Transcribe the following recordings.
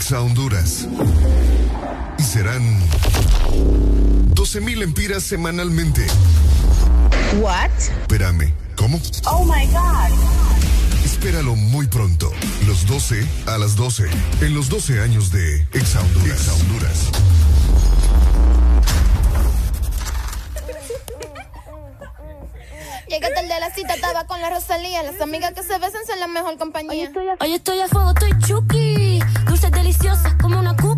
Son 12 años de Exa Honduras. Y serán 12 mil empiras semanalmente. What? Espérame, ¿cómo? Oh my God. Espéralo muy pronto. Los 12 a las 12. En los 12 años de Exa Honduras. Exa Honduras. Llegué tarde de la cita, estaba con la Rosalía. Las amigas que se besan son la mejor compañía. Hoy estoy a fuego, estoy chuki. Como una cuca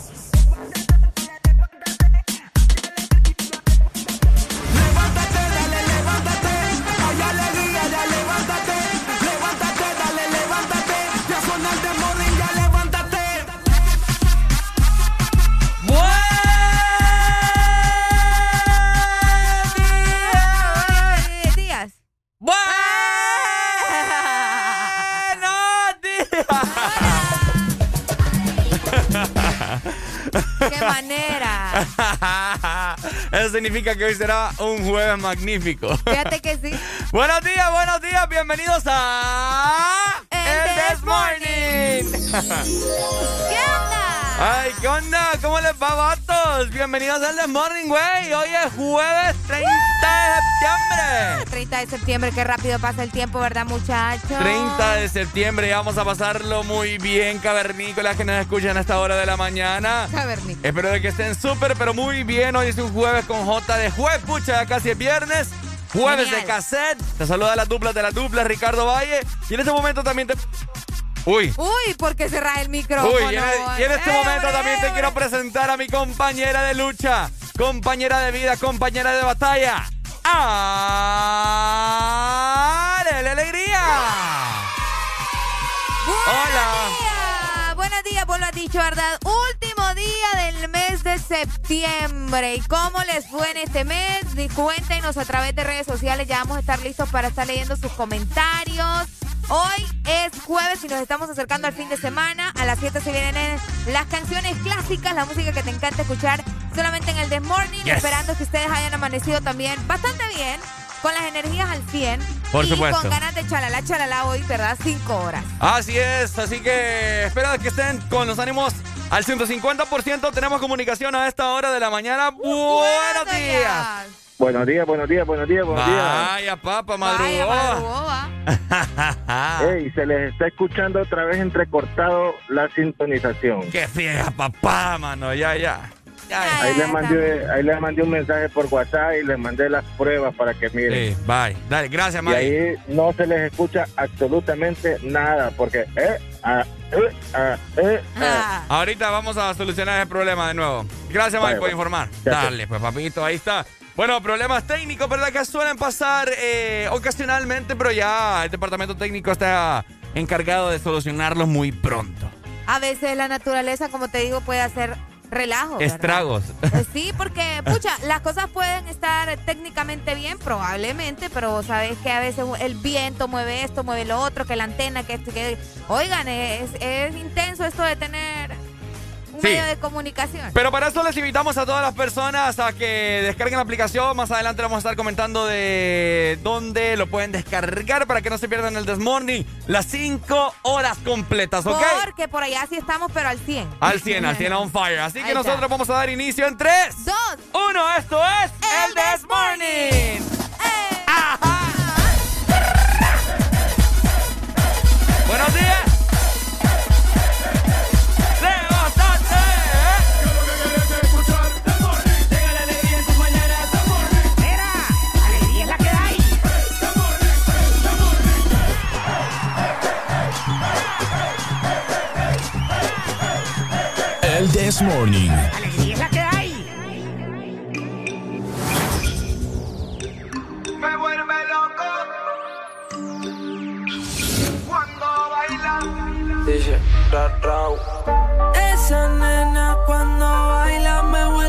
Significa que hoy será un jueves magnífico. Fíjate que sí. buenos días, buenos días, bienvenidos a El This Morning. ¿Qué onda? Ay, ¿qué onda? ¿Cómo les va, vatos? Bienvenidos al This Morning, güey. Hoy es jueves 30 de septiembre. 30 de septiembre, qué rápido pasa el tiempo, ¿verdad, muchachos? 30 de septiembre y vamos a pasarlo muy bien, cavernícolas que nos escuchan a esta hora de la mañana. Cavernícolas. Espero de que estén súper, pero muy bien. Hoy es un jueves con J de jueves, pucha, ya casi es viernes. Jueves Genial. de cassette. Te saluda la dupla de la dupla, Ricardo Valle. Y en este momento también te... Uy. Uy, ¿por qué cerrar el micrófono? Uy, y en, y en este Eh, momento también te hombre. quiero presentar a mi compañera de lucha, compañera de vida, compañera de batalla. ¡Arele Alegría! Hola. día. Buenos días, vos lo has dicho, ¿verdad? Último día del mes de septiembre. ¿Y cómo les fue en este mes? Cuéntenos a través de redes sociales. Ya vamos a estar listos para estar leyendo sus comentarios. Hoy es jueves y nos estamos acercando al fin de semana. A las 7 se vienen las canciones clásicas, la música que te encanta escuchar solamente en el The Morning. Yes. Esperando que ustedes hayan amanecido también bastante bien, con las energías al 100. Por y supuesto. con ganas de chalala, chalala hoy, ¿verdad? 5 horas. Así es, así que espero que estén con los ánimos al 150%. Tenemos comunicación a esta hora de la mañana. Buenos días. Buenos días, buenos días, buenos días, buenos días. Vaya, papá, Vaya, madrugó. madrugó, va. Ey, se les está escuchando otra vez entrecortado la sintonización. Qué fiesta, papá, mano. Ya, ya. Ya, ya. Ahí les mandé, ahí les mandé un mensaje por WhatsApp y les mandé las pruebas para que miren. Sí, bye. Dale, gracias, Y Mike. ahí no se les escucha absolutamente nada, porque eh, ah, eh, ah, eh, ah. Ah. Ahorita vamos a solucionar ese problema de nuevo. Gracias, Mike, Vaya, por pues. informar. Dale, pues, papito, ahí está. Bueno, problemas técnicos, ¿verdad? Que suelen pasar eh, ocasionalmente, pero ya el departamento técnico está encargado de solucionarlos muy pronto. A veces la naturaleza, como te digo, puede hacer relajo. ¿verdad? Estragos. Eh, Sí, porque, pucha, las cosas pueden estar técnicamente bien, probablemente, pero sabes que a veces el viento mueve esto, mueve lo otro, que la antena, que esto, que... Oigan, es, es intenso esto de tener Sí. medio de comunicación. Pero para eso les invitamos a todas las personas a que descarguen la aplicación. Más adelante vamos a estar comentando de dónde lo pueden descargar para que no se pierdan el Desmorning. Las 5 horas completas, ¿ok? Porque por allá sí estamos, pero al 100. Al 100, al 100 on fire. Así que está. nosotros vamos a dar inicio en 3, Dos. 1. Esto es El This Morning. ¡Eh! Buenos días. This Morning. Me vuelve loco cuando baila. Esa nena cuando baila me vuelve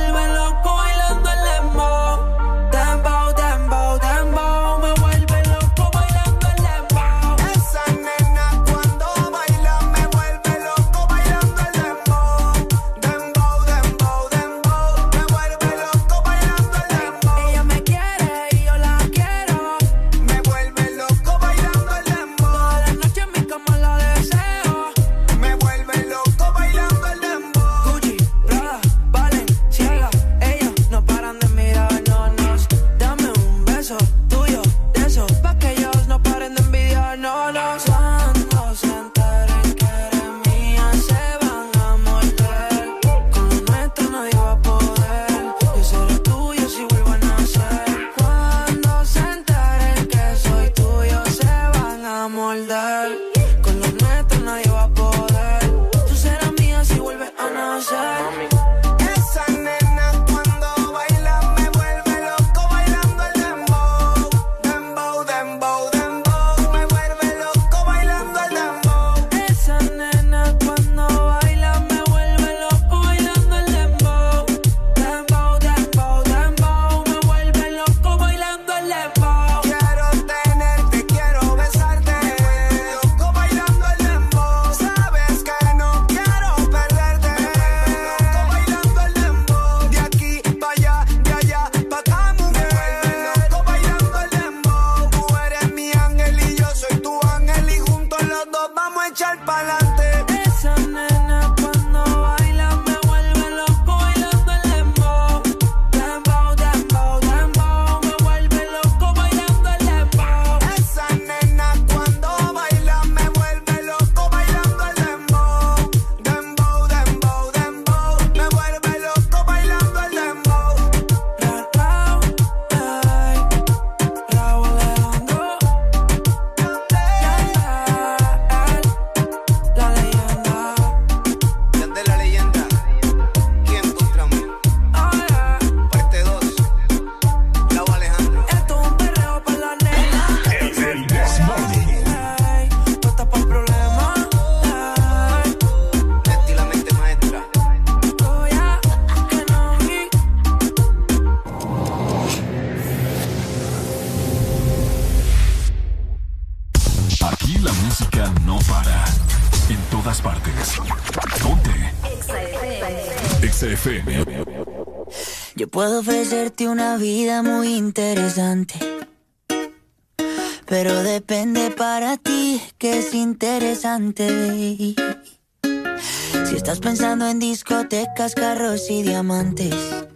discotecas, carros y diamantes.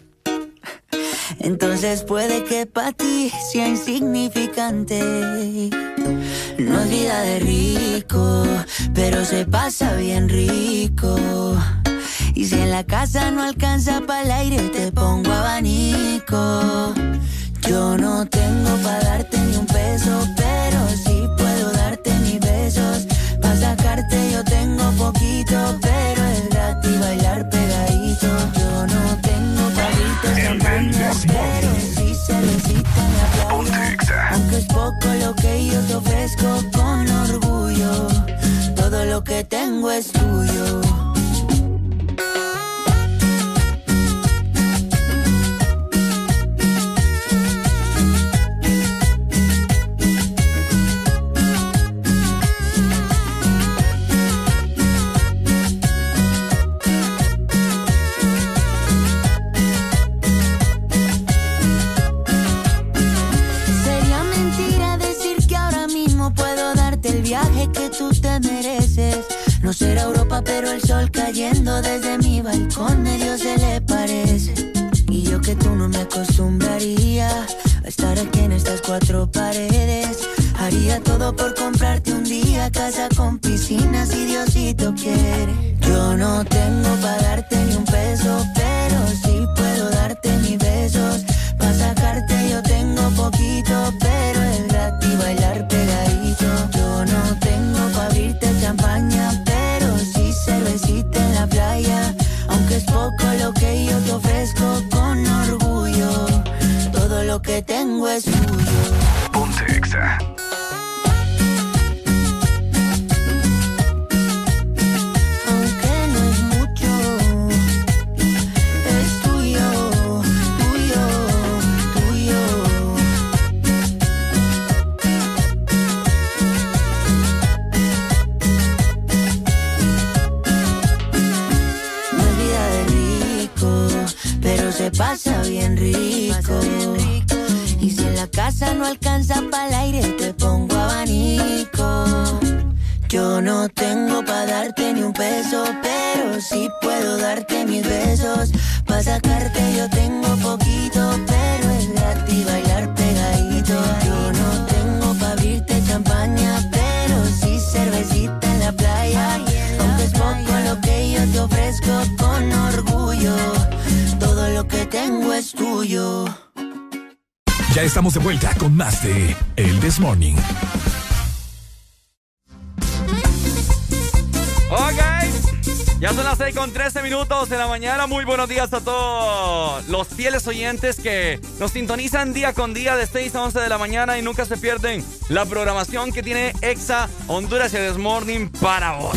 Buenos días a todos los fieles oyentes que nos sintonizan día con día de 6 a 11 de la mañana y nunca se pierden la programación que tiene Exa Honduras y This Morning para vos.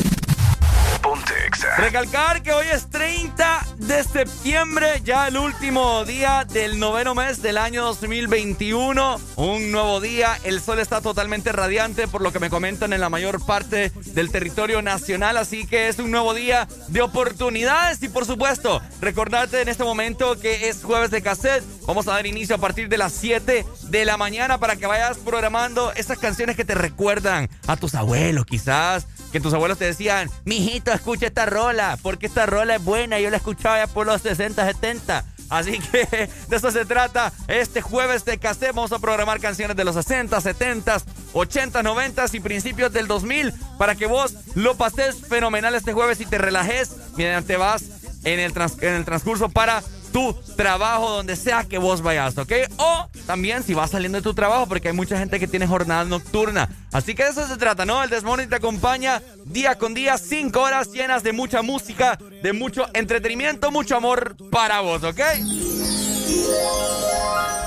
Ponte Exa. Recalcar que hoy es 30 de septiembre, ya el último día del noveno mes del año 2021. Un nuevo día, el sol está totalmente radiante por lo que me comentan en la mayor parte del territorio nacional, así que es un nuevo día de oportunidades y por supuesto, recordarte en este momento que es jueves de cassette. Vamos a dar inicio a partir de las 7 de la mañana para que vayas programando esas canciones que te recuerdan a tus abuelos quizás que tus abuelos te decían, mijito, escucha esta rola, porque esta rola es buena, yo la escuchaba ya por los 60, 70. Así que de eso se trata. Este jueves de cassette vamos a programar canciones de los 60, 70, 80, 90 y principios del 2000 para que vos lo pases fenomenal este jueves y te relajes mediante vas en el, trans- en el transcurso para tu trabajo, donde sea que vos vayas, ¿ok? O también si vas saliendo de tu trabajo, porque hay mucha gente que tiene jornada nocturna. Así que de eso se trata, ¿no? El Desmorning te acompaña día con día, cinco horas llenas de mucha música, de mucho entretenimiento, mucho amor para vos, ¿ok?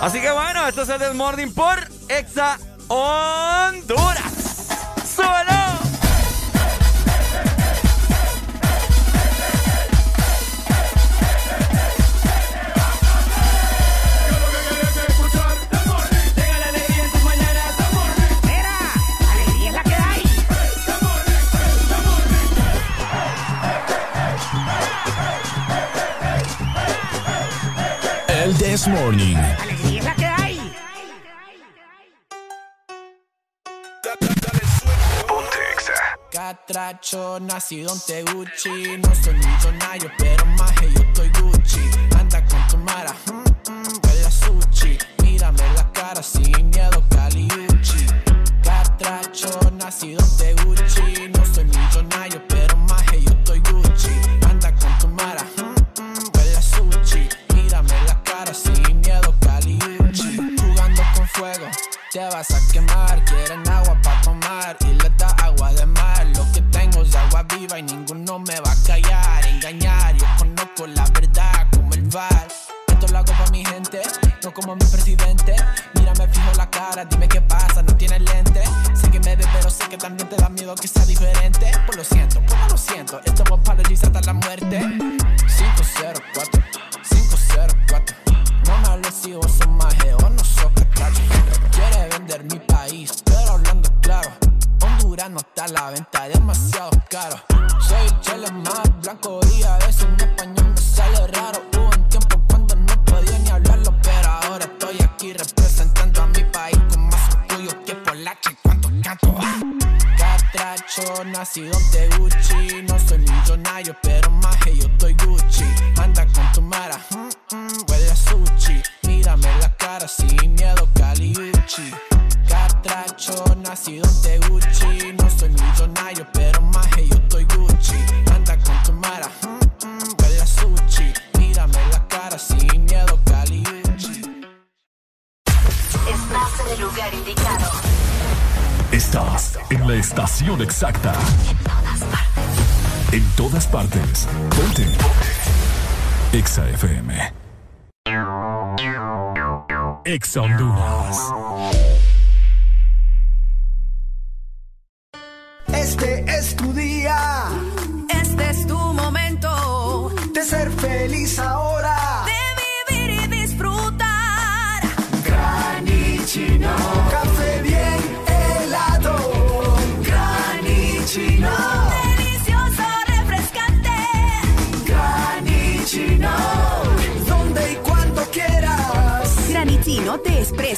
Así que bueno, esto es el Desmorning por Exa Honduras. ¡Súbelo! This Morning. ¡Alegría que hay! Ponte Exa. Catracho, nacido en Teguchi No soy millonario, pero más que yo estoy Gucci Anda con tu mara, mm, mm, huele a sushi Mírame la cara sin miedo, caliuchi Catracho, nacido en Teguchi te vas a quemar. Quieren agua para tomar y le da agua de mar. Lo que tengo es agua viva y ninguno me va a callar. Engañar, yo conozco la verdad como el bar. Esto lo hago para mi gente, no como mi presidente. Mírame fijo la cara, dime qué pasa, no tienes lente Sé que me ves pero sé que también te da miedo que sea diferente. Pues lo siento, pues lo siento, esto es apologies hasta la muerte. 504, 504 No me hables si vos sos maje o no catracho Quiere mi país, pero hablando claro Honduras no está a la venta, demasiado caro. Soy el chile más blanco y a veces mi español me sale raro. Hubo un tiempo cuando no podía ni hablarlo Pero ahora estoy aquí representando a mi país Con más orgullo que Polache cuando canto. Catracho, nacido en Teguchi No soy millonario, pero más que yo estoy Gucci. Anda con tu mara, mm, mm, huele a sushi. Mírame la cara sin miedo, caliuchi Catracho, nacido en Teguchi No soy millonario, pero más que yo estoy Gucci Anda con tu mara, mm, mm, huele a sushi Mírame la cara sin miedo, caliuchi Estás en el lugar indicado. Estás en la estación exacta. En todas partes. Ponte. Exa FM. Exa Honduras. Este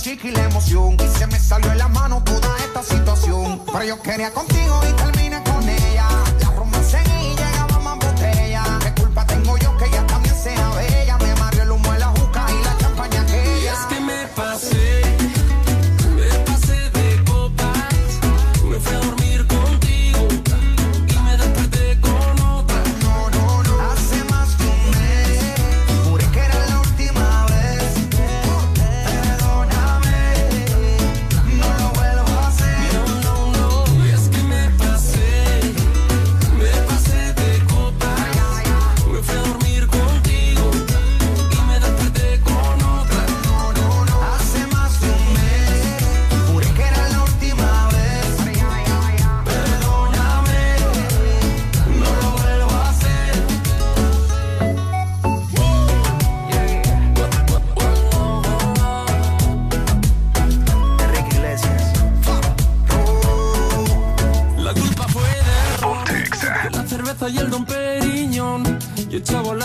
Por la emoción. Y se me salió de la mano toda esta situación. Pero yo quería contigo y terminé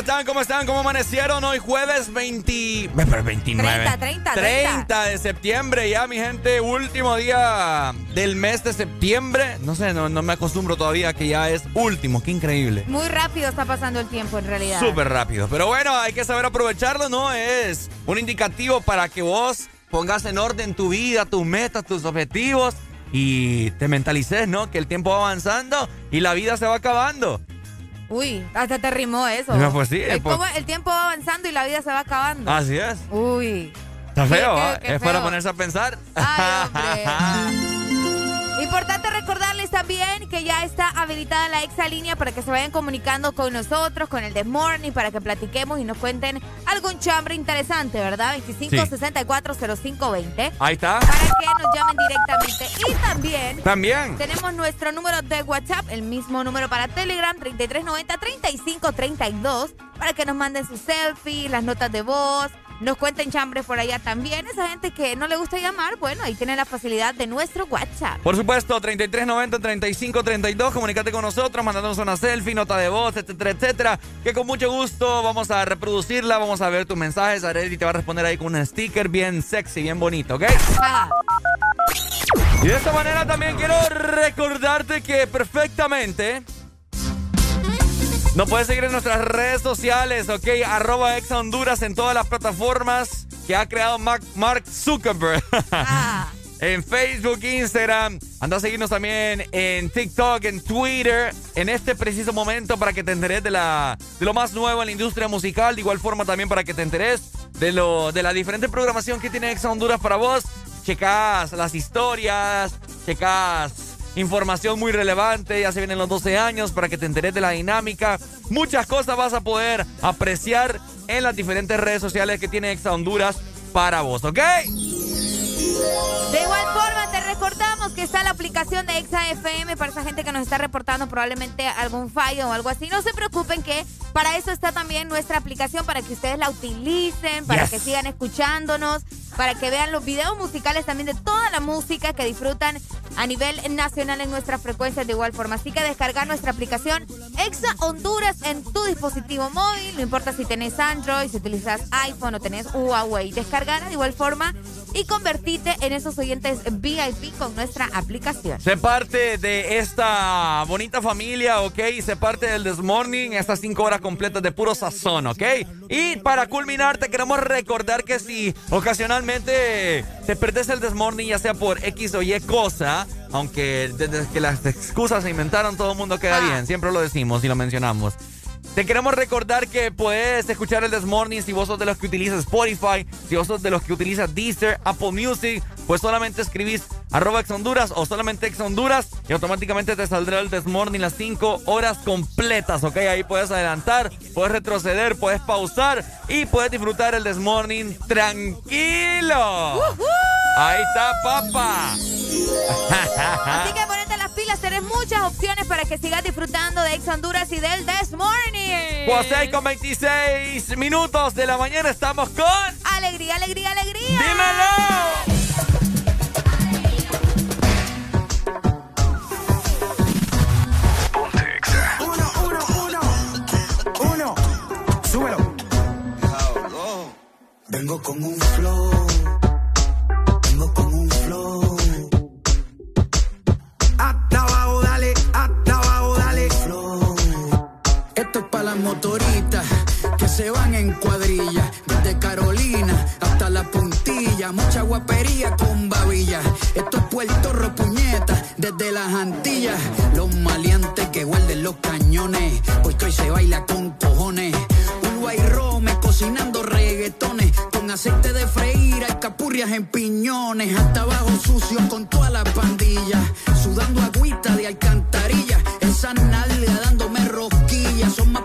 están? ¿Cómo están? ¿Cómo amanecieron hoy jueves 20... pero 29. 30, 30, 30 de septiembre ya, mi gente. Último día del mes de septiembre. No sé, no, no me acostumbro todavía que ya es último. Qué increíble. Muy rápido está pasando el tiempo en realidad. Súper rápido. Pero bueno, hay que saber aprovecharlo, ¿no? Es un indicativo para que vos pongas en orden tu vida, tus metas, tus objetivos y te mentalices, ¿no? Que el tiempo va avanzando y la vida se va acabando. Uy, hasta te rimó eso. No, pues sí, Es pues- como el tiempo va avanzando y la vida se va acabando. Así es. Uy. Está feo, Qué- ¿ah? qué- qué Es para ponerse a pensar. Importante recordarles también que ya está habilitada la exalínea para que se vayan comunicando con nosotros, con el The Morning, para que platiquemos y nos cuenten algún chambre interesante, ¿verdad? 25640520. Ahí está. Para que nos llamen directamente. Y también. También. Tenemos nuestro número de WhatsApp, el mismo número para Telegram, 3390-3532, para que nos manden sus selfies, las notas de voz, nos cuenten chambres por allá también. Esa gente que no le gusta llamar, bueno, ahí tienen la facilidad de nuestro WhatsApp. Por supuesto, 3390-3532. Comunícate con nosotros, mandándonos una selfie, nota de voz, etcétera, etcétera. Que con mucho gusto vamos a reproducirla, vamos a ver tus mensajes. Areli te va a responder ahí con un sticker bien sexy, bien bonito, ¿ok? Y de esta manera también quiero recordarte que perfectamente nos puedes seguir en nuestras redes sociales, ¿ok? Arroba Exa Honduras en todas las plataformas que ha creado Mark, Zuckerberg. en Facebook, Instagram. Anda a seguirnos también en TikTok, en Twitter, en este preciso momento para que te enteres de, la, de lo más nuevo en la industria musical. De igual forma también para que te enteres de, lo, de la diferente programación que tiene Exa Honduras para vos. Checas las historias, checas información muy relevante, ya se vienen los 12 años para que te enteres de la dinámica. Muchas cosas vas a poder apreciar en las diferentes redes sociales que tiene Exa Honduras para vos, ¿ok? De igual forma, recordamos que está la aplicación de Exa FM para esa gente que nos está reportando probablemente algún fallo o algo así. No se preocupen que para eso está también nuestra aplicación, para que ustedes la utilicen, para Yes. que sigan escuchándonos, para que vean los videos musicales también de toda la música que disfrutan a nivel nacional en nuestras frecuencias de igual forma. Así que descargar nuestra aplicación Exa Honduras en tu dispositivo móvil, no importa si tenés Android, si utilizas iPhone o tenés Huawei. Descargala de igual forma y convertirte en esos oyentes VIP con nuestra aplicación. Sé parte de esta bonita familia, ¿ok? Sé parte del This Morning, estas cinco horas completas de puro sazón, ¿ok? Y para culminar, te queremos recordar que si ocasionalmente te perdés el This Morning, ya sea por X o Y cosa, aunque desde que las excusas se inventaron, todo el mundo queda bien, siempre lo decimos y lo mencionamos. Te queremos recordar que puedes escuchar el This Morning si vos sos de los que utilizas Spotify, si vos sos de los que utilizas Deezer, Apple Music, pues solamente escribís arroba ex Honduras o solamente ex Honduras y automáticamente te saldrá el This Morning las 5 horas completas, ¿ok? Ahí puedes adelantar, puedes retroceder, puedes pausar y puedes disfrutar el This Morning tranquilo. Ahí está, papá. Así que ponete las pilas, tenés muchas opciones para que sigas disfrutando de Ex Honduras y del This Morning. Pues 6 con 26 minutos de la mañana estamos con... Alegría, alegría, alegría. ¡Dímelo! Uno, uno, uno, uno, súbelo. Vengo con un flow Vengo con un flow. Hasta abajo dale, hasta abajo dale. Esto es para las motoritas que se van en cuadrillas. Carolina hasta la puntilla, mucha guapería con babilla. Esto es Puerto Rico, puñeta, desde las Antillas, los maleantes que guarden los cañones, porque hoy se baila con cojones. Uruguay Rome cocinando reggaetones, con aceite de freír, capurrias en piñones, hasta abajo sucio con toda la pandilla, sudando agüita de alcantarilla, esa nalga dándome rosquillas, son más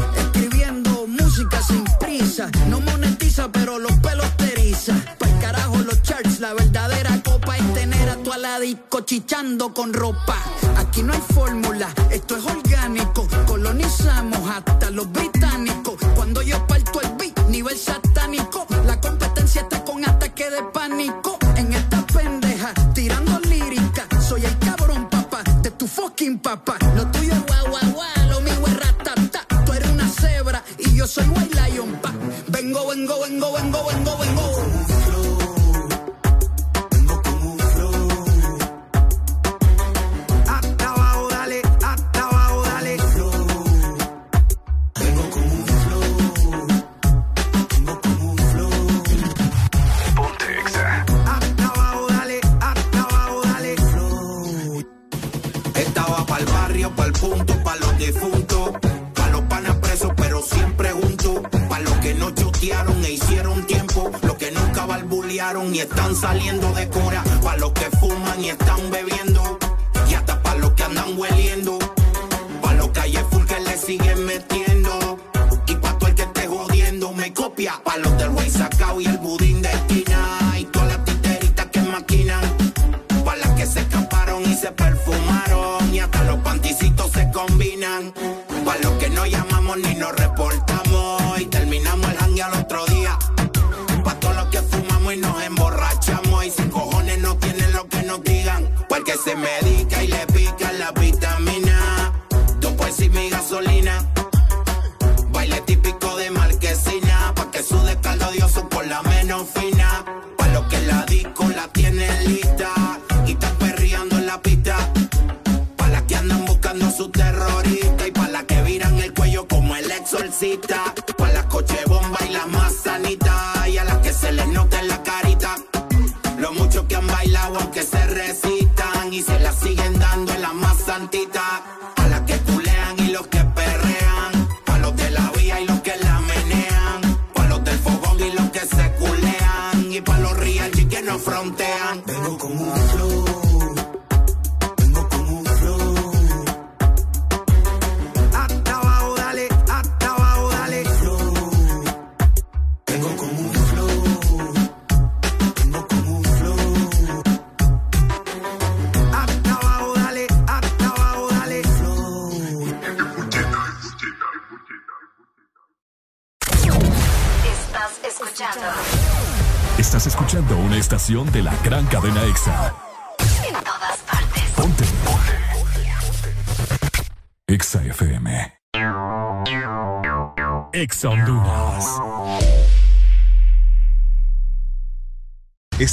chichando con ropa. Aquí no hay fórmula, esto es orgánico. Colonizamos hasta los 20 una estación de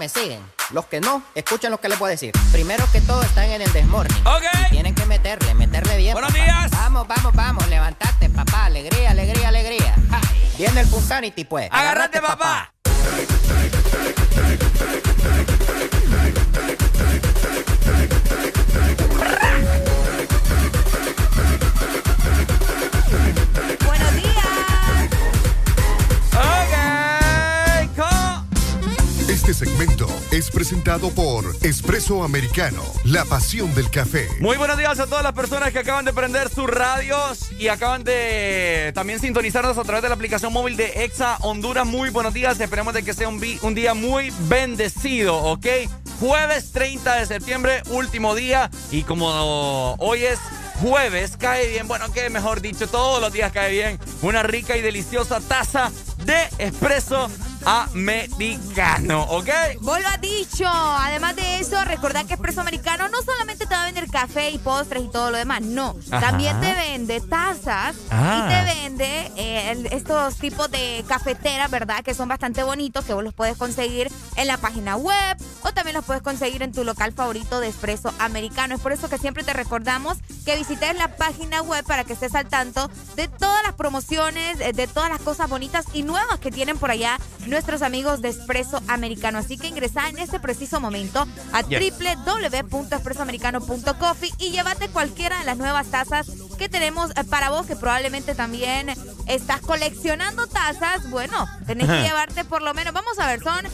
Me siguen. Los que no, escuchen lo que les voy a decir. Primero que todo, están en el desmorning. Y tienen que meterle, meterle bien. Buenos papá. días. Vamos, vamos, vamos, levantate, papá. Alegría, alegría, alegría. Ja. Viene el Punsanity, pues. Agárrate, papá. Buenos por Espresso Americano, la pasión del café. Muy buenos días a todas las personas que acaban de prender sus radios y acaban de también sintonizarnos a través de la aplicación móvil de Exa Honduras. Muy buenos días, esperemos de que sea un, un día muy bendecido, ¿ok? Jueves 30 de septiembre, último día y como hoy es jueves, cae bien, bueno, que mejor dicho, todos los días cae bien, una rica y deliciosa taza de espresso americano, ¿ok? Vos lo has dicho. Además de eso, recordad que Expreso Americano no solamente café y postres y todo lo demás, no. Ajá. También te vende tazas Ah. y te vende eh, estos tipos de cafeteras, ¿verdad? Que son bastante bonitos, que vos los puedes conseguir en la página web o también los puedes conseguir en tu local favorito de Expreso Americano. Es por eso que siempre te recordamos que visites la página web para que estés al tanto de todas las promociones, eh, de todas las cosas bonitas y nuevas que tienen por allá nuestros amigos de Espresso Americano. Así que ingresa en este preciso momento a Yes. www.espressoamericano.coffee y llévate cualquiera de las nuevas tazas que tenemos eh, para vos, que probablemente también estás coleccionando tazas. Bueno, tenés que llevarte por lo menos, vamos a ver, son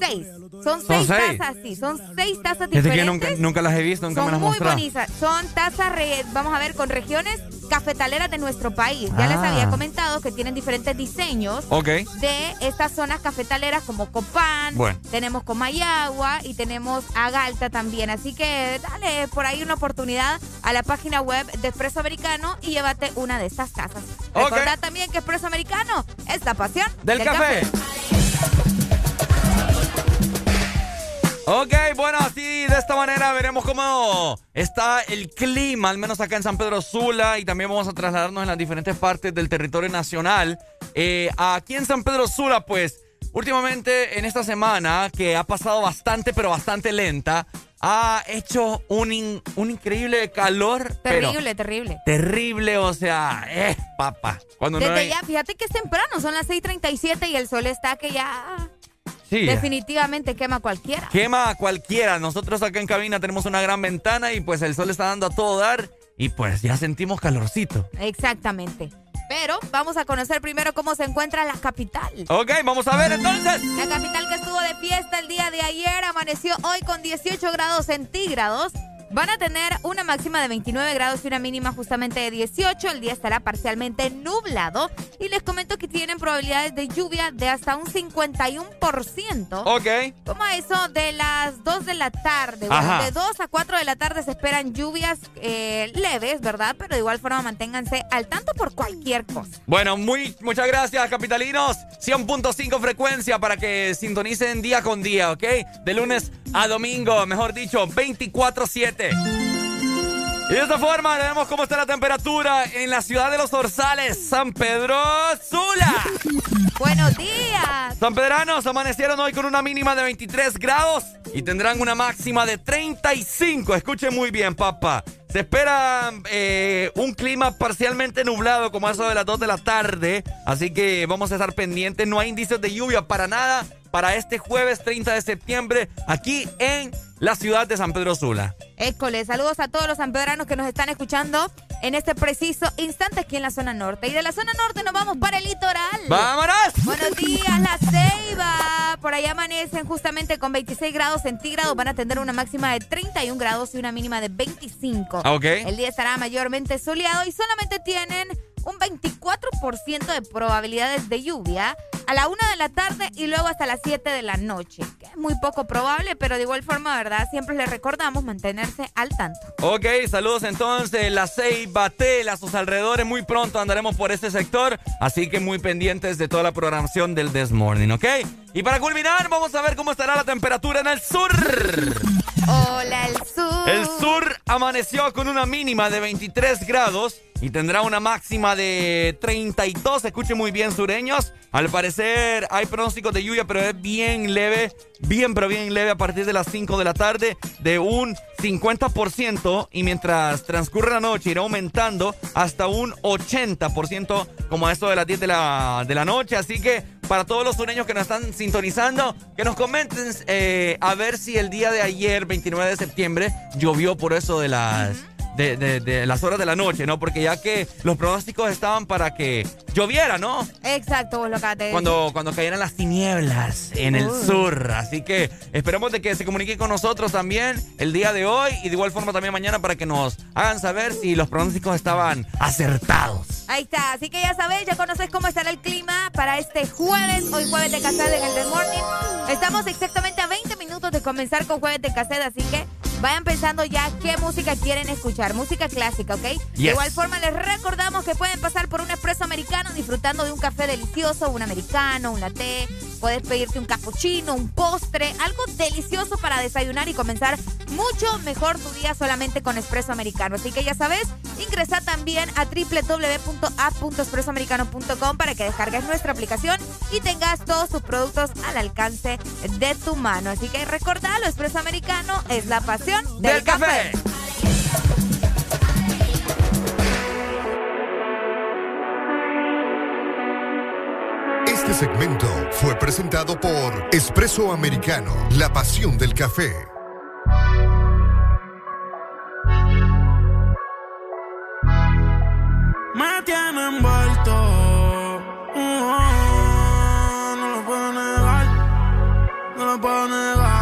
Seis. Son seis, tazas, sí. Son seis tazas diferentes. Es que nunca, nunca, las he visto, nunca son me las muy bonitas. Son tazas, vamos a ver, con regiones cafetaleras de nuestro país. Ya les Ah. había comentado que tienen diferentes diseños de estas zonas cafetaleras como Copán, Bueno. tenemos Comayagua y tenemos Agalta también. Así que dale por ahí una oportunidad a la página web de Espresso Americano y llévate una de estas tazas. Ok. Recordad también que Espresso Americano es la pasión Del café. Ok, bueno, así de esta manera veremos cómo está el clima, al menos acá en San Pedro Sula, y también vamos a trasladarnos en las diferentes partes del territorio nacional. Eh, aquí en San Pedro Sula, pues, últimamente en esta semana, que ha pasado bastante, pero bastante lenta, ha hecho un, in- un increíble calor. pero Terrible, terrible. terrible, o sea, eh, papá. Cuando no Desde hay- ya, fíjate que es temprano, son las 6:37 y el sol está que ya Sí, definitivamente quema a cualquiera. Quema a cualquiera. Nosotros acá en cabina tenemos una gran ventana y pues el sol está dando a todo dar y pues ya sentimos calorcito. Exactamente. Pero vamos a conocer primero cómo se encuentra la capital. Ok, vamos a ver entonces. La capital que estuvo de fiesta el día de ayer amaneció hoy con 18 grados centígrados. Van a tener una máxima de 29 grados y una mínima justamente de 18. El día estará parcialmente nublado. Y les comento que tienen probabilidades de lluvia de hasta un 51%. Ok. Como a eso de las 2 de la tarde. Bueno, de 2 a 4 de la tarde se esperan lluvias eh, leves, ¿verdad? Pero de igual forma manténganse al tanto por cualquier cosa. Bueno, muy, muchas gracias, capitalinos. 100.5 frecuencia para que sintonicen día con día, ¿ok? De lunes a domingo, mejor dicho, 24-7. Y de esta forma vemos cómo está la temperatura en la ciudad de los Orzales, San Pedro Sula. Buenos días. San Pedranos amanecieron hoy con una mínima de 23 grados y tendrán una máxima de 35. Escuchen muy bien, papá. Se espera eh, un clima parcialmente nublado como eso de las 2 de la tarde. Así que vamos a estar pendientes. No hay indicios de lluvia para nada para este jueves 30 de septiembre aquí en la ciudad de San Pedro Sula. École, saludos a todos los sanpedranos que nos están escuchando en este preciso instante aquí en la zona norte. Y de la zona norte nos vamos para el litoral. ¡Vámonos! Buenos días, La Ceiba. Por ahí amanecen justamente con 26 grados centígrados. Van a tener una máxima de 31 grados y una mínima de 25. Ah, ok. El día estará mayormente soleado y solamente tienen un 24% de probabilidades de lluvia a la 1 de la tarde y luego hasta las 7 de la noche. Que es muy poco probable, pero de igual forma, ¿verdad? Siempre les recordamos mantenerse al tanto. Ok, saludos entonces, la Ceiba, Tela, sus alrededores. Muy pronto andaremos por este sector, así que muy pendientes de toda la programación del This Morning, ¿ok? Y para culminar, vamos a ver cómo estará la temperatura en el sur. Hola, el sur. El sur amaneció con una mínima de 23 grados y tendrá una máxima de 32. Escuchen muy bien, sureños. Al parecer hay pronósticos de lluvia, pero es bien leve, bien, pero bien leve a partir de las 5 de la tarde, de un 50%. Y mientras transcurre la noche, irá aumentando hasta un 80%, como a esto de las 10 de la, de la noche. Así que para todos los sureños que nos están sintonizando, que nos comenten eh, a ver si el día de ayer, 29 de septiembre, llovió por eso de las. De, de- de las horas de la noche, ¿no? Porque ya que los pronósticos estaban para que lloviera, ¿no? Exacto, vos lo decir. Cuando, cuando cayeran las tinieblas en el sur. Así que esperemos de que se comuniquen con nosotros también el día de hoy y de igual forma también mañana para que nos hagan saber si los pronósticos estaban acertados. Ahí está, así que ya sabéis, ya conoces cómo estará el clima para este jueves, hoy jueves de Casada en el The Morning. Estamos exactamente a 20 minutos de comenzar con jueves de Casada, así que vayan pensando ya qué música quieren escuchar, música clásica, ¿ok? De Yes. igual forma les recordamos que pueden pasar por un espresso americano disfrutando de un café delicioso, un americano, un latte, puedes pedirte un cappuccino, un postre, algo delicioso para desayunar y comenzar mucho mejor tu día solamente con espresso americano. Así que ya sabes, ingresa también a www.app.espressoamericano.com para que descargues nuestra aplicación y tengas todos tus productos al alcance de tu mano. Así que recordalo, espresso americano es la pasión del, Del café. Este segmento fue presentado por Espresso Americano, la pasión del café. Me tiene envuelto. Uh, no lo puedo negar. química,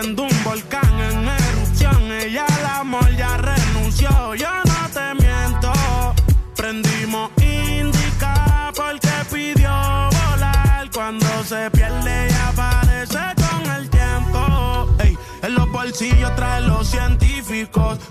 Viendo un volcán en erupción. Ella al amor ya renunció, yo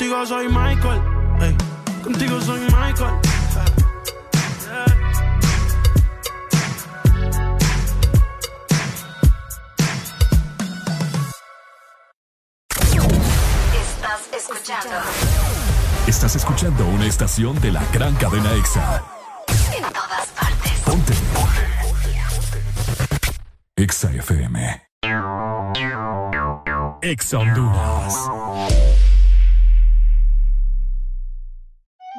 contigo soy Michael. ey. Contigo soy Michael. Estás escuchando Estás escuchando una estación de la gran cadena EXA. en todas partes. Ponte. EXA FM. EXA Honduras.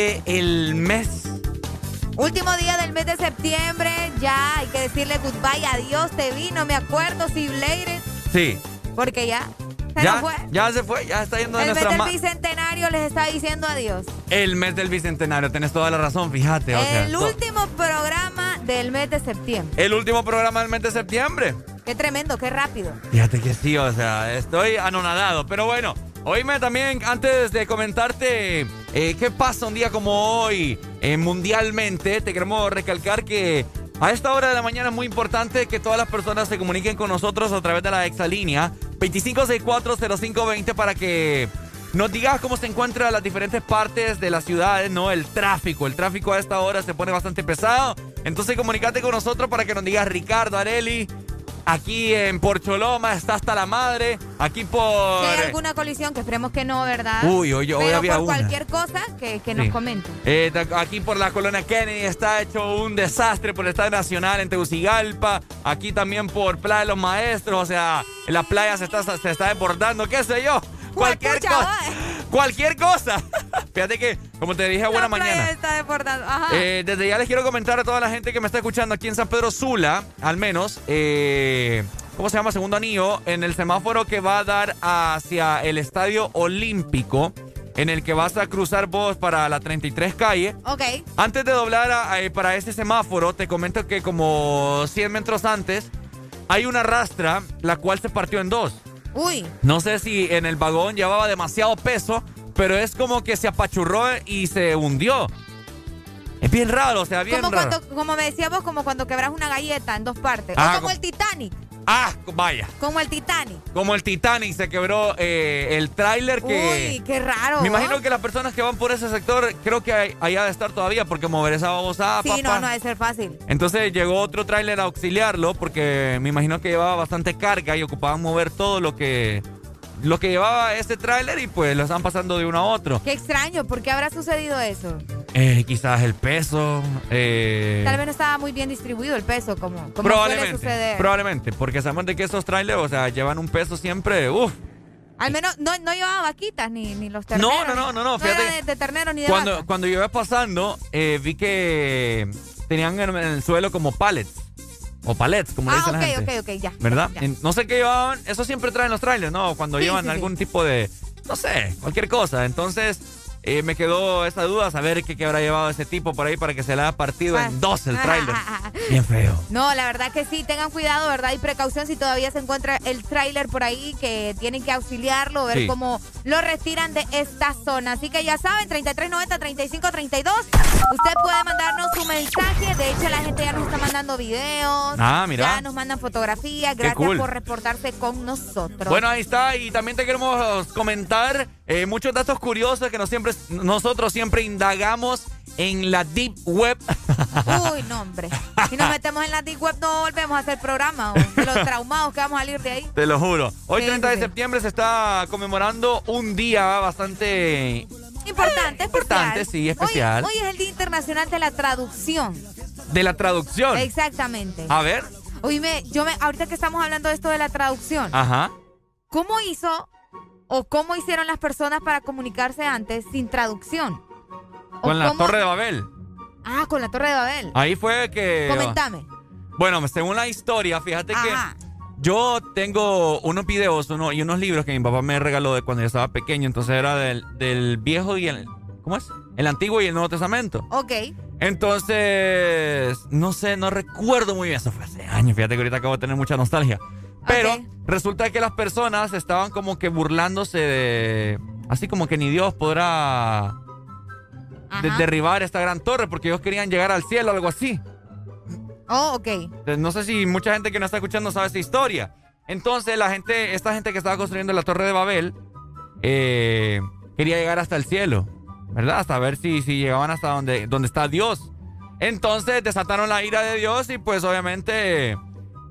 Del mes. Último día del mes de septiembre, ya hay que decirle goodbye, adiós, te vi, no me acuerdo si later, Sí. porque ya se Ya, nos fue. ya se fue, ya está yendo de El mes del bicentenario les está diciendo adiós. El mes del bicentenario, tenés toda la razón, fíjate. o sea, el último programa del mes de septiembre. el último programa del mes de septiembre. Qué tremendo, qué rápido. Fíjate que sí, o sea, estoy anonadado. Pero bueno, oíme también, antes de comentarte eh, qué pasa un día como hoy eh, mundialmente, te queremos recalcar que a esta hora de la mañana es muy importante que todas las personas se comuniquen con nosotros a través de la exalínea 25640520 para que nos digas cómo se encuentran las diferentes partes de las ciudades, ¿no? El tráfico. El tráfico a esta hora se pone bastante pesado. Entonces comunícate con nosotros para que nos digas Ricardo, Areli. Aquí en Porcholoma está hasta la madre. Aquí por. Si hay alguna colisión, que esperemos que no, ¿verdad? Uy, hoy- hoy Pero había por una. cualquier cosa, que, que Sí. nos comenten. Eh, aquí por la colonia Kennedy está hecho un desastre por el Estadio Nacional en Tegucigalpa. Aquí también por Playa de los Maestros. O sea, en la playa se está, se está desbordando, qué sé yo. Cualquier cosa. Cualquier cosa. Fíjate que, como te dije, buena La playa mañana. está desbordando. Ajá. Eh, desde ya les quiero comentar a toda la gente que me está escuchando aquí en San Pedro Sula, al menos, eh, ¿cómo se llama? Segundo anillo, en el semáforo que va a dar hacia el Estadio Olímpico, en el que vas a cruzar vos para la 33 calle. ok. Antes de doblar a- eh, para ese semáforo, te comento que como 100 metros antes, hay una rastra, la cual se partió en dos. Uy. No sé si en el vagón llevaba demasiado peso, pero es como que se apachurró y se hundió. Es bien raro, o sea, bien Como raro. cuando, como me decías vos, como cuando quebras una galleta en dos partes. Ah, o como como- el Titanic. Ah, vaya. Como el Titanic. Como el Titanic se quebró eh, el tráiler que... Uy, qué raro. Me ¿no? imagino que las personas que van por ese sector, creo que hay- allá de estar todavía, porque mover esa babosada, Sí, papá. no, no debe ser fácil. Entonces llegó otro tráiler a auxiliarlo, porque me imagino que llevaba bastante carga y ocupaban mover todo lo que... Lo que llevaba ese tráiler y pues lo están pasando de uno a otro. Qué extraño, ¿por qué habrá sucedido eso? Eh, quizás el peso. eh, Tal vez no estaba muy bien distribuido el peso, como, como suele probablemente. suceder. Probablemente. Porque sabemos de que esos trailers, o sea, llevan un peso siempre. Uf. Al menos no, no llevaba vaquitas ni, ni los terneros. No, no, no, no, no, No era fíjate. de, de ternero ni de Cuando, vaca. cuando yo iba pasando, eh, vi que tenían en, en el suelo como pallets. O palets, como le Ah, dicen ok, la gente. ok, ok, ya. ¿Verdad? ya. No sé qué llevaban. Eso siempre traen los trailers, ¿no? Cuando Sí, llevan sí, sí. algún tipo de. No sé, cualquier cosa. Entonces. Eh, me quedó esa duda, saber qué, qué habrá llevado ese tipo por ahí para que se le haya partido Ah. en dos el tráiler. Bien feo. No, la verdad que sí, tengan cuidado, ¿verdad? Y precaución si todavía se encuentra el tráiler por ahí, que tienen que auxiliarlo, ver Sí. cómo lo retiran de esta zona. Así que ya saben, 3390-3532. Usted puede mandarnos su mensaje. De hecho, la gente ya nos está mandando videos. Ah, mira. Ya nos mandan fotografías. Gracias cool. por reportarse con nosotros. Bueno, ahí está. Y también te queremos comentar eh, muchos datos curiosos que nos siempre, nosotros siempre indagamos en la Deep Web. Uy, no, hombre. Si nos metemos en la Deep Web, no volvemos a hacer programa. de los traumados que vamos a salir de ahí. Te lo juro. Hoy, Sí, 30 de sí, septiembre, se está conmemorando un día bastante Importante, Importante, especial. sí, especial. Hoy, hoy es el Día Internacional de la Traducción. De la traducción. Exactamente. A ver. Oíme, yo me, ahorita que estamos hablando de esto de la traducción. Ajá. ¿Cómo hizo o cómo hicieron las personas para comunicarse antes sin traducción? Con la cómo- Torre de Babel. Ah, con la Torre de Babel. Ahí fue que. Comentame. Bueno, según la historia, fíjate Ajá. que yo tengo unos videos uno, y unos libros que mi papá me regaló de cuando yo estaba pequeño. Entonces era del, del viejo y el. ¿Cómo es? El antiguo y el nuevo testamento. Ok. Entonces, no sé, no recuerdo muy bien. Eso fue hace años. Fíjate que ahorita acabo de tener mucha nostalgia. Pero resulta que las personas estaban como que burlándose de. Así como que ni Dios podrá de- derribar esta gran torre porque ellos querían llegar al cielo o algo así. Oh, ok. Entonces, No sé si mucha gente que nos está escuchando sabe esa historia. Entonces, la gente, esta gente que estaba construyendo la Torre de Babel, eh, quería llegar hasta el cielo, ¿verdad? Hasta ver si, si llegaban hasta donde, donde está Dios. Entonces, desataron la ira de Dios y pues obviamente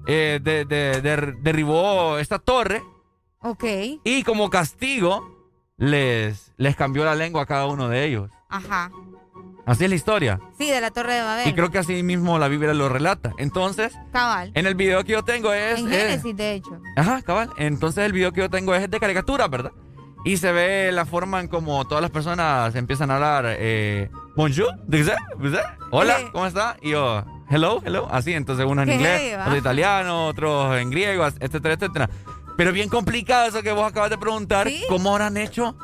eh, de- de- der- derribó esta torre Ok. y como castigo les, les cambió la lengua a cada uno de ellos. Ajá. Así es la historia. Sí, de la Torre de Babel. Y creo que así mismo la Biblia lo relata. Entonces, Cabal. en el video que yo tengo es... En es- Génesis, de hecho. Ajá, cabal. Entonces el video que yo tengo es de caricatura, ¿verdad? Y se ve la forma en como todas las personas empiezan a hablar. Eh, Bonjour. Hola, Sí. ¿cómo está? Y yo, hello, hello. Así, entonces uno en inglés, otro italiano, otros en griego, etcétera, etcétera. Pero bien complicado eso que vos acabas de preguntar. ¿Cómo habrán hecho?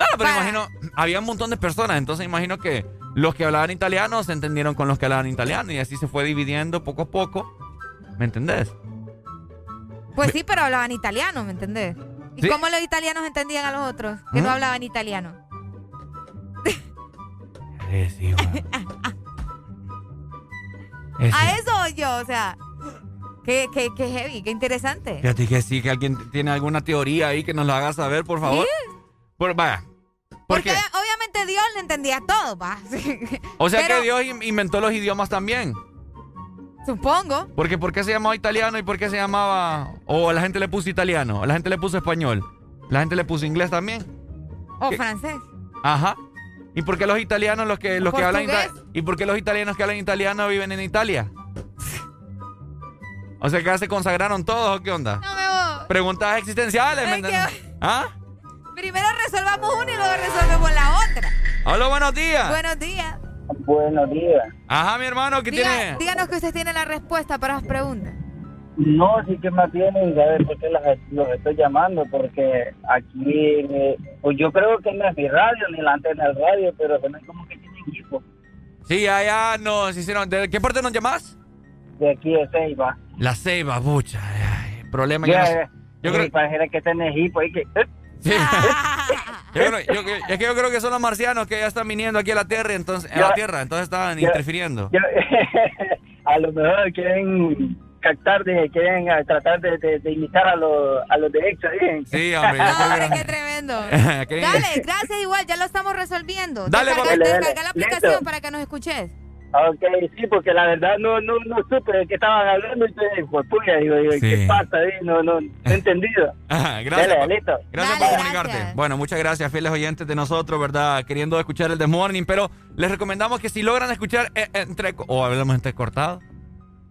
Ah, pero imagino, había un montón de personas, entonces imagino que los que hablaban italiano se entendieron con los que hablaban italiano y así se fue dividiendo poco a poco. ¿Me entendés? Pues sí, pero hablaban italiano, ¿me entendés? ¿Y Sí. cómo los italianos entendían a los otros que no ¿Mm? hablaban italiano? Sí, sí. A eso yo, o sea, qué, qué, qué heavy, qué interesante. Fíjate que sí, que alguien tiene alguna teoría ahí que nos la haga saber, por favor. Por, vaya. Porque Porque, obviamente Dios le entendía todo, va. o sea Pero- que Dios in- inventó los idiomas también. Supongo. Porque ¿por qué se llamaba italiano y por qué se llamaba... O la gente le puso italiano, o la gente le puso español, la gente le puso inglés también. O ¿Qué? francés. Ajá. ¿Y por qué los italianos, los que, los que hablan ¿Y por qué los italianos que hablan italiano viven en Italia? O sea que ya se consagraron todos o qué onda? No me voy. Preguntas existenciales, ¿me que- entiendes? ¿Ah? Primero resolvamos una y luego resolvemos la otra. Hola, buenos días. Buenos días. Buenos días. Ajá, mi hermano, ¿qué Diga- tiene? Díganos que usted tiene la respuesta para las preguntas. No, sí que más bien, ¿sabes por qué las- los estoy llamando? Porque aquí, eh, pues yo creo que no es mi radio ni la antena del radio, pero se me como que tiene equipo. Sí, allá nos hicieron. ¿De qué parte nos llamas? De aquí de Ceiba. La Ceiba, bucha. ay, problema. Ya, yo, no- eh, yo creo, pareciera que tiene equipo ahí que... sí. Yo creo- yo- yo- es que yo creo que son los marcianos que ya están viniendo aquí a la Tierra, entonces, a la. Tierra, entonces estaban Ya. interfiriendo. yo- a lo mejor quieren captar, de, quieren eh, tratar de, de- de imitar a los, a los de Exa, ¿bien? Sí, hombre, qué tremendo. ¿Qué? Dale, gracias igual, ya lo estamos resolviendo. Dale, descarga, descarga la Listo. aplicación para que nos escuches. Ok, sí, porque la verdad no no no supe de qué estaban hablando y te pues puya, digo, digo, Sí. ¿qué pasa ahí? No, no, no he entendido. Ajá, gracias. Dale, pa- listo. Gracias Dale, por comunicarte. gracias. Bueno, muchas gracias, fieles oyentes de nosotros, ¿verdad? Queriendo escuchar el The Morning, pero les recomendamos que si logran escuchar eh, entre o hablamos entrecortado,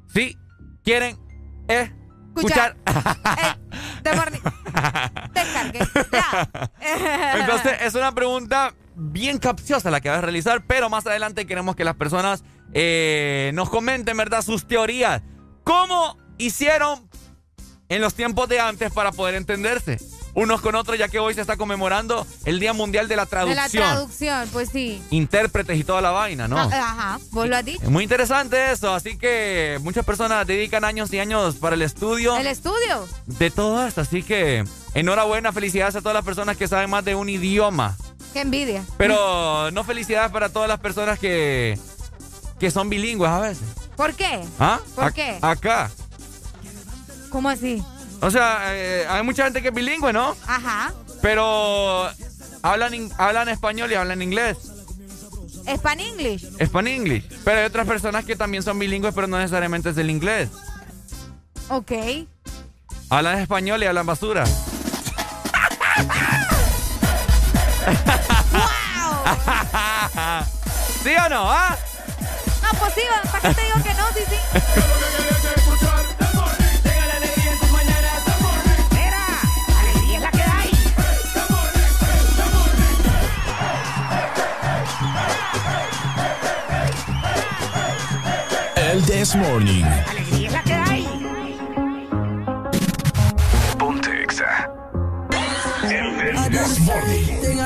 si quieren eh, escuchar. De morning. Descargue. Entonces, es una pregunta bien capciosa la que vas a realizar, pero más adelante queremos que las personas eh, nos comenten, ¿verdad? Sus teorías. ¿Cómo hicieron en los tiempos de antes para poder entenderse? Unos con otros, ya que hoy se está conmemorando el Día Mundial de la De Traducción. la traducción, pues sí. Intérpretes y toda la vaina, ¿no? Ah, Ajá, vos lo has dicho. Es muy interesante eso, así que muchas personas dedican años y años para el estudio El estudio. de todo esto, así que enhorabuena, felicidades a todas las personas que saben más de un idioma. Qué envidia. Pero no felicidades para todas las personas que, que son bilingües a veces. ¿Por qué? ¿Ah? ¿Por qué? Acá. ¿Cómo así? O sea, eh, hay mucha gente que es bilingüe, ¿no? Ajá. Pero hablan, hablan español y hablan inglés. Span English. Span English. Pero hay otras personas que también son bilingües, pero no necesariamente es el inglés. Ok. Hablan español y hablan basura. ¿Sí o no? ¿Ah? No, pues sí, ¿para qué te digo que no? Sí, sí. El This Morning. Alegría es la que hay. Ponte Exa. El This Morning.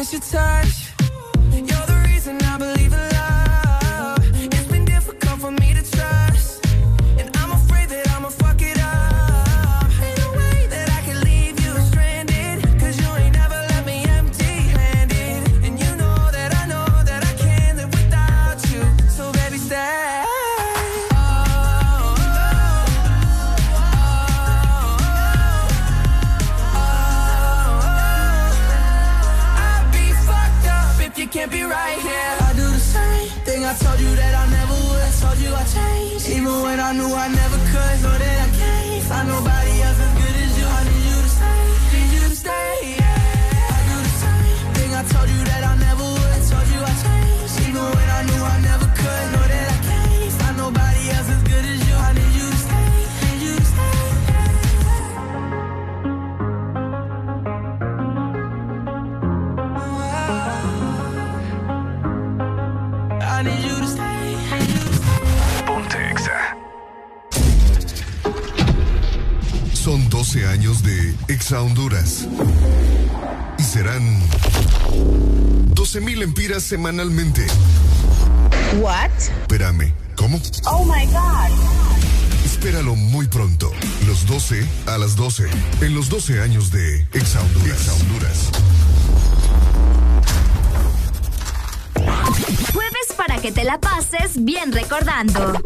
miss your touch. I knew I never could. Know that I can't find nobody 12 años de Exa Honduras. Y serán 12 mil empiras semanalmente. What? Espérame, ¿cómo? Oh my god. Espéralo muy pronto. Los 12 a las 12. En los 12 años de Exa Honduras. Exa Honduras. Jueves para que te la pases bien recordando.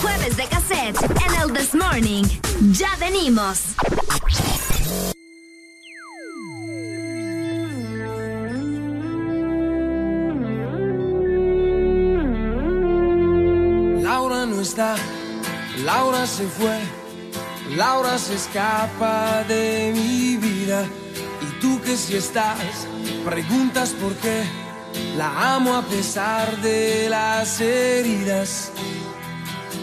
Jueves de cassette en el This Morning. Ya venimos. Laura no está, Laura se fue, Laura se escapa de mi vida. Y tú que si estás, preguntas por qué. La amo a pesar de las heridas.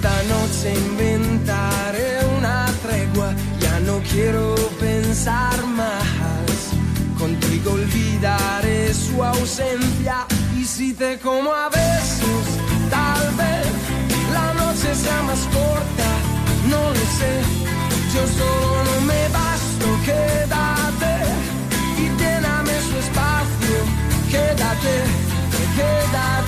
Esta noche inventaré una tregua, ya no quiero pensar más. Contigo olvidaré su ausencia y si te como a besos, tal vez la noche sea más corta, no lo sé. Yo solo no me basto, quédate y lléname su espacio, quédate, quédate.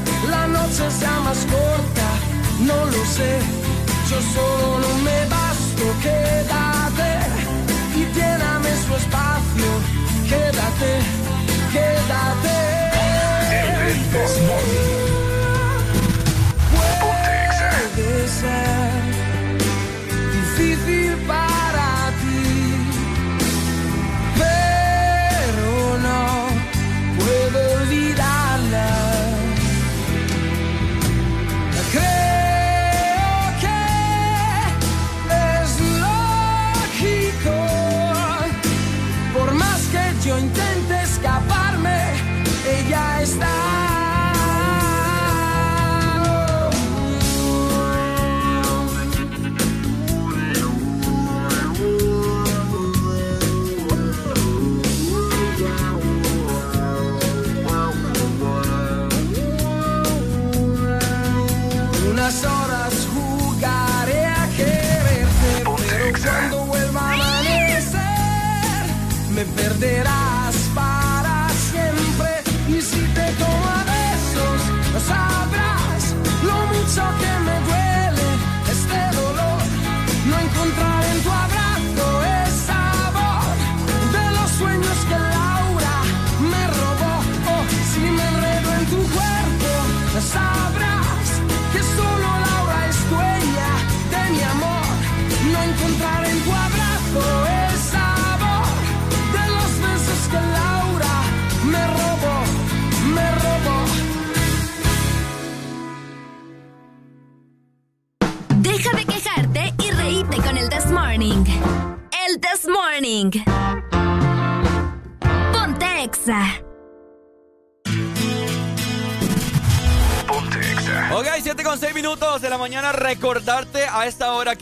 la noche sea más corta, no lo sé. Yo solo no me basto, quédate y lléname su espacio. Quédate, quédate. Puede ser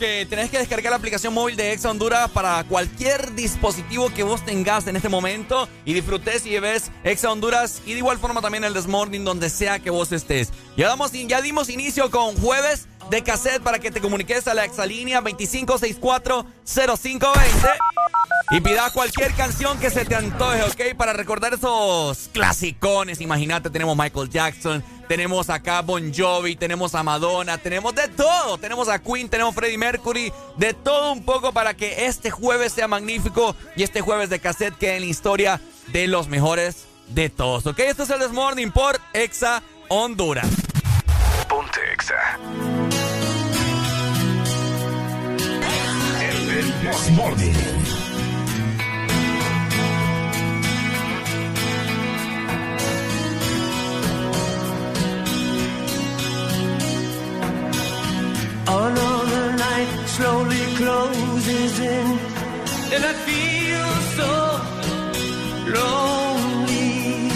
esta hora que tenés que descargar la aplicación móvil de Exa Honduras para cualquier dispositivo que vos tengas en este momento y disfrutes y lleves Exa Honduras y de igual forma también el Desmorning donde sea que vos estés. Ya, damos, ya dimos inicio con jueves de cassette para que te comuniques a la exalínea 25640520 y pidas cualquier canción que se te antoje, ¿ok? Para recordar esos clasicones. Imagínate, tenemos Michael Jackson, tenemos acá Bon Jovi, tenemos a Madonna, tenemos de todo. Tenemos a Queen, tenemos Freddie Mercury, de todo un poco para que este jueves sea magnífico y este jueves de cassette quede en la historia de los mejores de todos, ¿ok? Esto es el This Morning por Exa Honduras. Ponte Exa. El This Another night slowly closes in, and I feel so lonely.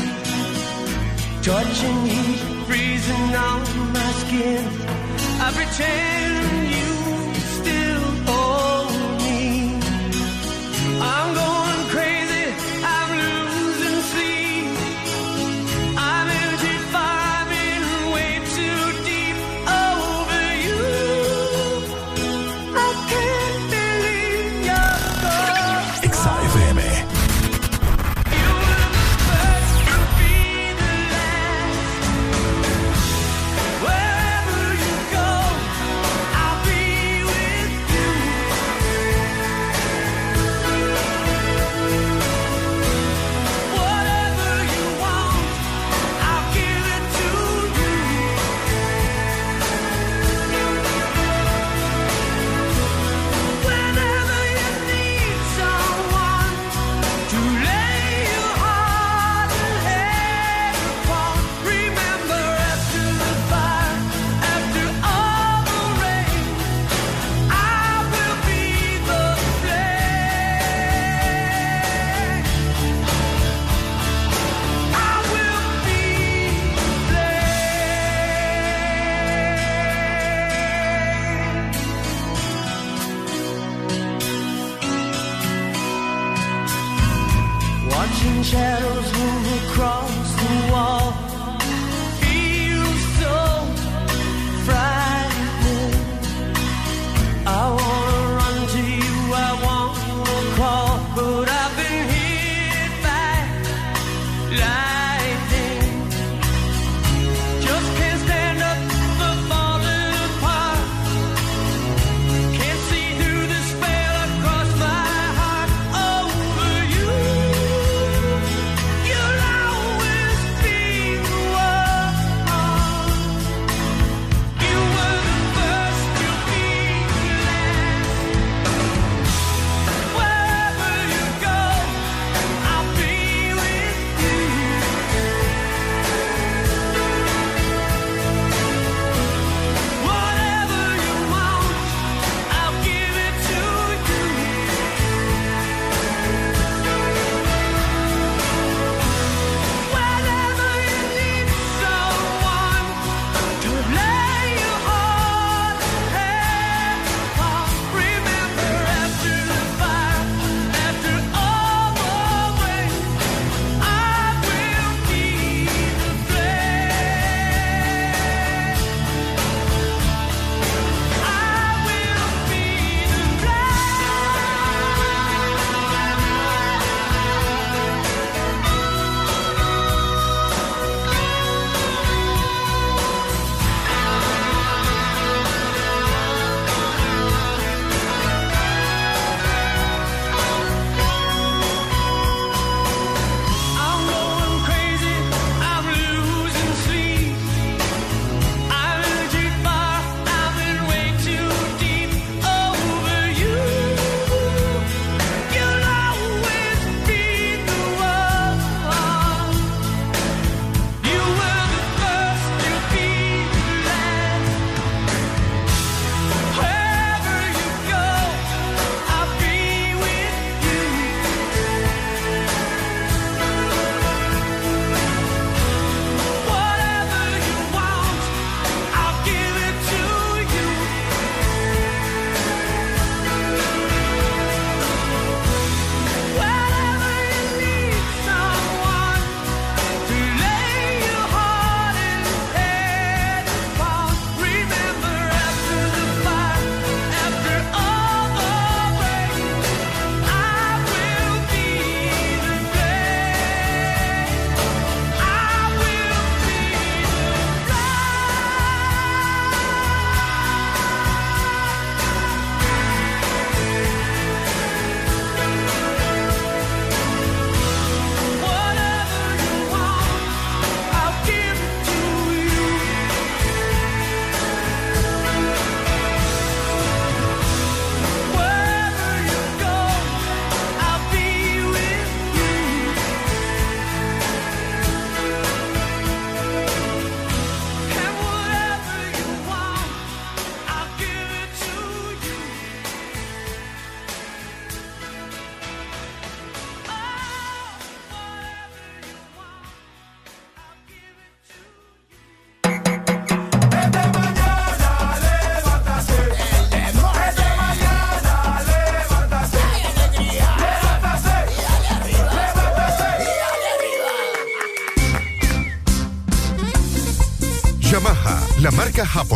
Touching heat freezing on my skin. I pretend you still own me. I'm going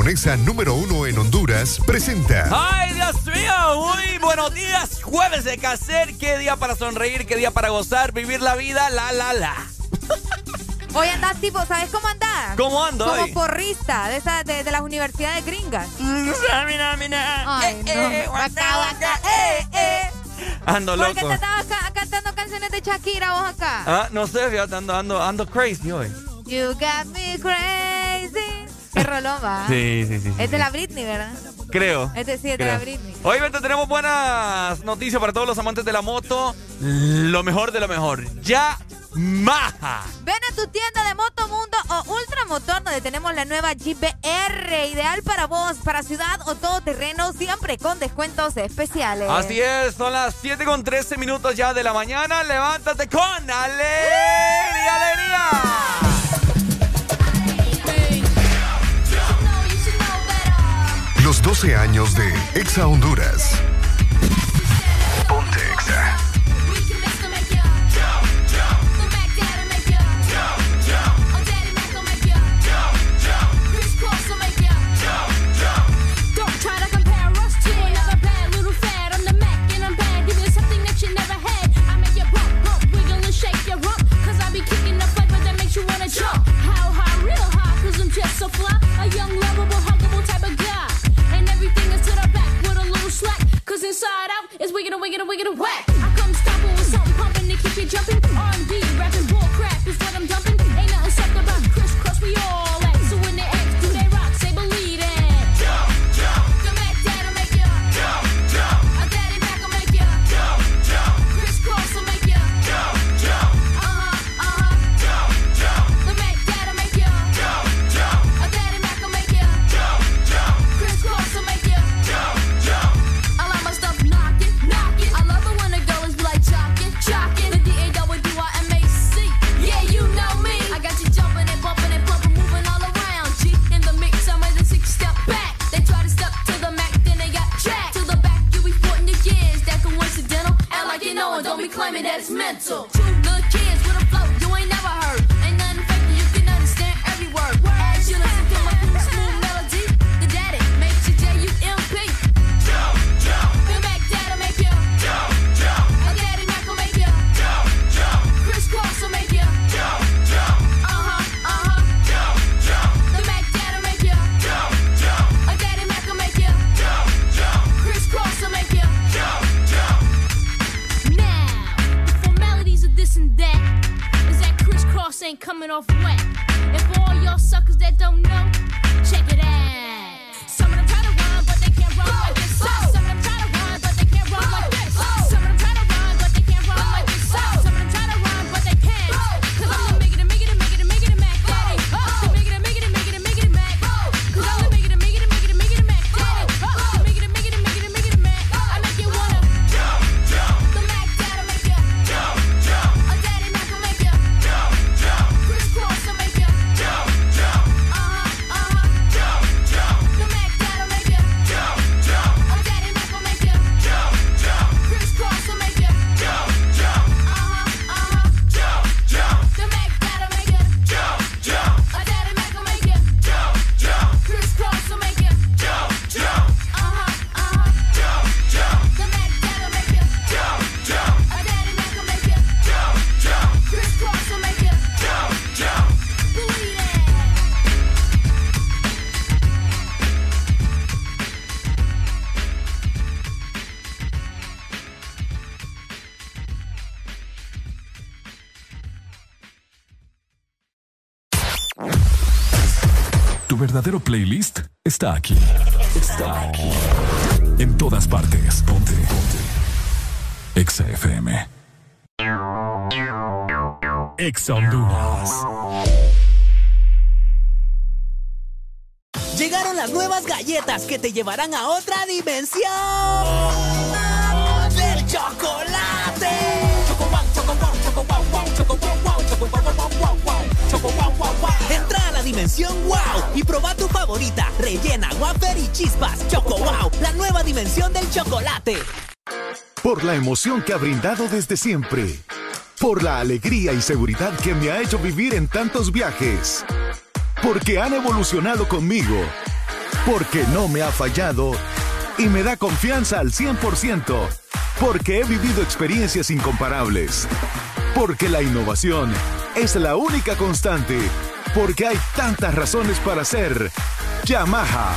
japonesa número uno en Honduras, presenta. ¡Ay, Dios mío! Muy buenos días, jueves de caser. Qué día para sonreír, qué día para gozar, vivir la vida, la, la, la. Hoy andás tipo, ¿sabes cómo andás? ¿Cómo ando? Como hoy? porrista de, esa, de, de, las universidades gringas. Ah, mira, mira. Ay, eh, acá, acá. Ando loco. ¿Por qué te estabas ca cantando canciones de Shakira vos acá? Ah, no sé, fíjate, ando, ando, ando crazy hoy. You got me crazy rolón. Sí, sí, sí. Es de la Britney, ¿verdad? Creo. Este sí, este es la Britney. Hoy, Beto, tenemos buenas noticias para todos los amantes de la moto. Lo mejor de lo mejor. Ya Maja. Ven a tu tienda de Motomundo o Ultramotor donde tenemos la nueva GPR, ideal para vos, para ciudad o todo terreno, siempre con descuentos especiales. Así es, son las 7 con 13 minutos ya de la mañana. Levántate con alegría, alegría. los 12 años de Exa Honduras. está aquí. Está aquí. En todas partes. Ponte. Ponte. Exa FM. Exa Honduras. Llegaron las nuevas galletas que te llevarán a otra dimensión. wow y proba tu favorita, rellena, wafer y chispas. Choco wow, la nueva dimensión del chocolate. Por la emoción que ha brindado desde siempre. Por la alegría y seguridad que me ha hecho vivir en tantos viajes. Porque han evolucionado conmigo. Porque no me ha fallado. Y me da confianza al 100%. Porque he vivido experiencias incomparables. Porque la innovación es la única constante porque hay tantas razones para ser Yamaha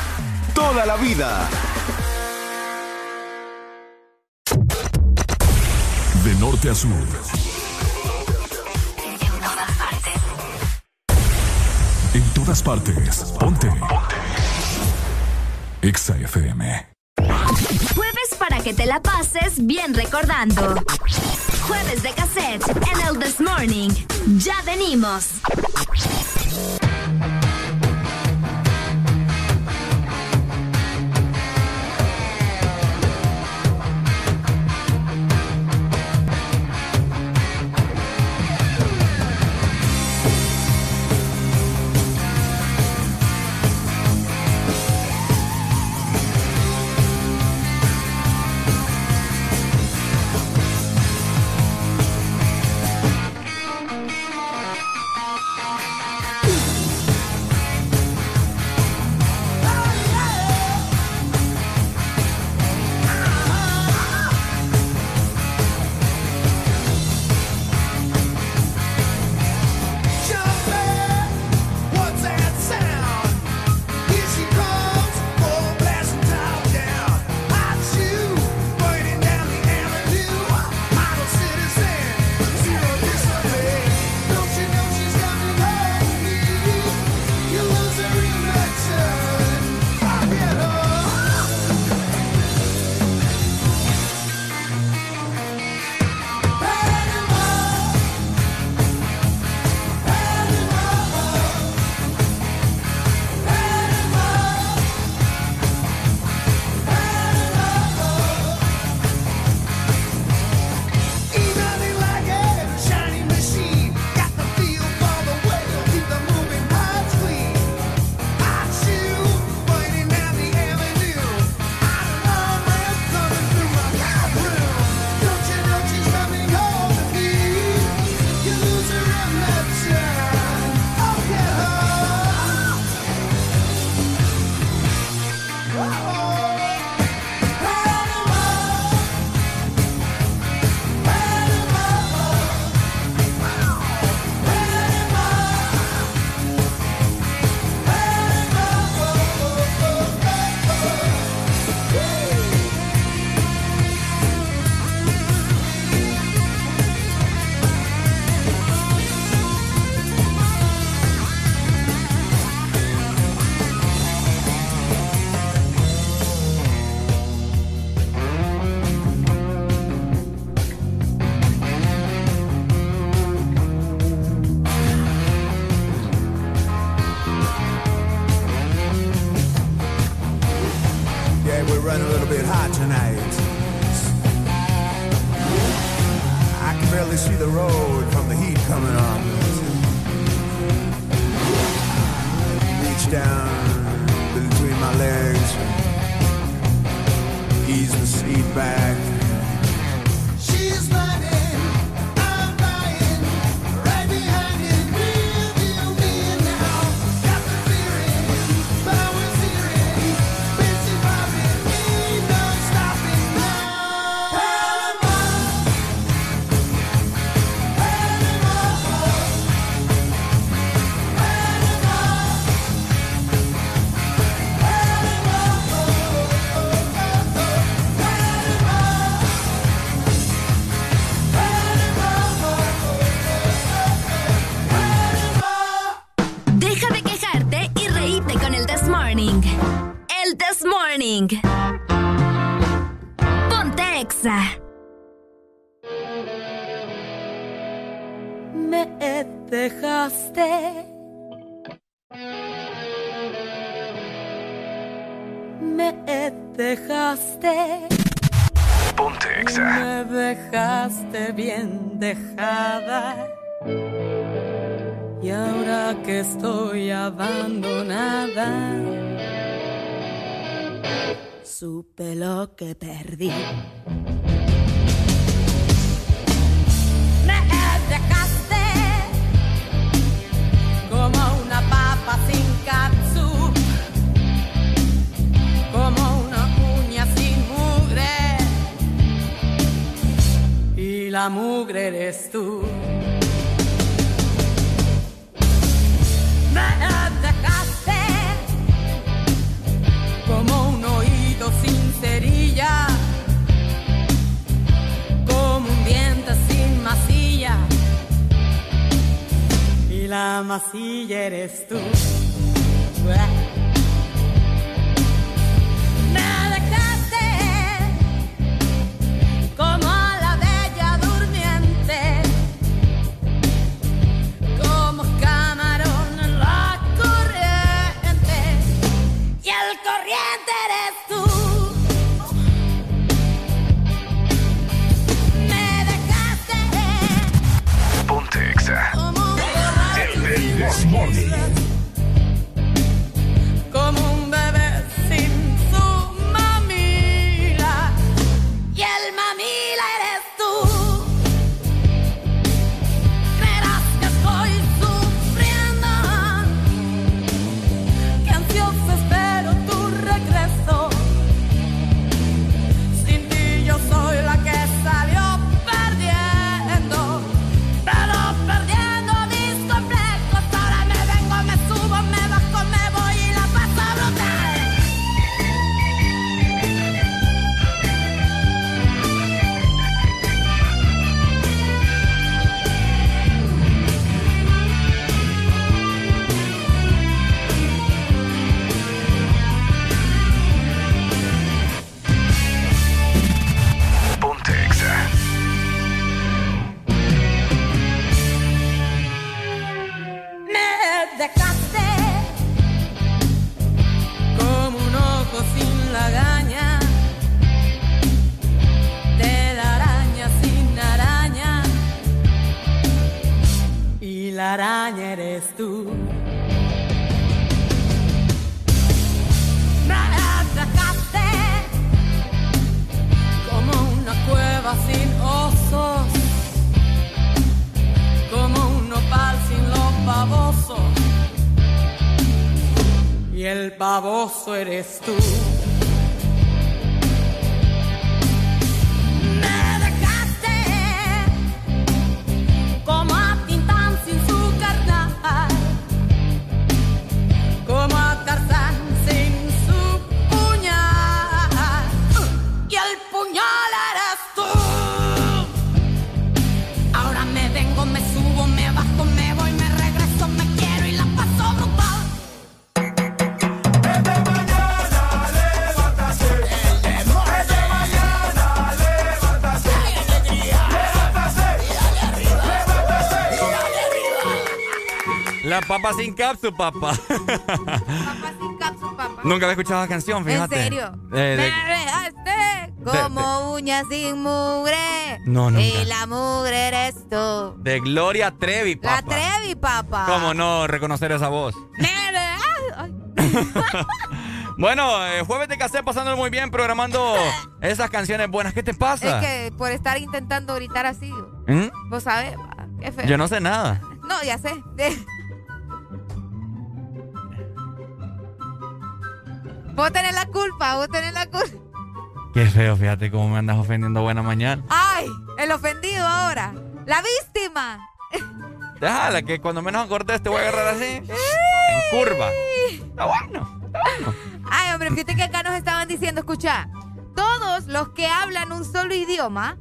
toda la vida. De norte a sur. En todas partes. En todas partes. Ponte. Ponte. Exa FM. Jueves para que te la pases bien recordando. Jueves de cassette en el This Morning. Ya venimos. Papa sin cápsula, papá. Papá sin cápsula, papá. Nunca había escuchado la canción, fíjate. ¿En serio? Eh, de- Me dejaste como uñas sin mugre. No, nunca. Y la mugre eres tú. de Gloria Trevi, La papá. Trevi, papá. ¿Cómo no reconocer esa voz? Me Bueno, eh, jueves de cassette pasándolo muy bien, programando esas canciones buenas. ¿Qué te pasa? Es que por estar intentando gritar así, ¿Mm? vos sabés, va, qué feo. Yo no sé nada. No, ya sé. Vos tenés la culpa, vos tenés la culpa. Qué feo, fíjate cómo me andas ofendiendo buena mañana. ¡Ay! El ofendido ahora. ¡La víctima! Déjala, que cuando menos acordes te voy a agarrar así. En curva. Está bueno. Ay, hombre, fíjate que acá nos estaban diciendo, escucha, todos los que hablan un solo idioma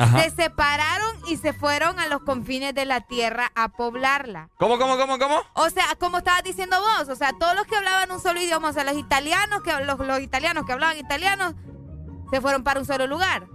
Ajá. se separaron y se fueron a los confines de la tierra a poblarla. ¿Cómo, cómo, cómo, cómo? O sea, como estabas diciendo vos, o sea, todos los que hablaban un solo idioma, o sea, los italianos que los, los italianos que hablaban italiano se fueron para un solo lugar.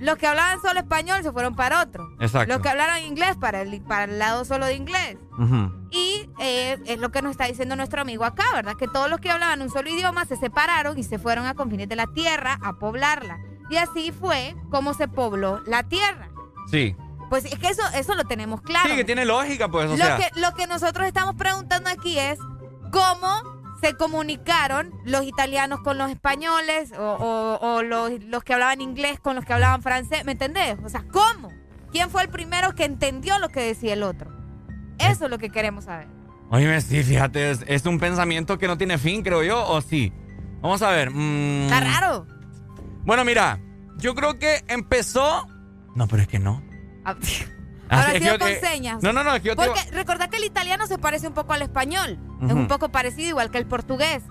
Los que hablaban solo español se fueron para otro. Exacto. Los que hablaron inglés para el, para el lado solo de inglés. Ujú. Y eh, es lo que nos está diciendo nuestro amigo acá, ¿verdad? Que todos los que hablaban un solo idioma se separaron y se fueron a confines de la tierra a poblarla. Y así fue como se pobló la tierra. Sí. Pues es que eso, eso lo tenemos claro. Sí, que tiene lógica, pues, o lo, sea. que, lo que nosotros estamos preguntando aquí es cómo se comunicaron los italianos con los españoles o, o- o los, los que hablaban inglés con los que hablaban francés, ¿me entendés? O sea, ¿cómo? ¿Quién fue el primero que entendió lo que decía el otro? Eso es lo que queremos saber. Oye, sí, fíjate, es, es un pensamiento que no tiene fin, creo yo, o sí. Vamos a ver. mm, Está raro. Bueno, mira, yo creo que empezó No, pero es que no. Ah, Ah, Ahora sí con te- señas. No, no, no, es que yo te Porque iba- recordad que el italiano se parece un poco al español. Es un poco parecido, igual que el portugués.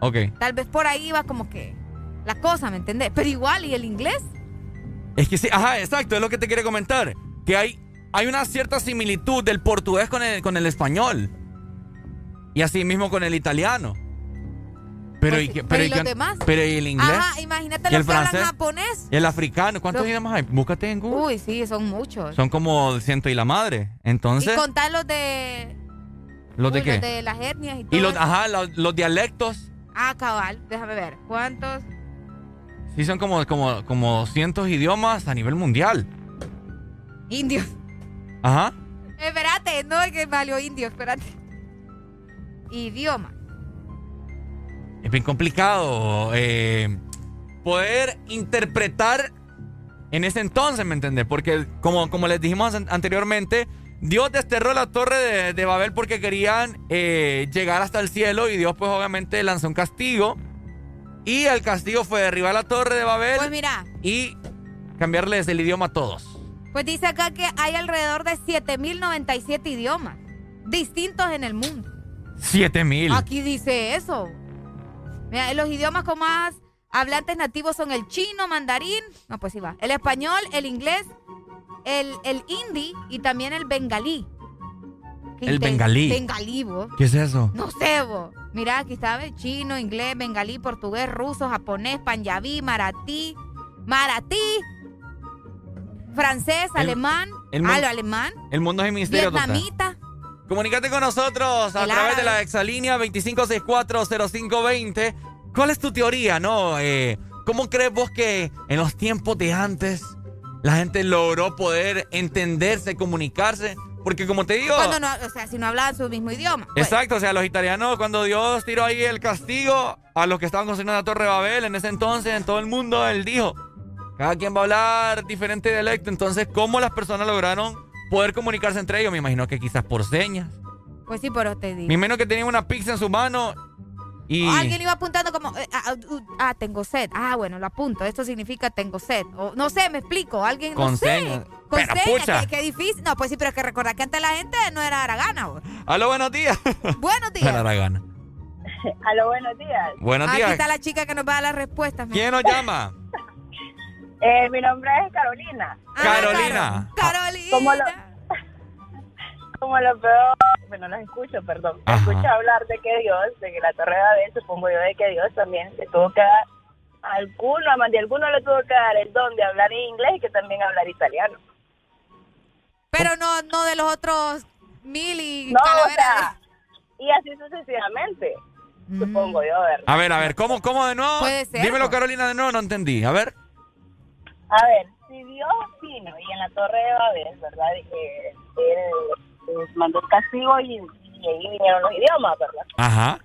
Ok. Tal vez por ahí va como que la cosa, ¿me entendés? Pero igual, ¿y el inglés? Es que sí, ajá, exacto, es lo que te quería comentar. Que hay, hay una cierta similitud del portugués con el, con el español. Y así mismo con el italiano. Pero, y, que- pero ¿y y los demás? pero ¿y el inglés? Ajá, imagínate ¿Y los el que hablan francés? japonés. ¿Y el africano? ¿Cuántos idiomas hay? Búscate en Google. Uy, sí, son muchos. Son como ciento y la madre. Entonces, y contar los de... ¿los de uy, qué? Los de las etnias y todo. Y los, eso. ajá, los, los dialectos. Ah, cabal, déjame ver. ¿Cuántos? Sí, son como, como, como cientos idiomas a nivel mundial. Indios. Ajá. Espérate, no es que valió indio, espérate. Idioma. Es bien complicado eh, poder interpretar en ese entonces, ¿me entendés? Porque como, como les dijimos an- anteriormente, Dios desterró la torre de, de Babel porque querían eh, llegar hasta el cielo y Dios pues obviamente lanzó un castigo. Y el castigo fue derribar la torre de Babel Pues mira, y cambiarles el idioma a todos. pues dice acá que hay alrededor de 7097 idiomas distintos en el mundo. Siete mil. Aquí dice eso. Mira, los idiomas con más hablantes nativos son el chino, mandarín, no, pues sí va, el español, el inglés, el, el hindi y también el bengalí. Qué El bengalí. Bengalí, vos. ¿Qué es eso? No sé, vos. Mira, aquí ¿ves? chino, inglés, bengalí, portugués, ruso, japonés, panjabí, maratí, maratí, francés, El- alemán, el ah, alemán, El mundo es un misterio total. Comunícate con nosotros a través de la exalínea 25640520. ¿Cuál es tu teoría, no? Eh, ¿Cómo crees vos que en los tiempos de antes la gente logró poder entenderse, comunicarse? Porque como te digo... Cuando no, o sea, si no hablaban su mismo idioma. pues. Exacto, o sea, los italianos, cuando Dios tiró ahí el castigo a los que estaban construyendo la Torre de Babel, en ese entonces, en todo el mundo, Él dijo, cada quien va a hablar diferente dialecto, entonces, ¿cómo las personas lograron poder comunicarse entre ellos? Me imagino que quizás por señas. Pues sí, pero te digo. Me imagino que tenían una pizza en su mano y... O alguien iba apuntando como, eh, ah, uh, ah, tengo sed. Ah, bueno, lo apunto. Esto significa tengo sed. O no sé, me explico. Alguien, Con no sé. señas. Con Pero, señas, pucha. qué, qué difícil. No, pues sí, pero es que recordar que antes la gente no era aragana. bo. Aló, buenos días. Buenos días. Era la gana. Aló, buenos días. Buenos Aquí días. está la chica que nos va a dar las respuestas. ¿Quién nos llama? Eh, mi nombre es Carolina. Carolina. Carolina. Como lo, como lo veo, bueno, los escucho, perdón. Ajá. Escucho hablar de que Dios, de que la Torre de Babel, supongo yo, de que Dios también le tuvo que dar alguno, a más de alguno le tuvo que dar el don de hablar inglés y que también hablar italiano. Pero no, no de los otros mil y No, o calaveras. sea, y así sucesivamente, supongo yo, ¿verdad? A ver, a ver, ¿cómo, cómo de nuevo? Puede ser, Dímelo. Carolina, de nuevo, no entendí. A ver. A ver, si Dios vino y en la Torre de Babel, ¿verdad? Eh, él eh, mandó el castigo y, y ahí vinieron los idiomas, ¿verdad? Ajá.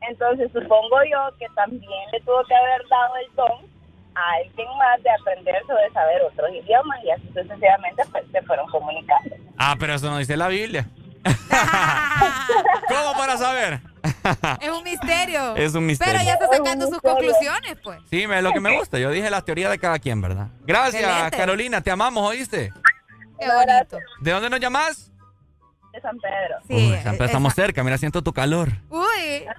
Entonces supongo yo que también le tuvo que haber dado el don a alguien más de aprender sobre saber otros idiomas y así sucesivamente pues, se fueron comunicando. Ah, pero eso no dice la Biblia. ¿Cómo para saber? Es un misterio. Es un misterio. Pero ya está sacando sus conclusiones, pues. Sí, me- es lo que me gusta. Yo dije la teoría de cada quien, ¿verdad? Gracias, Excelente. Carolina. Te amamos, ¿oíste? Qué bonito. ¿De dónde nos llamas? De San Pedro. Uy, ya empezamos cerca. Mira, siento tu calor. Uy. Ya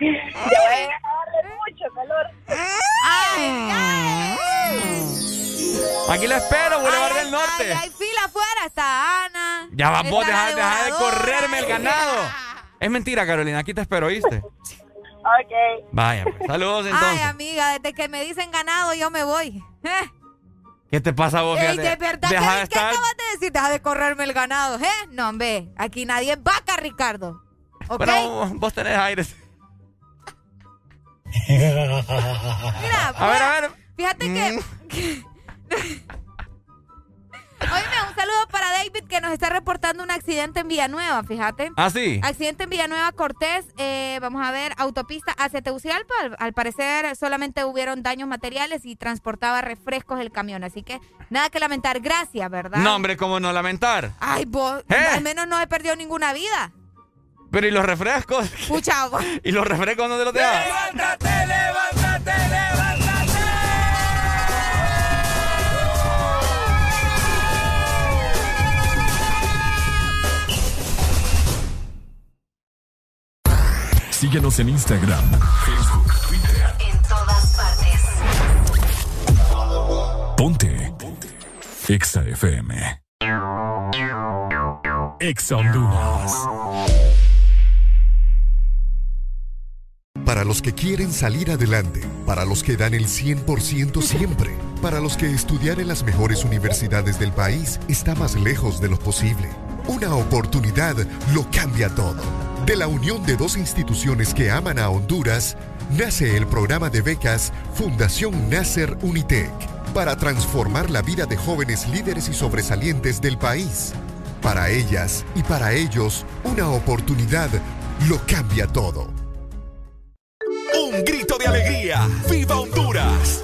voy a mucho calor. Aquí la espero, Boulevard del Norte. Ay, hay fila afuera. Está Ana. Ya está deja, deja de correrme el ganado. Es mentira, Carolina. Aquí te espero, ¿oíste? Ok. Vaya, pues. Saludos Ay, entonces. amiga, desde que me dicen ganado, yo me voy. Eh. ¿Qué te pasa a vos? Ey, de verdad, ¿qué, de qué estar- acabas de decir? Deja de correrme el ganado, ¿eh? No, hombre, aquí nadie es vaca, Ricardo. ¿Ok? Pero vos tenés aires. Mira, A ver, a ver. Fíjate que... Oíme, un saludo para David que nos está reportando un accidente en Villanueva, fíjate. ¿Ah, sí? Accidente en Villanueva Cortés, eh, vamos a ver, autopista hacia Tegucigalpa. Al, al parecer solamente hubieron daños materiales y transportaba refrescos el camión, así que nada que lamentar. Gracias, ¿verdad? No, hombre, ¿cómo no lamentar? Ay, vos, ¿Eh? al menos no he perdido ninguna vida. Pero ¿y los refrescos? Pucha, vos. ¿Y los refrescos dónde los dejas? ¡Levántate, levántate, levántate! Síguenos en Instagram, Facebook, Twitter. En todas partes. Ponte. Ponte. Exa FM. Exa Honduras. Para los que quieren salir adelante, para los que dan el 100% siempre, para los que estudiar en las mejores universidades del país está más lejos de lo posible. Una oportunidad lo cambia todo. De la unión de dos instituciones que aman a Honduras, nace el programa de becas Fundación Nasser Unitec para transformar la vida de jóvenes líderes y sobresalientes del país. Para ellas y para ellos, una oportunidad lo cambia todo. Un grito de alegría. ¡Viva Honduras!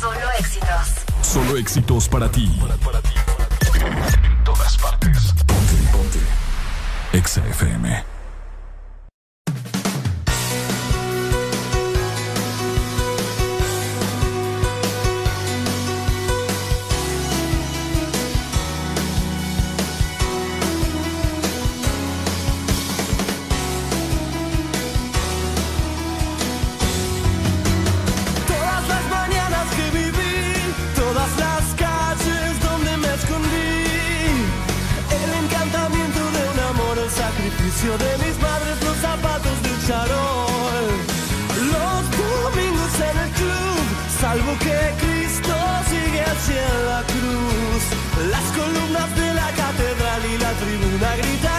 Solo éxitos. Solo éxitos para ti. En todas partes. Ponte, ponte. Exa FM. De mis madres, los zapatos del charol, los domingos en el club, salvo que Cristo sigue hacia la cruz, las columnas de la catedral y la tribuna grita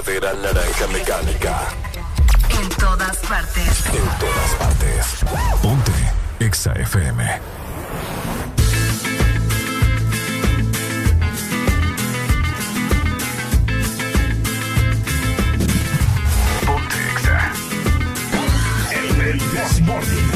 verdadera naranja mecánica. En todas partes. En todas partes. Ponte Exa FM. Ponte Exa. El, el This Morning.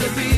A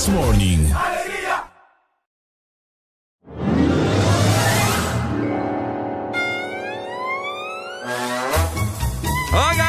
This Morning. Ok.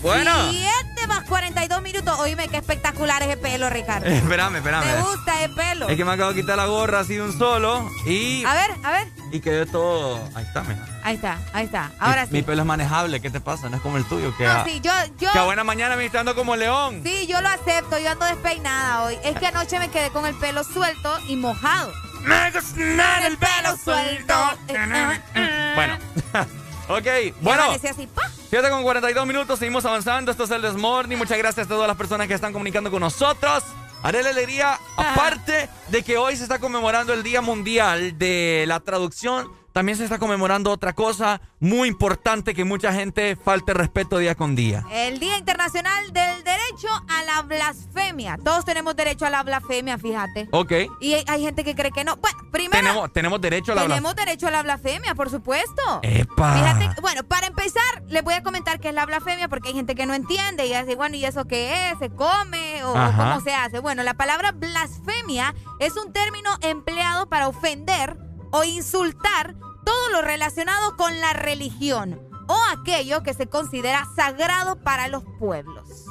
Bueno. 7 más 42 minutos. Oíme, qué espectacular ese pelo, Ricardo. Eh, espérame, espérame. Me gusta pelo. Es que me acabo de quitar la gorra así de un solo y, A ver, a ver. y quedé todo. Ahí está, mira. Ahí está, ahí está. Ahora mi, sí. mi pelo es manejable, ¿qué te pasa? No es como el tuyo. Que No, a, sí, yo, yo. que a buena mañana me está dando como león. Sí, yo lo acepto. Yo ando despeinada hoy. Es que anoche me quedé con el pelo suelto y mojado. Me gusta el pelo suelto. Bueno. ok, bueno. así, ¡pa! 7 con 42 minutos, seguimos avanzando. Esto es el Desmorning. Muchas gracias a todas las personas que están comunicando con nosotros. Haré la alegría, aparte de que hoy se está conmemorando el Día Mundial de la Traducción, también se está conmemorando otra cosa muy importante que mucha gente falte respeto día con día. El Día Internacional del Derecho a la Blasfemia. Todos tenemos derecho a la blasfemia, fíjate. Ok. Y hay, hay gente que cree que no. Bueno, primero. Tenemos, tenemos derecho a la tenemos derecho a la blasfemia, por supuesto. ¡Epa! Fíjate, bueno, para empezar, les voy a comentar qué es la blasfemia porque hay gente que no entiende y así, bueno, ¿y eso qué es? ¿Se come? o Ajá. cómo se hace? Bueno, la palabra blasfemia es un término empleado para ofender o insultar todo lo relacionado con la religión o aquello que se considera sagrado para los pueblos.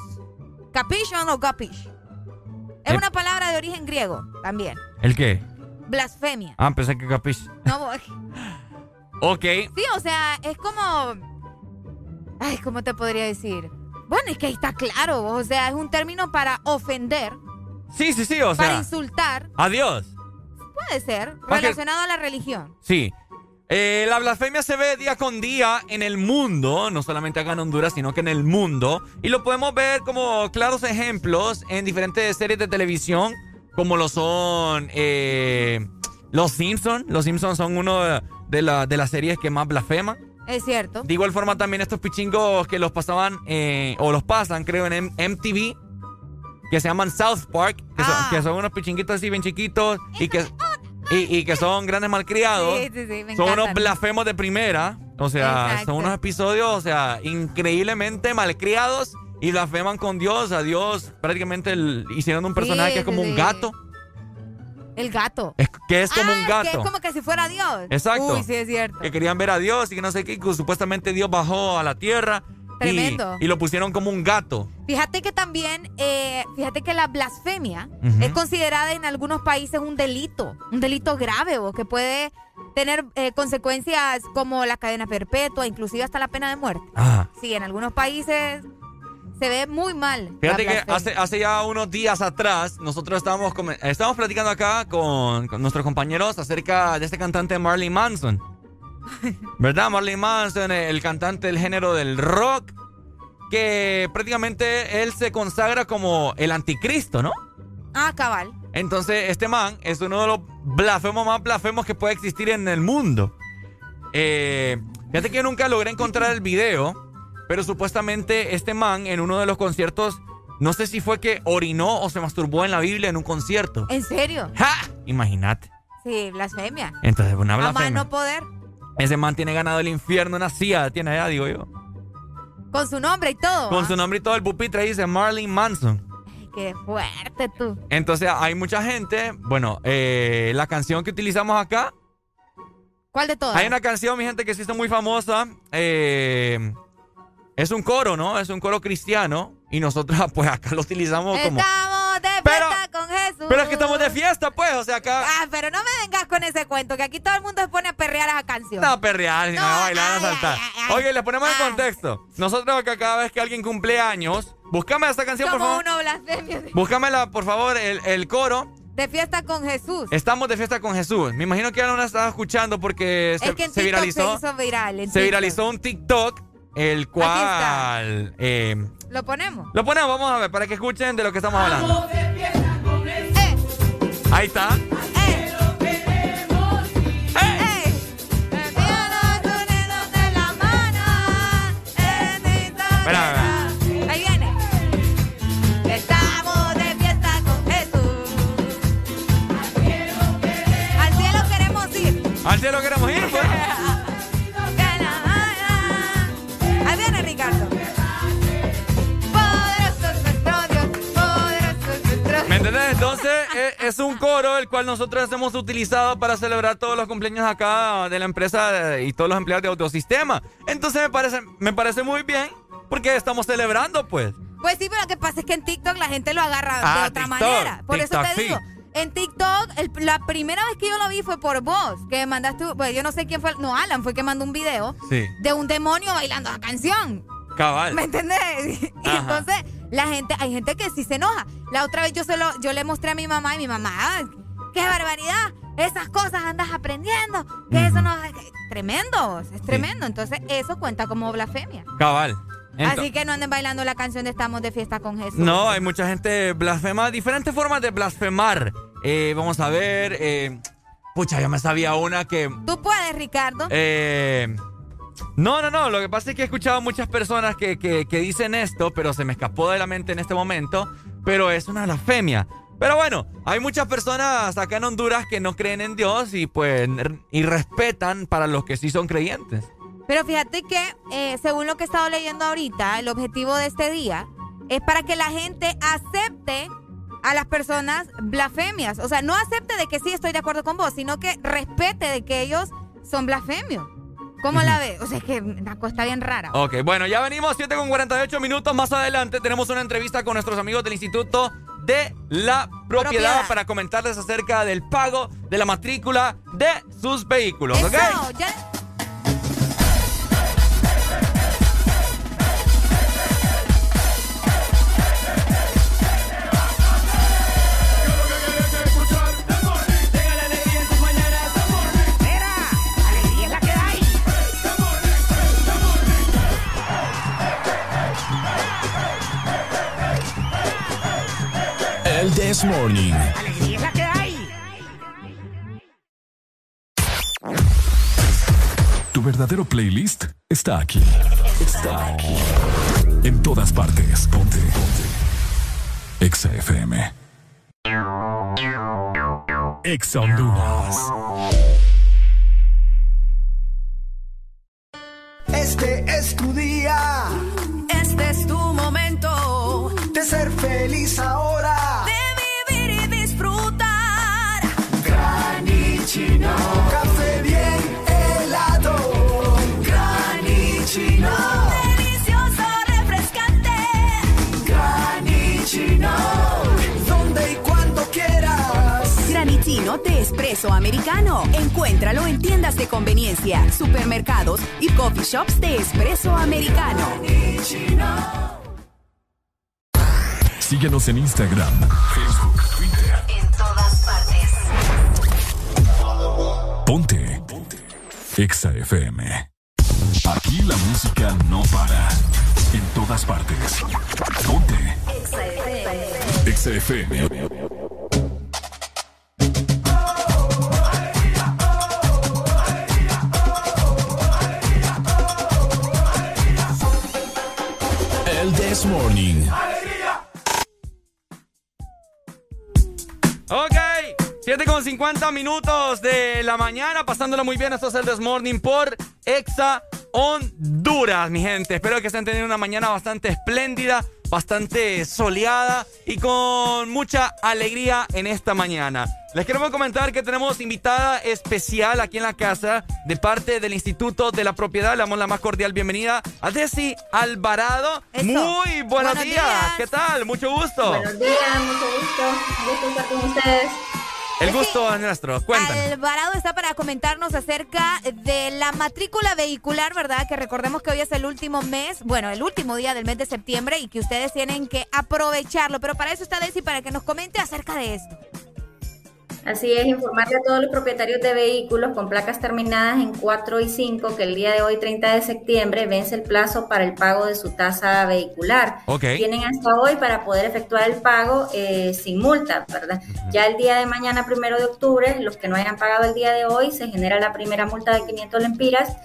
¿Capish o no capish? Es Eh. una palabra de origen griego también. ¿El qué? Blasfemia. Ah, pensé que capiche. No, voy- Ok. sí, o sea, es como... Ay, ¿cómo te podría decir? Bueno, es que ahí está claro, o sea, es un término para ofender, Sí, sí, sí, o para sea. insultar, Adiós. Puede ser, relacionado a la religión. Sí. Eh, la blasfemia se ve día con día en el mundo, no solamente acá en Honduras, sino que en el mundo. Y lo podemos ver como claros ejemplos en diferentes series de televisión, como lo son eh, Los Simpsons. Los Simpsons son uno de, de la- de las series que más blasfeman. Es cierto. De igual forma también estos pichingos que los pasaban, eh, o los pasan, creo, en M- MTV, que se llaman South Park, que, son, Ah. que son unos pichinguitos así bien chiquitos y que, y, y que son grandes malcriados. Sí, sí, sí, me son unos blasfemos de primera. O sea, Exacto. son unos episodios, o sea, increíblemente malcriados y blasfeman con Dios. A Dios prácticamente el- hicieron un personaje que es como un sí. gato. El gato. Es, que es como Ah, un Que gato. es como que si fuera Dios. Exacto. Uy, sí, es cierto. Que querían ver a Dios y que no sé qué. que supuestamente Dios bajó a la tierra. Y- Tremendo. Y, lo pusieron como un gato. Fíjate que también, eh, fíjate que la blasfemia Ujú. es considerada en algunos países un delito, un delito grave o que puede tener eh, consecuencias como la cadena perpetua, inclusive hasta la pena de muerte. Ah. Sí, en algunos países se ve muy mal. Fíjate que hace, hace ya unos días atrás, nosotros estábamos, estábamos platicando acá con, con nuestros compañeros acerca de este cantante Marley Manson. ¿Verdad? Marley Manson, el cantante del género del rock, que prácticamente él se consagra como el anticristo, ¿no? Ah, cabal. Entonces, este man es uno de los blasfemos más blasfemos que puede existir en el mundo. Eh, fíjate que yo nunca logré encontrar el video, pero supuestamente este man en uno de los conciertos, no sé si fue que orinó o se masturbó en la Biblia en un concierto. ¿En serio? ¡Ja! Imagínate. Sí, blasfemia. Entonces, una A más blasfemia. no poder. Ese man tiene ganado el infierno, una silla tiene allá, digo yo. Con su nombre y todo. Con ¿ah? su nombre y todo el pupitre dice Marley Manson. Ay, Qué fuerte tú. Entonces hay mucha gente, bueno, eh, la canción que utilizamos acá ¿Cuál de todas? Hay una canción, mi gente, que se hizo muy famosa. eh, es un coro, ¿no? Es un coro cristiano. Y nosotros, pues, acá lo utilizamos como. Pero es que estamos de fiesta, pues. O sea, acá. Ah, pero no me vengas con ese cuento, que aquí todo el mundo se pone a perrear esa canción. No, a perrear, sino a bailar, a ay, saltar. ay, ay, ay. Oye, le ponemos en contexto. Nosotros acá, cada vez que alguien cumple años, búscame esta canción, por favor. uno blasfemia. Búscamela, por favor, el, el coro. De fiesta con Jesús. Estamos de fiesta con Jesús. Me imagino que ya no la estaba escuchando porque se, es que en se TikTok viralizó. se hizo viral. en Se viralizó un TikTok, el cual. eh, ¿Lo ponemos? lo ponemos, vamos a ver, para que escuchen de lo que estamos hablando. Ahí está. Espera, espera. Ahí viene. Estamos de fiesta con Jesús. Al cielo queremos ir. Al cielo queremos ir, es un coro el cual nosotros hemos utilizado para celebrar todos los cumpleaños acá de la empresa y todos los empleados de autosistema. Entonces, me parece, me parece muy bien porque estamos celebrando, pues. Pues sí, pero lo que pasa es que en TikTok la gente lo agarra Ah, de otra TikTok, manera. Por TikTok, eso te sí. digo. En TikTok, el- la primera vez que yo lo vi fue por vos, que mandaste, pues yo no sé quién fue, no, Alan fue que mandó un video Sí. de un demonio bailando la canción. Cabal. ¿Me entendés? Y Ajá. entonces, la gente, hay gente que sí se enoja. La otra vez yo se lo, yo le mostré a mi mamá y mi mamá, "Ah, qué barbaridad, esas cosas andas aprendiendo, que eso no es tremendo, es tremendo. Entonces, eso cuenta como blasfemia. Cabal. Así que no anden bailando la canción de Estamos de fiesta con Jesús. No, hay mucha gente blasfema, diferentes formas de blasfemar. Eh, vamos a ver. eh, pucha, yo me sabía una que. Tú puedes, Ricardo. eh, no, no, no. Lo que pasa es que he escuchado muchas personas que, que- que dicen esto, pero se me escapó de la mente en este momento. Pero es una blasfemia. Pero bueno, hay muchas personas acá en Honduras que no creen en Dios y pues y respetan para los que sí son creyentes. Pero fíjate que, eh, según lo que he estado leyendo ahorita, el objetivo de este día es para que la gente acepte a las personas blasfemias. O sea, no acepte de que sí estoy de acuerdo con vos, sino que respete de que ellos son blasfemios. ¿Cómo la ves? O sea, es que una cosa está bien rara. Ok, bueno, ya venimos 7 con 48 minutos. Más adelante tenemos una entrevista con nuestros amigos del Instituto de la Propiedad, Propiedad. para comentarles acerca del pago de la matrícula de sus vehículos, ¿ok? Eso, ya- El This Morning. Tu verdadero playlist está aquí. Está aquí. En todas partes. Ponte. Ponte. Exa FM. Exa Honduras. Este es tu día. Este es tu momento de ser feliz ahora. Americano. Encuéntralo en tiendas de conveniencia, supermercados y coffee shops de espresso americano. Síguenos en Instagram, Facebook, Twitter. En todas partes. Ponte. Ponte. Exa FM. Aquí la música no para. En todas partes. Ponte. Exa FM. El Morning. Ok, 7 con 50 minutos de la mañana, pasándola muy bien. Esto es el This Morning por Exa Honduras, mi gente. Espero que estén teniendo una mañana bastante espléndida, bastante soleada y con mucha alegría en esta mañana. Les queremos comentar que tenemos invitada especial aquí en la casa de parte del Instituto de la Propiedad. Le damos la más cordial bienvenida a Desi Alvarado. Eso. Muy buenos, Buenos días. días. ¿Qué tal? Mucho gusto. Buenos días, mucho gusto. Un gusto estar con ustedes. El gusto es nuestro. Cuéntanos. Alvarado está para comentarnos acerca de la matrícula vehicular, ¿verdad? Que recordemos que hoy es el último mes, bueno, el último día del mes de septiembre y que ustedes tienen que aprovecharlo. Pero para eso está Desi, para que nos comente acerca de esto. Así es, informarle a todos los propietarios de vehículos con placas terminadas en 4 y 5 que el día de hoy, 30 de septiembre, vence el plazo para el pago de su tasa vehicular. Ok. Tienen hasta hoy para poder efectuar el pago eh, sin multa, ¿verdad? Ya el día de mañana, primero de octubre, los que no hayan pagado el día de hoy, se genera la primera multa de 500 lempiras.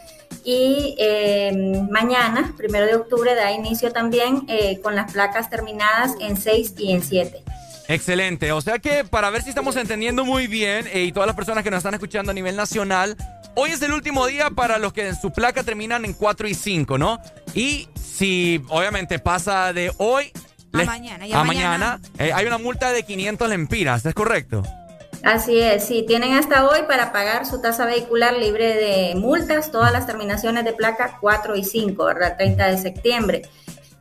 Y eh, mañana, primero de octubre, da inicio también eh, con las placas terminadas en 6 y en 7. Excelente. O sea que para ver si estamos entendiendo muy bien eh, y todas las personas que nos están escuchando a nivel nacional, hoy es el último día para los que en su placa terminan en 4 y 5, ¿no? Y si obviamente pasa de hoy A les- mañana, ya a mañana. mañana, eh, hay una multa de 500 lempiras, ¿es correcto? Así es, sí, tienen hasta hoy para pagar su tasa vehicular libre de multas, todas las terminaciones de placa 4 y 5, ¿verdad? 30 de septiembre.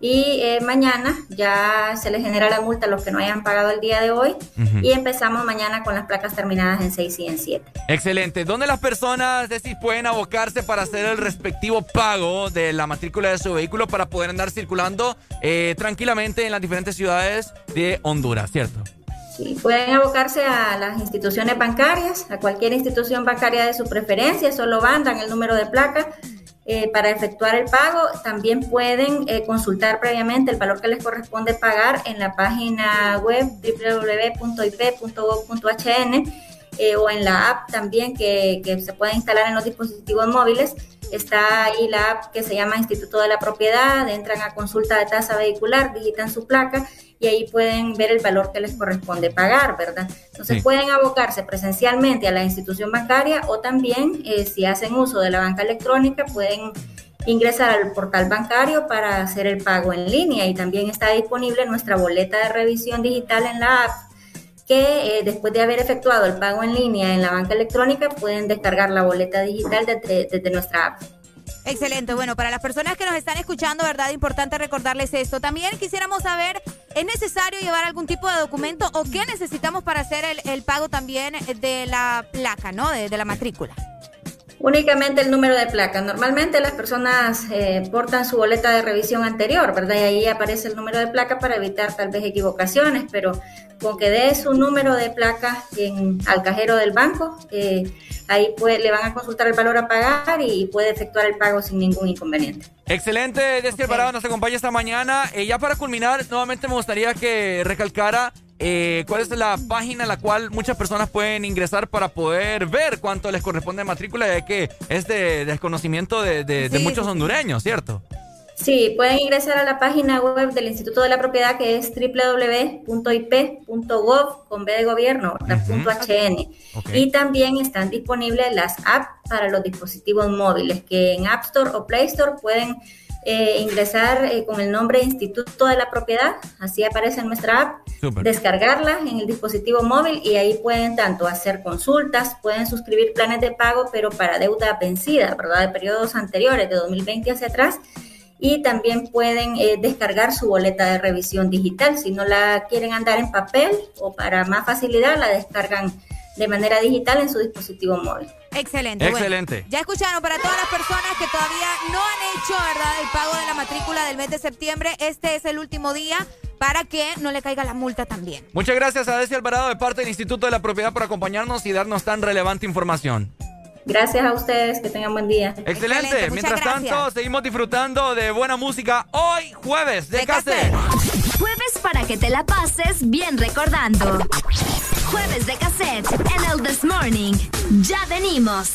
Y eh, mañana ya se les genera la multa a los que no hayan pagado el día de hoy y empezamos mañana con las placas terminadas en 6 y en 7. Excelente. ¿Dónde las personas, Ceci, pueden abocarse para hacer el respectivo pago de la matrícula de su vehículo para poder andar circulando eh, tranquilamente en las diferentes ciudades de Honduras, ¿cierto? Sí, pueden abocarse a las instituciones bancarias, a cualquier institución bancaria de su preferencia, solo van, dan el número de placa eh, para efectuar el pago. También pueden eh, consultar previamente el valor que les corresponde pagar en la página web www.ip.gov.hn eh, o en la app también que, que se puede instalar en los dispositivos móviles. Está ahí la app que se llama Instituto de la Propiedad, entran a consulta de tasa vehicular, digitan su placa y ahí pueden ver el valor que les corresponde pagar, ¿verdad? Entonces Sí. pueden abocarse presencialmente a la institución bancaria o también, eh, si hacen uso de la banca electrónica, pueden ingresar al portal bancario para hacer el pago en línea y también está disponible nuestra boleta de revisión digital en la app que eh, después de haber efectuado el pago en línea en la banca electrónica pueden descargar la boleta digital desde, desde nuestra app. Excelente. Bueno, para las personas que nos están escuchando, ¿verdad? Importante recordarles esto. También quisiéramos saber, ¿es necesario llevar algún tipo de documento o qué necesitamos para hacer el, pago también de la placa, ¿no? De, la matrícula. Únicamente el número de placa. Normalmente las personas eh, portan su boleta de revisión anterior, ¿verdad? Y ahí aparece el número de placa para evitar tal vez equivocaciones, pero con que dé su número de placa en, al cajero del banco, eh, ahí le van a consultar el valor a pagar y puede efectuar el pago sin ningún inconveniente. Excelente, Desti Alvarado nos acompaña esta mañana. Eh, ya para culminar, nuevamente me gustaría que recalcara eh, cuál es la página a la cual muchas personas pueden ingresar para poder ver cuánto les corresponde de matrícula, ya que es de desconocimiento de, de- de Sí, muchos hondureños, ¿cierto? Sí, pueden ingresar a la página web del Instituto de la Propiedad que es www.ip.gov con B de gobierno, ¿verdad? punto .hn. Y también están disponibles las apps para los dispositivos móviles que en App Store o Play Store pueden eh, ingresar eh, con el nombre Instituto de la Propiedad, así aparece en nuestra app, Súper. descargarla en el dispositivo móvil y ahí pueden tanto hacer consultas, pueden suscribir planes de pago, pero para deuda vencida, ¿verdad? De periodos anteriores, de 2020 hacia atrás y también pueden eh, descargar su boleta de revisión digital. Si no la quieren andar en papel o para más facilidad, la descargan de manera digital en su dispositivo móvil. Excelente. bueno. Excelente. ya escucharon, para todas las personas que todavía no han hecho, ¿verdad? El pago de la matrícula del mes de septiembre, este es el último día para que no le caiga la multa también. Muchas gracias a Desi Alvarado de parte del Instituto de la Propiedad por acompañarnos y darnos tan relevante información. Gracias a ustedes, que tengan buen día. Excelente. Mientras tanto, seguimos disfrutando de buena música hoy jueves de, cassette. Jueves para que te la pases bien recordando. Jueves de cassette en el This Morning. Ya venimos.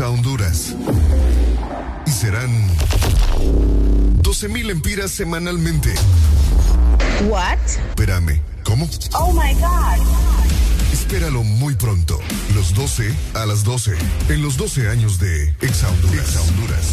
a Honduras. Y serán 12.000 empiras semanalmente. What? Espérame, ¿cómo? Oh my God. Espéralo muy pronto, los 12 a las 12, en los 12 años de Ex Honduras. Ex Honduras.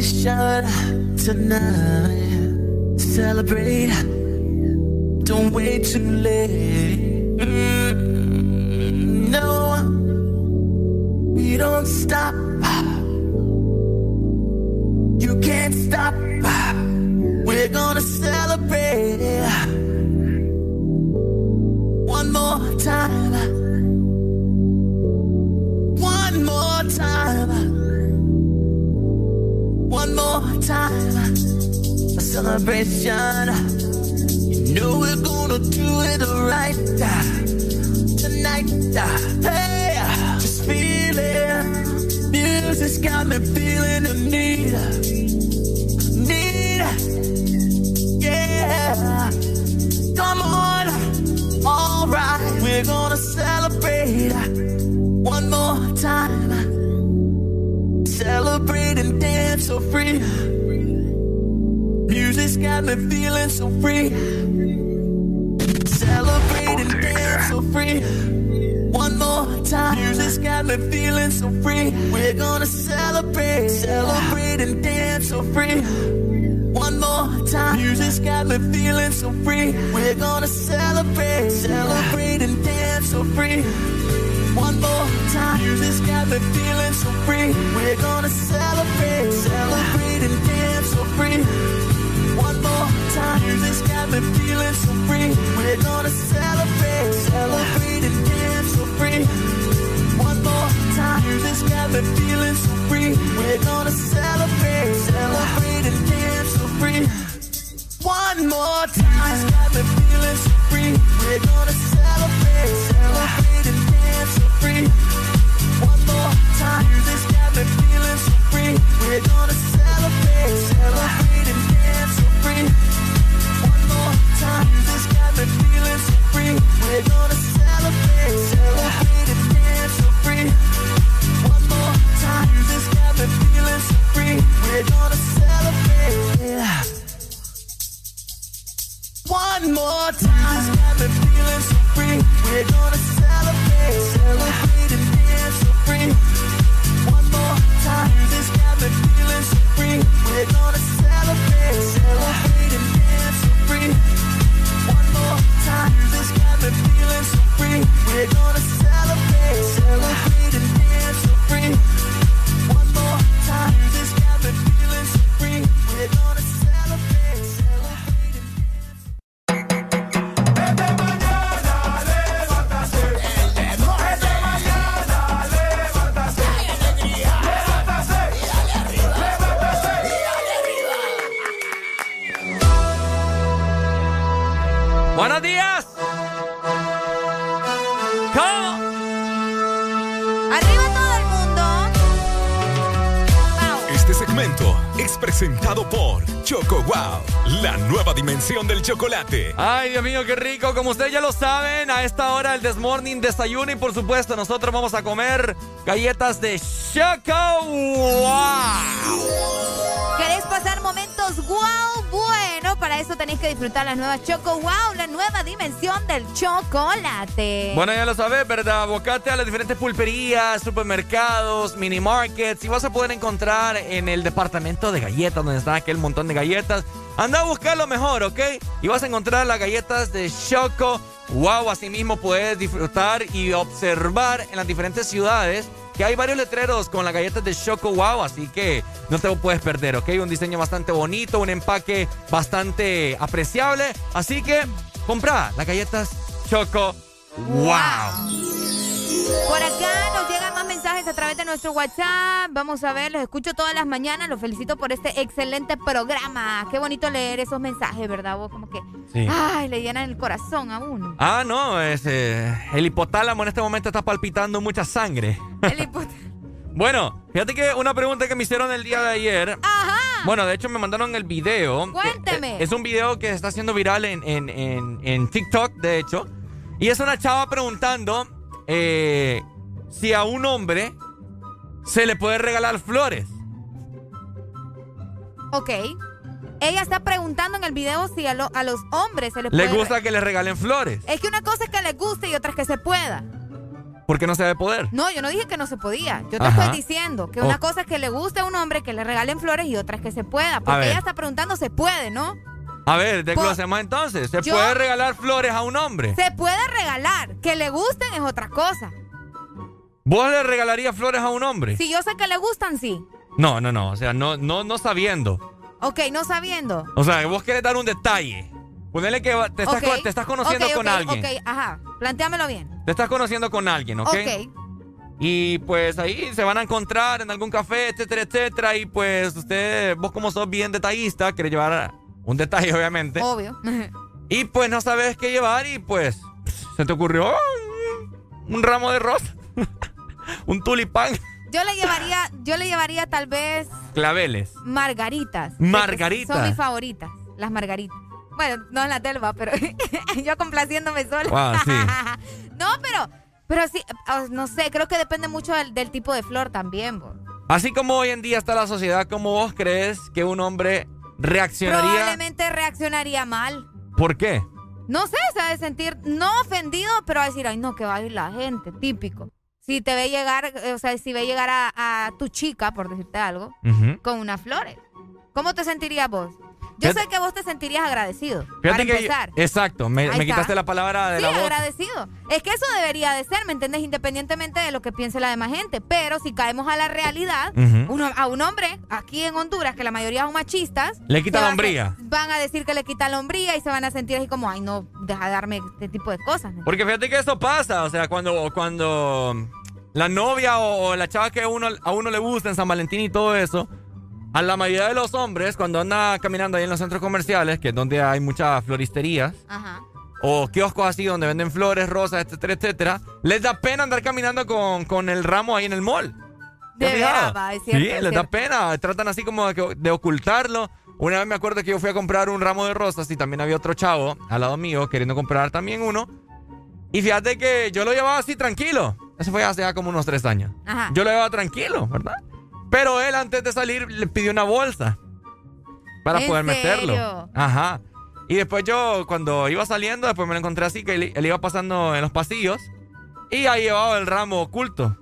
wish chocolate. Ay, Dios mío, qué rico. Como ustedes ya lo saben, a esta hora el Desmorning desayuno y por supuesto nosotros vamos a comer galletas de Choco Wow. ¿Querés pasar momentos wow? Bueno, para eso tenéis que disfrutar las nuevas Choco Wow, la nueva dimensión del chocolate. Bueno, ya lo sabes, ¿verdad? Bocate a las diferentes pulperías, supermercados, mini markets y vas a poder encontrar en el departamento de galletas donde está aquel montón de galletas. Anda a buscar lo mejor, ¿ok? Y vas a encontrar las galletas de Choco Wow. Asimismo puedes disfrutar y observar en las diferentes ciudades que hay varios letreros con las galletas de Choco Wow, así que no te lo puedes perder, ¿ok? Un diseño bastante bonito, un empaque bastante apreciable, así que compra las galletas Choco Wow. Por acá nos llegan más mensajes a través de nuestro WhatsApp. Vamos a ver, los escucho todas las mañanas. Los felicito por este excelente programa. Qué bonito leer esos mensajes, ¿verdad? Vos como que, Sí. ay, le llenan el corazón a uno. Ah, no, es, eh, el hipotálamo en este momento está palpitando mucha sangre. bueno, fíjate que una pregunta que me hicieron el día de ayer. Ajá. Bueno, de hecho me mandaron el video. Cuénteme. Eh, Es un video que se está haciendo viral en, en, en, en TikTok, de hecho. Y es una chava preguntando eh, si a un hombre se le puede regalar flores. Ok. Ella está preguntando en el video si a, lo- a los hombres se les Le puede... gusta que le regalen flores. Es que una cosa es que les guste y otra es que se pueda. Porque no se debe poder. No, yo no dije que no se podía. Yo te Ajá. estoy diciendo que Oh. una cosa es que le guste a un hombre que le regalen flores y otra es que se pueda. Porque ella está preguntando, se puede, ¿no? A ver, desglosemos entonces. ¿Se Yo- puede regalar flores a un hombre? Se puede regalar. Que le gusten es otra cosa. ¿Vos le regalarías flores a un hombre? Si yo sé que le gustan, sí. No, no, no. O sea, no, no, no sabiendo. Ok, no sabiendo. O sea, vos querés dar un detalle. Ponerle que te estás, te estás conociendo con alguien. Ok, ajá. Plantéamelo bien. Te estás conociendo con alguien, ¿ok? Ok. Y pues ahí se van a encontrar en algún café, etcétera, etcétera. Y pues usted, vos como sos bien detallista, querés llevar un detalle, obviamente. Obvio. Y pues no sabes qué llevar y pues se te ocurrió "Ay, un ramo de rosa, un tulipán, Yo le llevaría, yo le llevaría tal vez claveles. margaritas. Margaritas. Son mis favoritas, las margaritas. Bueno, no en la telva, pero yo complaciéndome sola. Wow, sí. no, pero, Pero sí, ah, no sé, creo que depende mucho del, del tipo de flor también, bo. Así como hoy en día está la sociedad, ¿cómo vos crees que un hombre reaccionaría? Probablemente reaccionaría mal. ¿Por qué? No sé, se ha de sentir no ofendido, pero va a decir, ay, no, que va a ir la gente, típico. Si te ve llegar, o sea, si ve llegar a, a tu chica, por decirte algo, con unas flores, ¿cómo te sentirías vos? Yo Fíjate- sé que vos te sentirías agradecido. Fíjate para que yo- empezar. exacto, me, quitaste la palabra de Sí, la boca. agradecido. Es que eso debería de ser, ¿me entiendes? Independientemente de lo que piense la demás gente. Pero si caemos a la realidad, uno- a un hombre aquí en Honduras, que la mayoría son machistas, Le quita la hombría. Van a decir que le quita la hombría y se van a sentir así como, ay, no, deja de darme este tipo de cosas. ¿me Porque fíjate que eso pasa, o sea, cuando, cuando la novia o, o la chava que a uno, a uno le gusta en San Valentín y todo eso, a la mayoría de los hombres, cuando anda caminando ahí en los centros comerciales, que es donde hay muchas floristerías, Ajá. o kioscos así donde venden flores, rosas, etcétera, etcétera, les da pena andar caminando con, con el ramo ahí en el mall. ¿Te has De veras, va, es cierto, Sí, es les da pena, tratan así como de, de ocultarlo. Una vez me acuerdo que yo fui a comprar un ramo de rosas y también había otro chavo al lado mío queriendo comprar también uno. Y fíjate que yo lo llevaba así tranquilo. Eso fue hace ya como unos tres años. Ajá. Yo lo llevaba tranquilo, ¿verdad? Pero él antes de salir le pidió una bolsa para ¿En poder meterlo. serio? Ajá. Y después yo, cuando iba saliendo, después me lo encontré así, que él, él iba pasando en los pasillos y ahí llevaba el ramo oculto.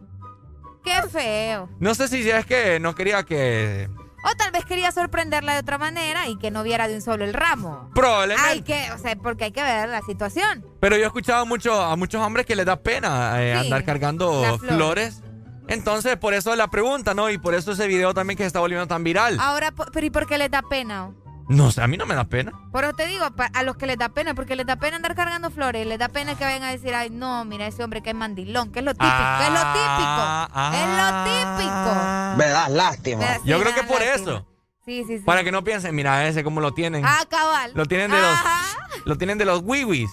Qué feo. No sé si es que no quería que... O tal vez quería sorprenderla de otra manera y que no viera de un solo el ramo. Probablemente. Hay que, o sea, porque hay que ver la situación. Pero yo he escuchado mucho, a muchos hombres que les da pena eh, Sí, andar cargando flores. Entonces, por eso la pregunta, ¿no? Y por eso ese video también que se está volviendo tan viral. Ahora, pero ¿y por qué les da pena? No sé, a mí no me da pena. Por eso te digo, a los que les da pena, porque les da pena andar cargando flores, les da pena que vayan a decir, ay, no, mira ese hombre que es mandilón, que es lo típico, que es lo típico, es lo típico. Me das lástima. Me- Yo creo que por lástima. eso. Sí, sí, sí. Para que no piensen, mira ese cómo lo tienen. Ah, cabal. Lo tienen de los, lo tienen de los wiwis.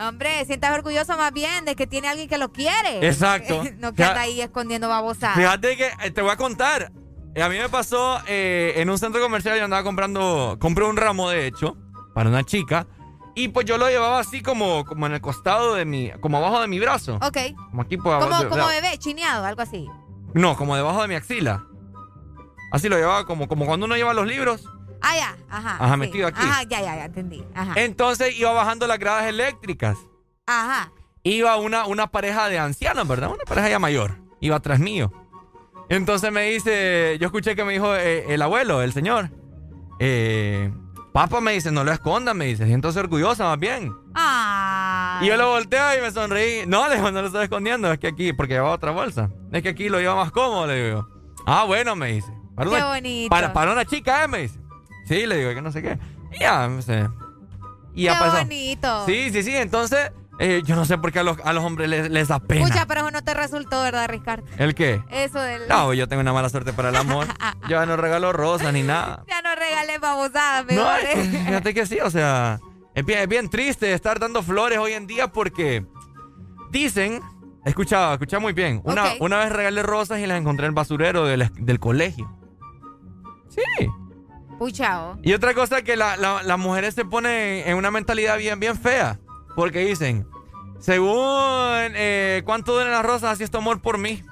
Hombre, sientas orgulloso más bien de que tiene alguien que lo quiere. Exacto. no que anda ahí escondiendo babosadas. Fíjate que eh, te voy a contar. Eh, A mí me pasó eh, en un centro comercial, yo andaba comprando, compré un ramo de hecho, para una chica, y pues yo lo llevaba así como, como en el costado de mi, como abajo de mi brazo. Ok. Como aquí por Como, de- como de- bebé, chineado, algo así. No, como debajo de mi axila. Así lo llevaba como, como cuando uno lleva los libros. Ah, ya, ajá. Ajá, sí. metido aquí. Ajá, ya, ya, ya, entendí. Ajá. Entonces iba bajando las gradas eléctricas. Ajá. Iba una, una pareja de ancianos, ¿verdad? Una pareja ya mayor. Iba atrás mío. Entonces me dice, yo escuché que me dijo eh, el abuelo, el señor. Eh, Papá me dice, no lo escondas, me dice, siéntose orgullosa más bien. Ah. Y yo lo volteo y me sonreí. No, le digo, no lo estoy escondiendo, es que aquí, porque llevaba otra bolsa. Es que aquí lo lleva más cómodo, le digo. Ah, bueno, me dice. Para Qué una- bonito. Para, para una chica, ¿eh? Me dice. Sí, le digo, que no sé qué. Y ya, no sé. Y ya Qué pasó. bonito. Sí, sí, sí. Entonces, eh, yo no sé por qué a los, a los hombres les, les da pena. Pucha, pero eso no te resultó, ¿verdad, Ricardo? ¿El qué? Eso del... No, yo tengo una mala suerte para el amor. yo no regalo rosas ni nada. Ya no regalé babosadas, No, mejor. es que fíjate que sí, o sea, es bien, es bien triste estar dando flores hoy en día porque dicen, escucha, escucha muy bien, una, una vez regalé rosas y las encontré en el basurero del, del colegio. Sí. Pucha, oh. Y otra cosa que la- la- las mujeres se ponen en una mentalidad bien, bien fea, porque dicen, según eh, cuánto duelen las rosas, así es tu amor por mí.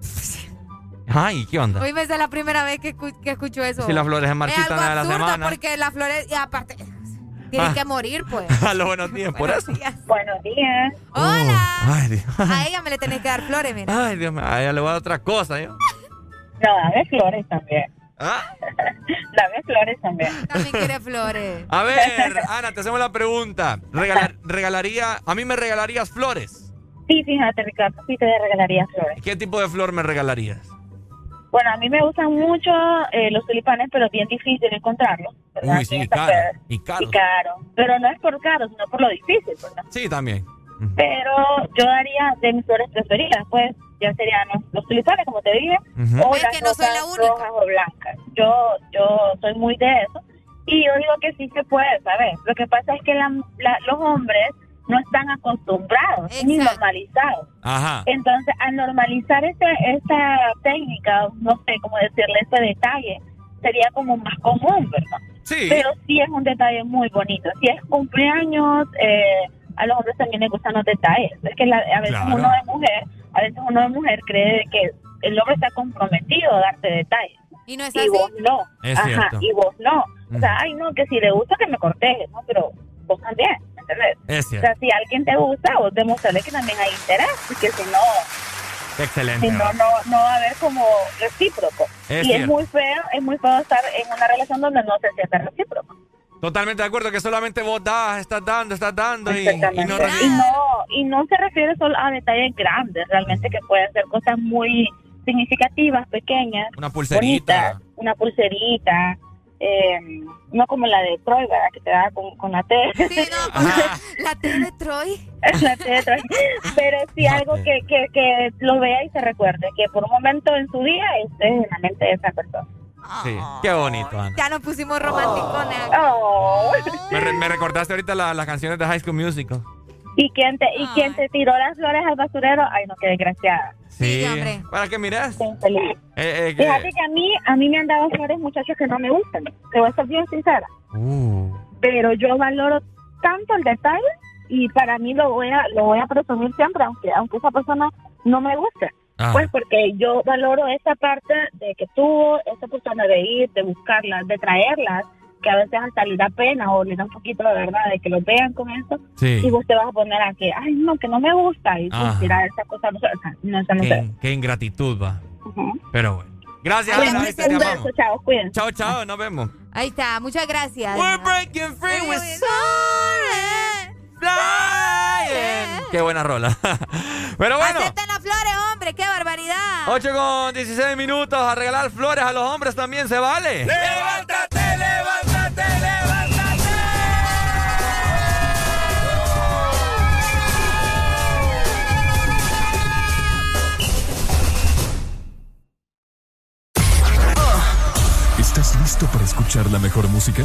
Ay, ¿qué onda? Hoy me es la primera vez que, que escucho eso. Si las flores se marchitan a la absurdo semana. porque las flores, y aparte, tienen Ah. que morir, pues. A los buenos días, por eso. Buenos días. Hola. Ay, Dios. A ella me le tenés que dar flores, mira. Ay, Dios mío, a ella le voy a dar otra cosa, yo. No, dame flores también. ¿Ah? dame flores también. También quiere flores. A ver, Ana, te hacemos la pregunta. Regalar- regalaría, a mí me regalarías flores. Sí, fíjate, Ricardo, sí te regalaría flores. ¿Qué tipo de flor me regalarías? Bueno, a mí me gustan mucho eh, los tulipanes, pero es bien difícil encontrarlos. ¿verdad? Uy, sí, esta caro. Y caro. Y caro. Pero no es por caro, sino por lo difícil, ¿verdad? Sí, también. Pero yo daría de mis flores preferidas, pues ya serían los, los tulipanes, como te dije, Ujú. o Es las que no soy la rojas o blancas. Yo, yo soy muy de eso. Y yo digo que sí se puede, ¿sabes? Lo que pasa es que la- la- los hombres no están acostumbrados ni normalizados. Ajá. Entonces, al normalizar este, esta técnica, no sé cómo decirle, este detalle, sería como más común, ¿verdad? Sí. Pero sí es un detalle muy bonito. Si es cumpleaños, eh, a los hombres también les gustan los detalles. Es que la- a veces Claro. uno de mujer, a veces uno de mujer cree de que el hombre está comprometido a darte detalles. Y no es y así. vos no. Es Ajá, cierto. y vos no. O sea, ay, no, que si le gusta que me corteje, ¿no? Pero vos también, ¿entendés? Es O cierto. sea, si alguien te gusta, vos demostrarle que también hay interés, porque si no, Excelente. si no, no, no va a haber como recíproco. Es y es muy feo, es muy feo estar en una relación donde no se siente recíproco. Totalmente de acuerdo que solamente vos das, estás dando, estás dando y, no y, recibes. no, y no se refiere solo a detalles grandes, realmente que pueden ser cosas muy significativas, pequeñas, Una pulserita. bonitas, una pulserita, eh, no como la de Troy, ¿verdad? Que te da con, con la T. La T de Troy. la T de Troy. Pero sí algo que, que, que lo vea y se recuerde, que por un momento en su día esté en la mente de esa persona. Sí, qué bonito, Ana. Ya nos pusimos romanticones. Oh. Me, re- me recordaste ahorita la- las canciones de High School Musical. ¿Y quién, te, ¿Y quién te tiró las flores al basurero? Ay, no, qué desgraciada. Sí, para que mires. infeliz. Eh, eh, Fíjate que a mí, a mí me han dado flores muchachos que no me gustan. Te voy a ser bien sincera. Uh, Pero yo valoro tanto el detalle y para mí lo voy a, lo voy a presumir siempre, aunque, aunque esa persona no me guste. Ah. Pues porque yo valoro esa parte de que tuvo esa persona de ir, de buscarlas, de traerlas, que a veces hasta le da pena o le da un poquito de verdad de que lo vean con eso. Sí. Y vos te vas a poner a que, ay, no, que no me gusta. Y pues, mira, esa cosa no, se- o sea, no, no se qué, qué ingratitud va. Pero bueno. Gracias, Ana. Te un amamos. beso, chao, cuídense. Chao, chao. Nos vemos. Ahí está, muchas gracias. We're breaking free with Flying. Qué buena rola. Pero bueno. Acepten las flores, hombre, qué barbaridad. 8 con 16 minutos a regalar flores a los hombres también se vale. ¡Levántate, levántate, levántate! ¿Estás listo para escuchar la mejor música?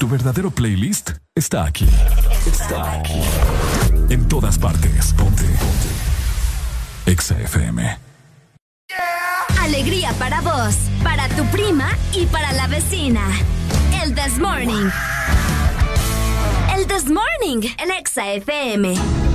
Tu verdadero playlist está aquí. Está aquí. En todas partes. Ponte. Ponte. Exa FM. Alegría para vos, para tu prima y para la vecina. El This Morning. El This Morning, el Exa FM.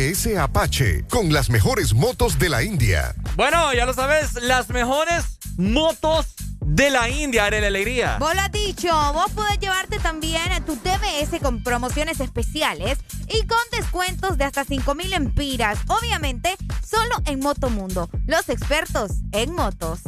RS Apache con las mejores motos de la India. Bueno, ya lo sabes, las mejores motos de la India, Arela Alegría. Vos lo has dicho, vos podés llevarte también a tu TBS con promociones especiales y con descuentos de hasta 5000 empiras. Obviamente, solo en Motomundo, los expertos en motos.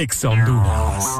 Ex Honduras.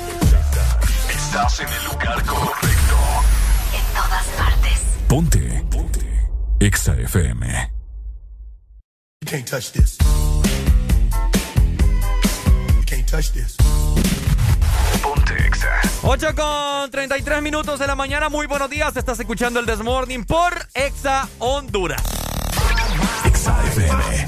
Estás en el lugar correcto. En todas partes. Ponte. Ponte. Exa FM. You can't touch this. You can't touch this. Ponte Exa. 8 con 33 minutos de la mañana. Muy buenos días. Estás escuchando el Desmorning por Exa Honduras. Exa FM.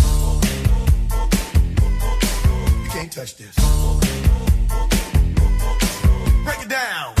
Touch this. Break it down.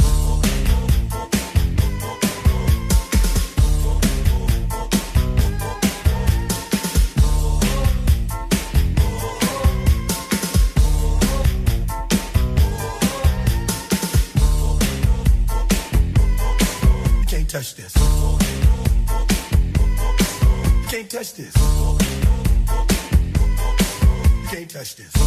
Touch this.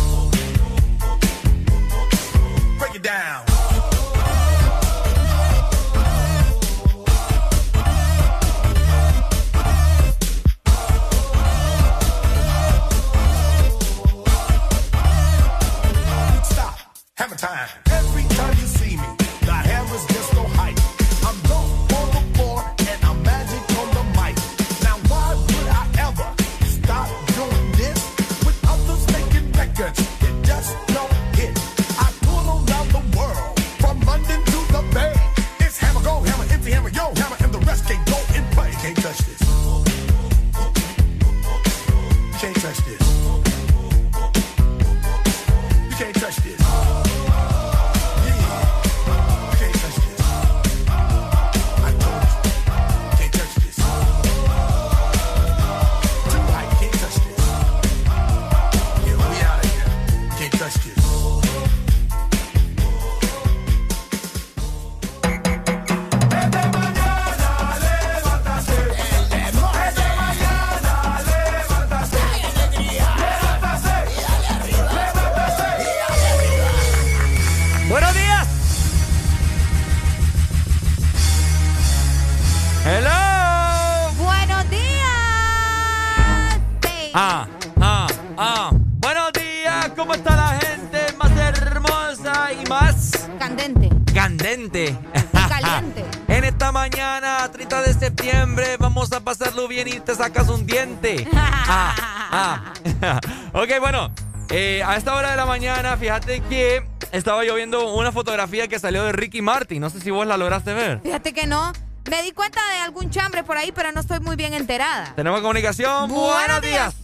Sacas un diente. Ah, ah. ok, bueno, eh, a esta hora de la mañana, fíjate que estaba yo viendo una fotografía que salió de Ricky Martin. No sé si vos la lograste ver. Fíjate que no. Me di cuenta de algún chambre por ahí, pero no estoy muy bien enterada. Tenemos comunicación. Buenos, días.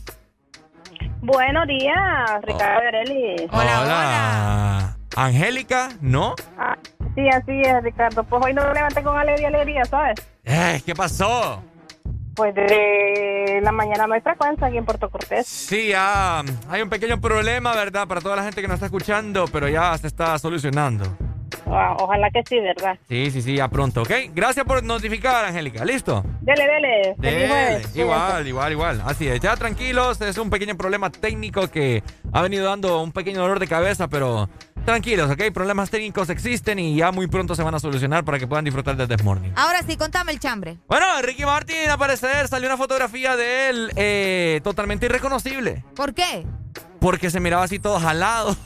Buenos días, Ricardo Verelli. Hola, hola. Angélica, ¿no? Ah, sí, así es, Ricardo. Pues hoy no me levanté con alegría, alegría, ¿sabes? Eh, ¿Qué pasó? Pues de la mañana no hay frecuencia aquí en Puerto Cortés. Sí, ya hay un pequeño problema, ¿verdad? Para toda la gente que nos está escuchando, pero ya se está solucionando. Ah, ojalá que sí, ¿verdad? Sí, sí, sí, ya pronto, ¿ok? Gracias por notificar, Angélica. ¿Listo? Dele, dele. Dele, jueves. igual, igual, igual. Así es, ya tranquilos, es un pequeño problema técnico que ha venido dando un pequeño dolor de cabeza, pero tranquilos, ¿ok? Problemas técnicos existen y ya muy pronto se van a solucionar para que puedan disfrutar del This Morning. Ahora sí, contame el chambre. Bueno, Ricky Martin, al parecer, salió una fotografía de él eh, totalmente irreconocible. ¿Por qué? Porque se miraba así todo jalado.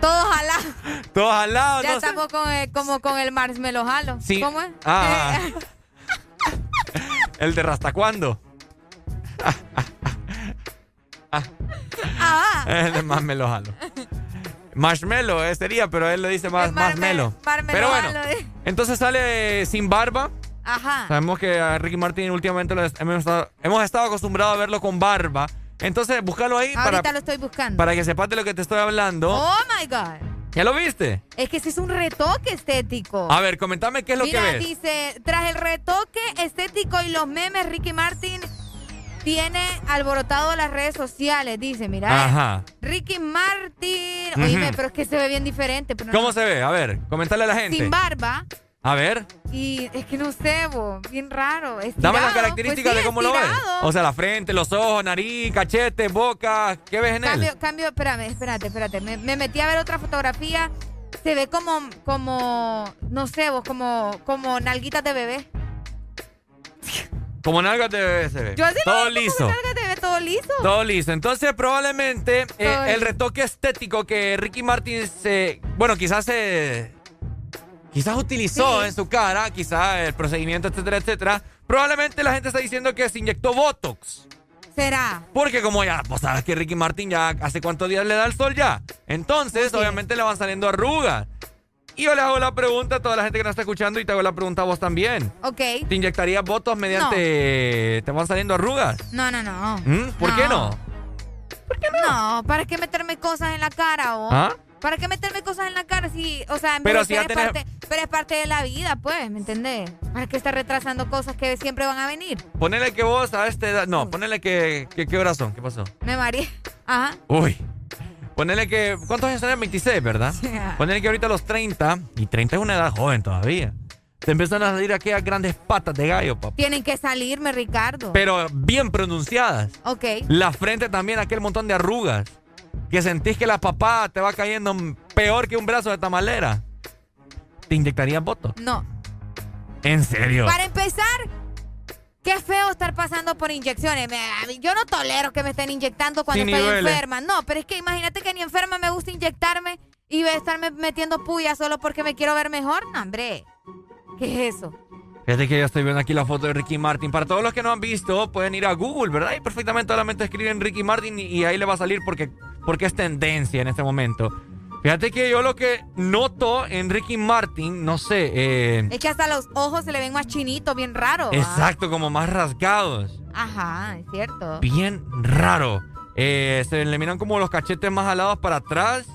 Todos jalados. Todo jalado, Ya no sé. estamos con el- como con el marshmallow jalo. Sí. ¿Cómo es? Ah. El de Rasta cuándo. Ah. El de más me lo jalo. Marshmallow eh, sería, pero él lo dice más, más melo. Pero bueno, entonces sale sin barba. Ajá. Sabemos que a Ricky Martin últimamente lo hemos estado, hemos estado acostumbrados a verlo con barba. Entonces, búscalo ahí Ahorita para, lo estoy buscando. para que sepas de lo que te estoy hablando. Oh my God. ¿Ya lo viste? Es que ese es un retoque estético. A ver, comentame qué es lo Mira, que ves. dice, tras el retoque estético y los memes, Ricky Martin tiene alborotado las redes sociales. Dice, mira. Ajá. Ricky Martin. Ujú. Oíme, pero es que se ve bien diferente. pero no- ¿Cómo se ve? A ver, comentale a la gente. Sin barba. A ver, Y es que no sé, bo, bien raro. dame las características pues sí, de cómo lo ves. O sea, la frente, los ojos, nariz, cachete, boca. ¿Qué ves en él? Cambio, cambio, espérame, espérate, espérate. Me, me metí a ver otra fotografía. Se ve como, como, no sé, vos, como, como nalguitas de bebé. Como nalgas de bebé se ve. Yo así lo Todo como liso. nalgas de bebé, todo liso. Todo liso. Entonces, probablemente eh, el retoque estético que Ricky Martin se. Bueno, quizás se. Quizás utilizó Sí. en su cara, quizás el procedimiento, etcétera, etcétera. Probablemente la gente está diciendo que se inyectó Botox. ¿Será? Porque como ya, pues sabes que Ricky Martin ya hace cuántos días le da el sol ya. Entonces, obviamente le van saliendo arrugas. Y yo le hago la pregunta a toda la gente que nos está escuchando y te hago la pregunta a vos también. Ok. ¿Te inyectarías Botox mediante... ¿Te van saliendo arrugas? No, no, no. ¿Mm? ¿Por qué no? no? ¿para qué meterme cosas en la cara, o? ¿Ah? ¿Para qué meterme cosas en la cara si, o sea, Pero si ya es tenés- parte, pero es parte de la vida, pues, ¿me entendés? ¿Para qué estar retrasando cosas que siempre van a venir? Ponele que vos a esta edad... No, ponele que... que ¿Qué horas son? ¿Qué pasó? Me mareé. Ajá. Uy. Ponele que... ¿Cuántos años tenés? 26, ¿verdad? Ponele que ahorita a los 30... Y 30 es una edad joven todavía. Te empiezan a salir aquellas grandes patas de gallo, papá. Tienen que salirme, Ricardo. Pero bien pronunciadas. Ok. La frente también, aquel montón de arrugas. Que sentís que la papada te va cayendo peor que un brazo de tamalera. ¿Te inyectarías voto? No. ¿En serio? Para empezar, qué feo estar pasando por inyecciones. Me- yo no tolero que me estén inyectando cuando Sí, ni estoy duele. enferma. No, pero es que imagínate que ni enferma me gusta inyectarme y voy a estarme metiendo puya solo porque me quiero ver mejor. No, hombre. ¿Qué es eso? Fíjate que ya estoy viendo aquí la foto de Ricky Martin. Para todos los que no han visto, pueden ir a Google, ¿verdad? Y perfectamente solamente escriben Ricky Martin y, y ahí le va a salir porque, porque es tendencia en este momento. Fíjate que yo lo que noto en Ricky Martin, no sé, eh, Es que hasta los ojos se le ven más chinitos, bien raro. ¿va? exacto, como más rasgados. Ajá, es cierto. Bien raro. Eh, se le miran como los cachetes más alados para atrás.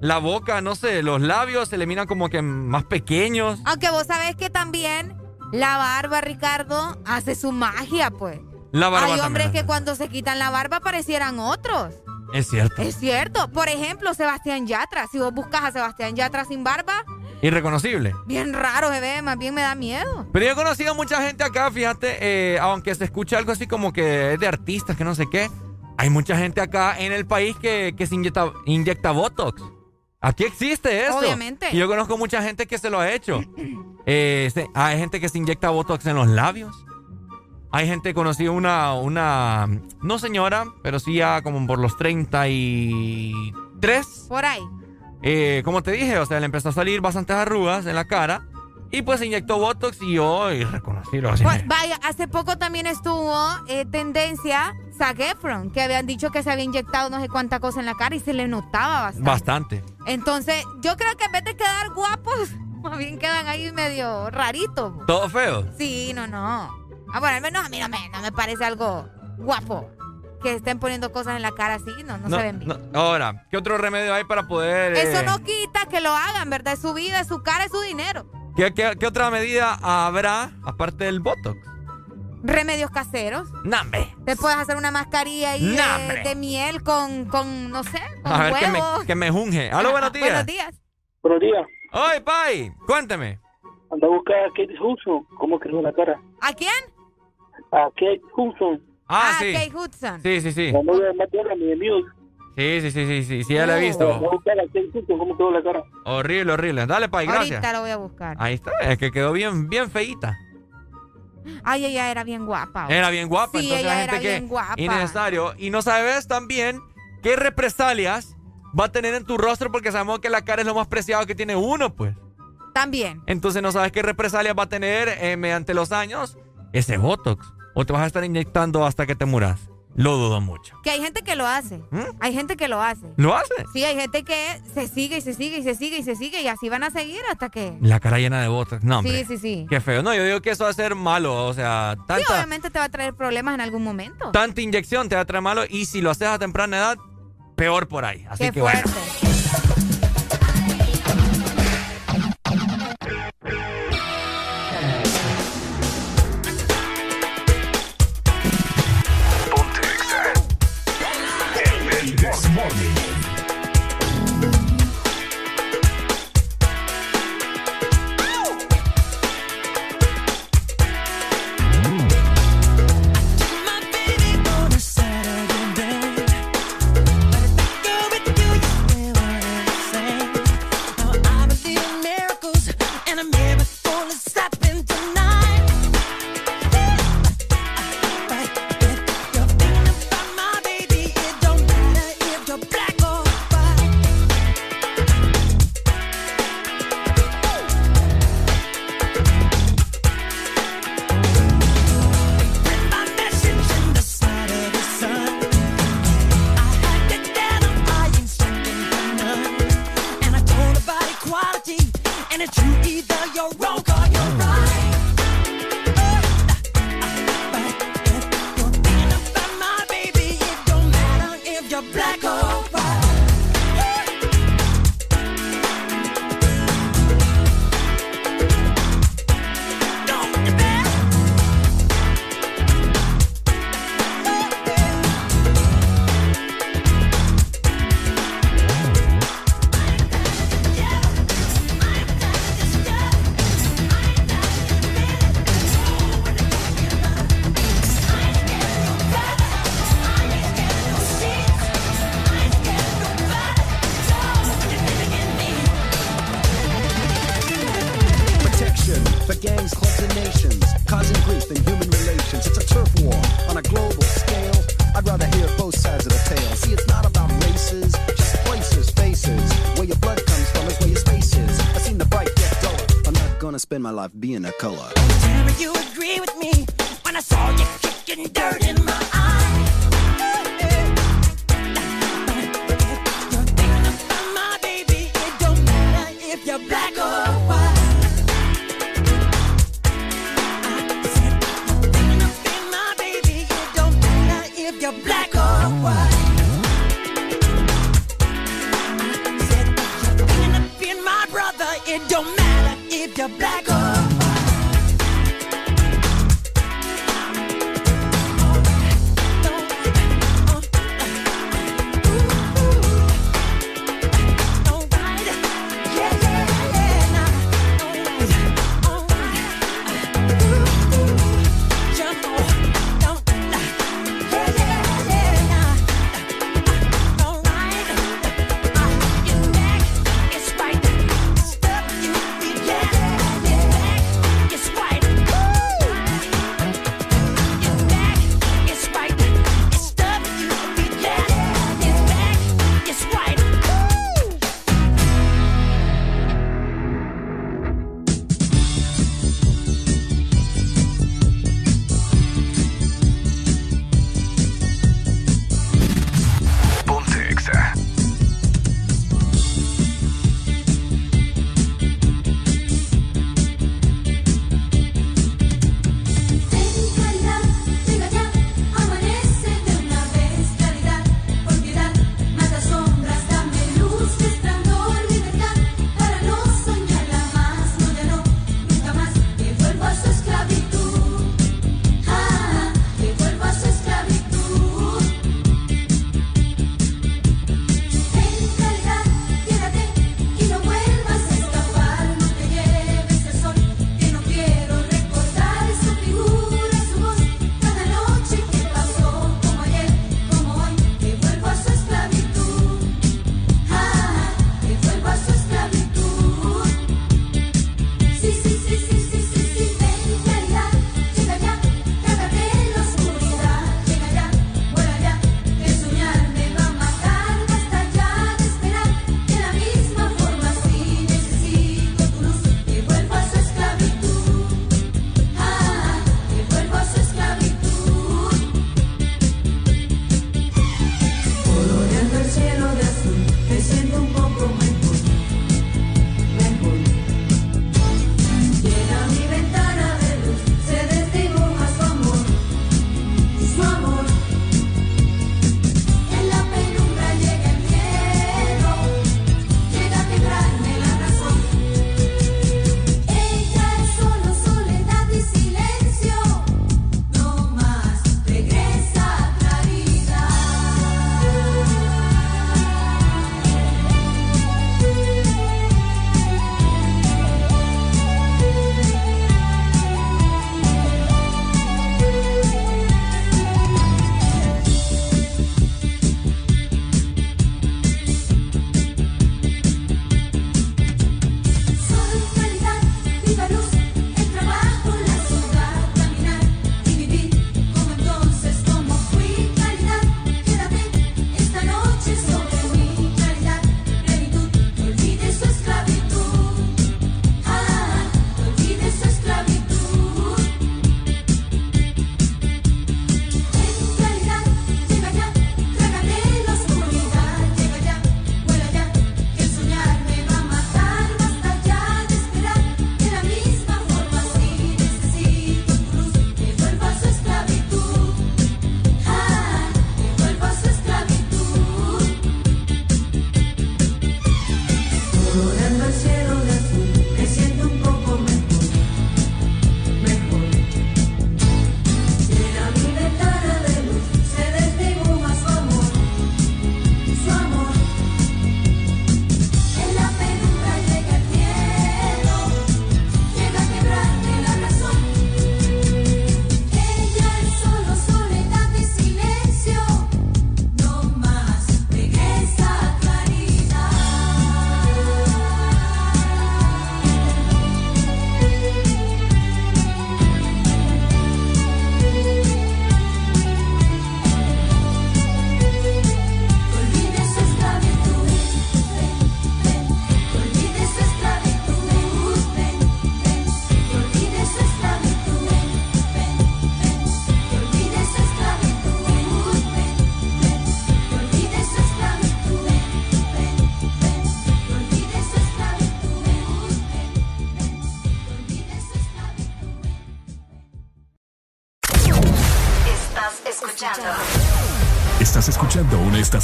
La boca, no sé, los labios se le miran como que más pequeños. Aunque vos sabés que también la barba, Ricardo, hace su magia, pues. La barba Hay hombres que cuando se quitan la barba parecieran otros. Es cierto. Es cierto. Por ejemplo, Sebastián Yatra. Si vos buscas a Sebastián Yatra sin barba, Irreconocible. bien raro se ve, más bien me da miedo. Pero yo he conocido mucha gente acá, fíjate, eh, aunque se escucha algo así como que es de artistas, que no sé qué. Hay mucha gente acá en el país que, que se inyecta, inyecta Botox. Aquí existe eso. Obviamente. Y yo conozco mucha gente que se lo ha hecho. Eh, hay gente que se inyecta Botox en los labios. Hay gente conocida, una, una, no señora, pero sí ya como por los 33. Por ahí. Eh, como te dije, o sea, le empezó a salir bastantes arrugas en la cara. Y pues se inyectó Botox y yo y reconocí lo así. Pues, vaya, hace poco también estuvo eh, tendencia Zac Efron, que habían dicho que se había inyectado no sé cuánta cosa en la cara y se le notaba bastante. Bastante. Entonces, yo creo que en vez de quedar guapos, más bien quedan ahí medio raritos. ¿Todo feo? Sí, no, no. Ah, bueno, al menos a mí no me, no me parece algo guapo. Que estén poniendo cosas en la cara así, no, no, se ven bien. no. Ahora, ¿qué otro remedio hay para poder... Eso eh, no quita que lo hagan, ¿verdad? Es su vida, es su cara, es su dinero. ¿qué, qué, qué otra medida habrá aparte del Botox? Remedios caseros. ¡Nambe! Te puedes hacer una mascarilla ahí ¡No, de, miel con, con, no sé, con A ver, que me, que me junge. ¡Aló, buenos días! Buenos días. Buenos días. ¡Oye, Pai! Cuénteme. Anda a buscar a Kate Hudson. ¿Cómo quedó la cara? ¿A quién? A Kate Hudson. Ah, Ah, sí. Kate Hudson. Sí, sí, sí. La novia de Matt y de Muse. Sí, sí, sí, sí, sí, sí, ya la he visto. buscar a Kate Hudson. ¿Cómo quedó la cara? Horrible, horrible. Dale, Pai, gracias. Ahorita lo voy a buscar. Ahí está, es que quedó bien, bien feíta. Ay, ella era bien guapa. Era bien guapa, Sí, entonces ella la gente era que bien guapa. innecesario. Y no sabes también qué represalias va a tener en tu rostro porque sabemos que la cara es lo más preciado que tiene uno, pues. También. Entonces no sabes qué represalias va a tener eh, mediante los años ese Botox. O te vas a estar inyectando hasta que te muras. Lo dudo mucho. Que hay gente que lo hace. ¿Mm? Hay gente que lo hace. ¿Lo hace? Sí, hay gente que se sigue y se sigue y se sigue y se sigue y así van a seguir hasta que... La cara llena de Botox. No, hombre. Sí, sí, sí. Qué feo. No, yo digo que eso va a ser malo. O sea, Sí, tanta, obviamente te va a traer problemas en algún momento. tanta inyección te va a traer malo. Y si lo haces a temprana edad, peor por ahí. Así Qué que bueno. fuerte. El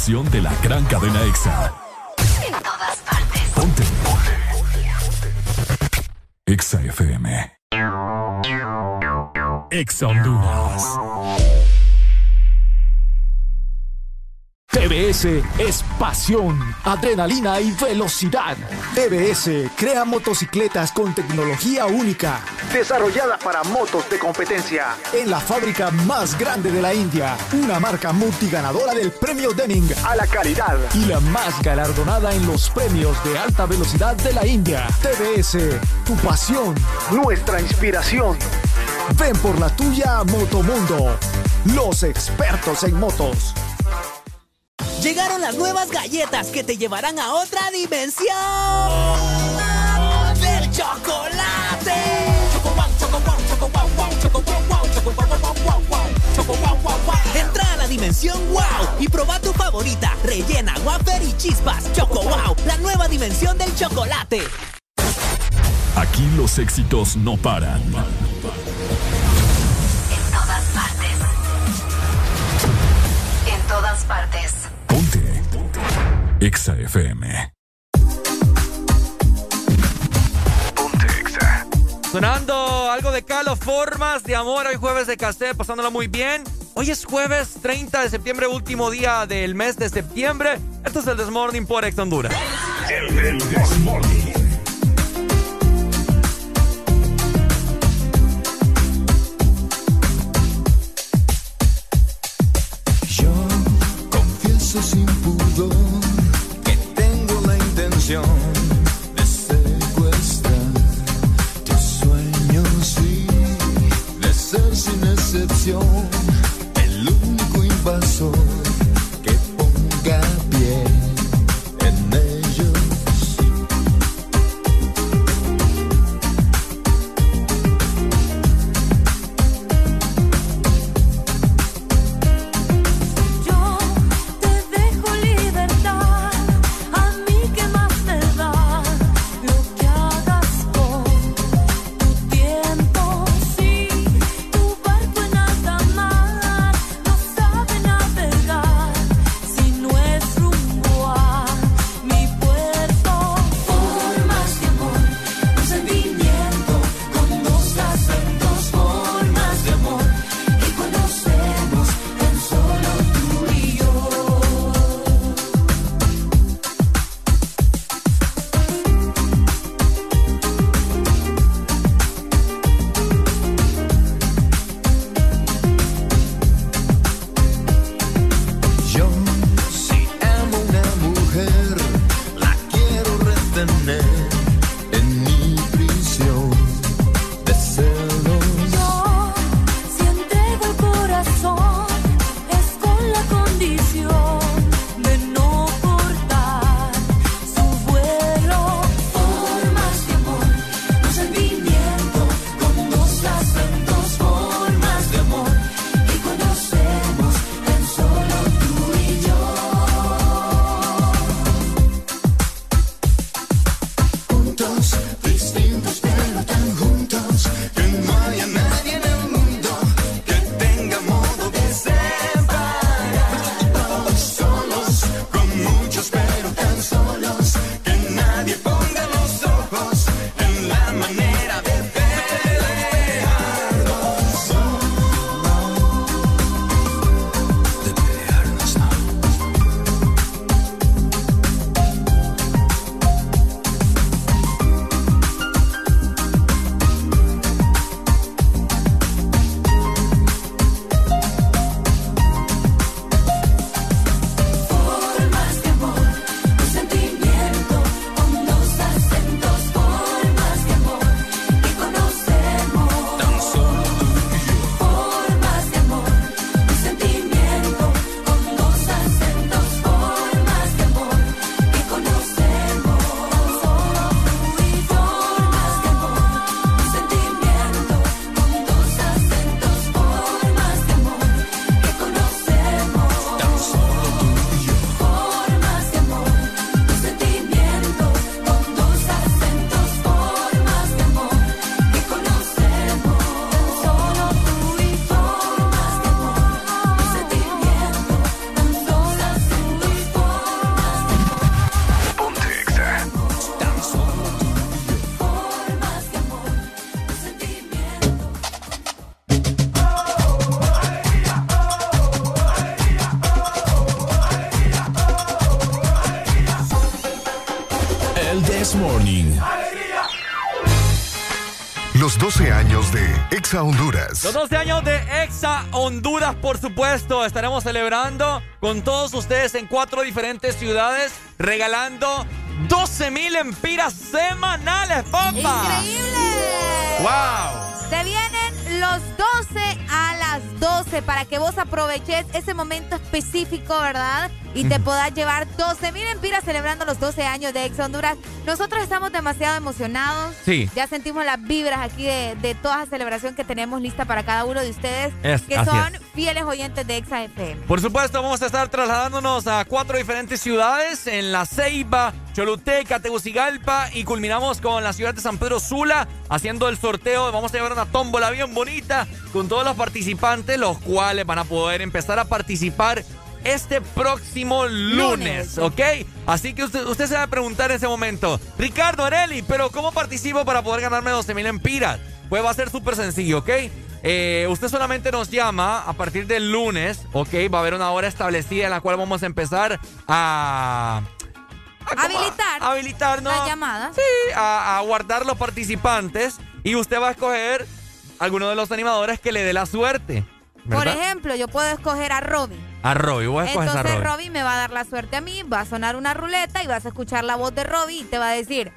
estación de la gran cadena EXA. En todas partes. Ponte. EXA FM. EXA Honduras. TBS es pasión, adrenalina y velocidad. TBS crea motocicletas con tecnología única, desarrollada para motos de competencia. En la fábrica más grande de la India, una marca multiganadora del premio Deming a la calidad y la más galardonada en los premios de alta velocidad de la India. TBS, tu pasión, nuestra inspiración. Ven por la tuya a Motomundo, los expertos en motos. Llegaron las nuevas galletas que te llevarán a otra dimensión dimensión wow y proba tu favorita, rellena, wafer y chispas. Choco wow, la nueva dimensión del chocolate. Aquí los éxitos no paran. En todas partes. En todas partes. EXA FM. Sonando algo de Calo, formas de amor. Hoy jueves de cassette, pasándola muy bien. Hoy es jueves 30 de septiembre, último día del mes de septiembre. Esto es el Desmorning por Ex Honduras. El, Desmorning. Yo confieso sin pudor que tengo la intención Exa Honduras. Los 12 años de Exa Honduras, por supuesto, estaremos celebrando con todos ustedes en cuatro diferentes ciudades, regalando 12 mil empiras semanales, papá. ¡Increíble! ¡Wow! Se vienen los 12 a las 12 para que vos aproveches ese momento específico, ¿verdad? Y te puedas llevar 12 mil empiras celebrando los 12 años de Ex Honduras. Nosotros estamos demasiado emocionados. Sí. Ya sentimos las vibras aquí de, de toda la celebración que tenemos lista para cada uno de ustedes Es- que son es. fieles oyentes de Exa FM. Por supuesto, vamos a estar trasladándonos a cuatro diferentes ciudades, en La Ceiba, Choluteca, Tegucigalpa y culminamos con la ciudad de San Pedro Sula haciendo el sorteo. Vamos a llevar una tómbola bien bonita con todos los participantes, los cuales van a poder empezar a participar este próximo lunes, ¿ok? Así que usted, usted se va a preguntar en ese momento, Ricardo Areli, pero ¿cómo participo para poder ganarme 12 mil empiras? Pues va a ser súper sencillo, ¿ok? Eh, usted solamente nos llama a partir del lunes, ¿ok? Va a haber una hora establecida en la cual vamos a empezar a... Habilitar. habilitarnos. Las llamadas. Sí, a, a guardar los participantes y usted va a escoger alguno de los animadores que le dé la suerte. Por ejemplo, yo puedo escoger a Robin. A Robbie, voy a escoger a Entonces Robbie. Robin me va a dar la suerte a mí, va a sonar una ruleta y vas a escuchar la voz de Robin y te va a decir,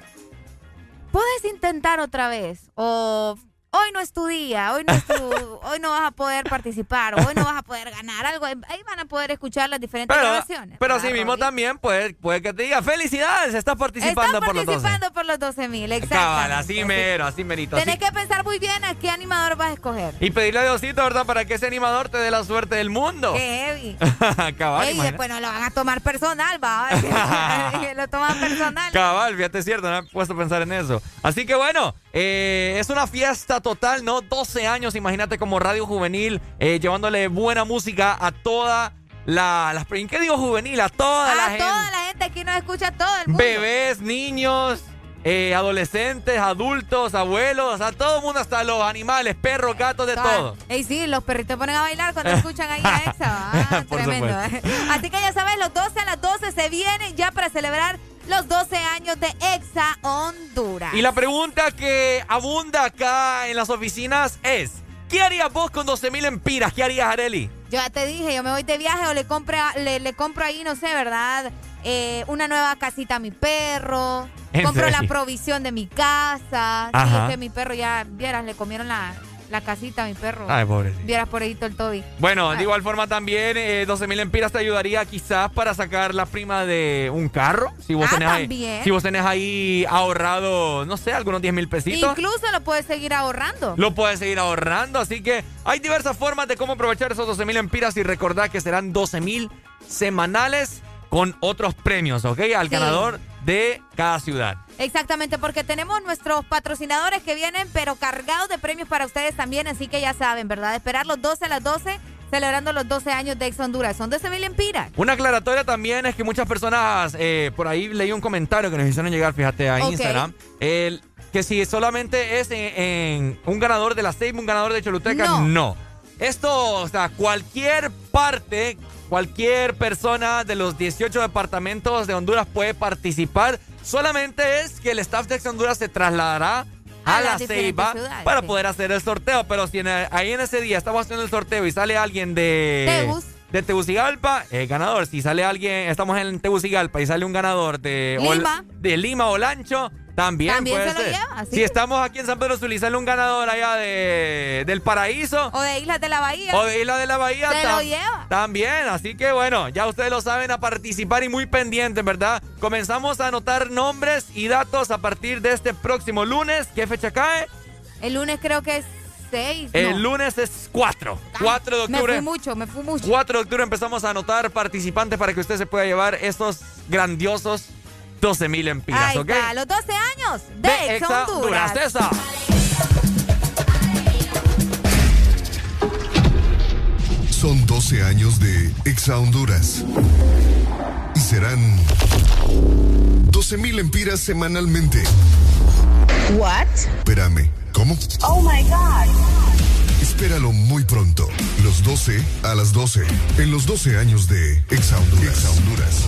puedes intentar otra vez o hoy no es tu día, hoy no, es tu- hoy no vas a poder participar, hoy no vas a poder ganar algo. Ahí van a poder escuchar las diferentes Pero, grabaciones. pero ¿verdad, así mismo también puede, puede que te diga felicidades, estás participando Estás por los 12. participando por los 12 mil, Cabal, exacto. así mero, así merito. Tenés así. que pensar muy bien a qué animador vas a escoger. Y pedirle a Diosito, ¿verdad? Para que ese animador te dé la suerte del mundo. Qué heavy. Cabal, Ey, después no lo van a tomar personal, va. lo toman personal. Cabal, fíjate, es cierto, no me he puesto a pensar en eso. Así que bueno, eh, es una fiesta total, ¿no? 12 años, imagínate como Radio Juvenil, eh, llevándole buena música a toda la... la ¿Qué digo juvenil? A toda la A gente. toda la gente aquí nos escucha todo el mundo. Bebés, niños, eh, adolescentes, adultos, abuelos, a todo el mundo, hasta los animales, perros, gatos, de todo. Ey, sí, los perritos ponen a bailar cuando escuchan ahí a Exa. Ah, tremendo. supuesto. Así que ya sabes, los 12 a las 12 se vienen ya para celebrar los 12 años de Exa Honduras. Y la pregunta que abunda acá en las oficinas es, ¿qué harías vos con 12 mil empiras? ¿Qué harías, Areli? Yo ya te dije, yo me voy de viaje o le, compre, le, le compro ahí, no sé, ¿verdad? Eh, una nueva casita a mi perro. ¿En Compro la provisión de mi casa. Sí, Ajá. es que mi perro ya, vieras, le comieron la, la casita mi perro. Ay, pobrecito. Vieras por ahí todo el Toby. Bueno, de igual forma también, eh, 12 mil empiras te ayudaría quizás para sacar la prima de un carro. Si vos, Ah, tenés, ahí, si vos tenés ahí ahorrado, no sé, algunos 10 mil pesitos. Incluso lo puedes seguir ahorrando. Lo puedes seguir ahorrando, así que hay diversas formas de cómo aprovechar esos 12 mil empiras y recordar que serán 12 mil semanales con otros premios, ¿ok? Al Sí. ganador de cada ciudad. Exactamente, porque tenemos nuestros patrocinadores que vienen, pero cargados de premios para ustedes también, así que ya saben, ¿verdad? Esperar los 12 a las 12, celebrando los 12 años de Ex Honduras. Son 12 mil empiras. Una aclaratoria también es que muchas personas, eh, por ahí leí un comentario que nos hicieron llegar, fíjate, a. Instagram, el, que si solamente es en, en un ganador de la SEIB, un ganador de Choluteca, No. no. Esto, o sea, cualquier parte, cualquier persona de los 18 departamentos de Honduras puede participar. Solamente es que el staff de Ex Honduras se trasladará a, A la Ceiba ciudades, para sí. poder hacer el sorteo. Pero si en- ahí en ese día estamos haciendo el sorteo y sale alguien de... Tegus. De Tegucigalpa, el ganador. Si sale alguien, estamos en Tegucigalpa y sale un ganador de Lima. de Lima o Lancho, también, También puede se lo ser. lleva, sí. Si estamos aquí en San Pedro Sula y sale un ganador allá de, del Paraíso O de Islas de la Bahía. o de Isla de la Bahía, Se lo tam- lleva. también. Así que bueno, ya ustedes lo saben a participar y muy pendientes, ¿verdad? Comenzamos a anotar nombres y datos a partir de este próximo lunes. ¿Qué fecha cae? El lunes creo que es 6. El lunes es 4. 4 de Me octubre. fui mucho, me fui mucho. 4 de octubre empezamos a anotar participantes para que usted se pueda llevar estos grandiosos 12 mil empiras, Ahí ¿ok? está, los 12 años de, De Ex Exa Honduras. Honduras, esa. Son 12 años de Exa Honduras. Y serán 12 mil empiras semanalmente. What? Espérame, ¿cómo? Oh my God. Espéralo muy pronto. Los 12 a las 12. En los 12 años de Exa Honduras. Exa Honduras.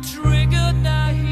triggered not here.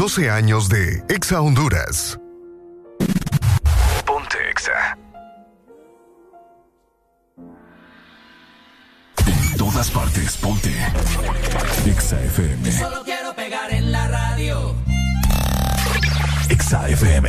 12 años de Exa Honduras. Ponte Exa. En todas partes, ponte. Exa FM. Solo quiero pegar en la radio. Exa FM.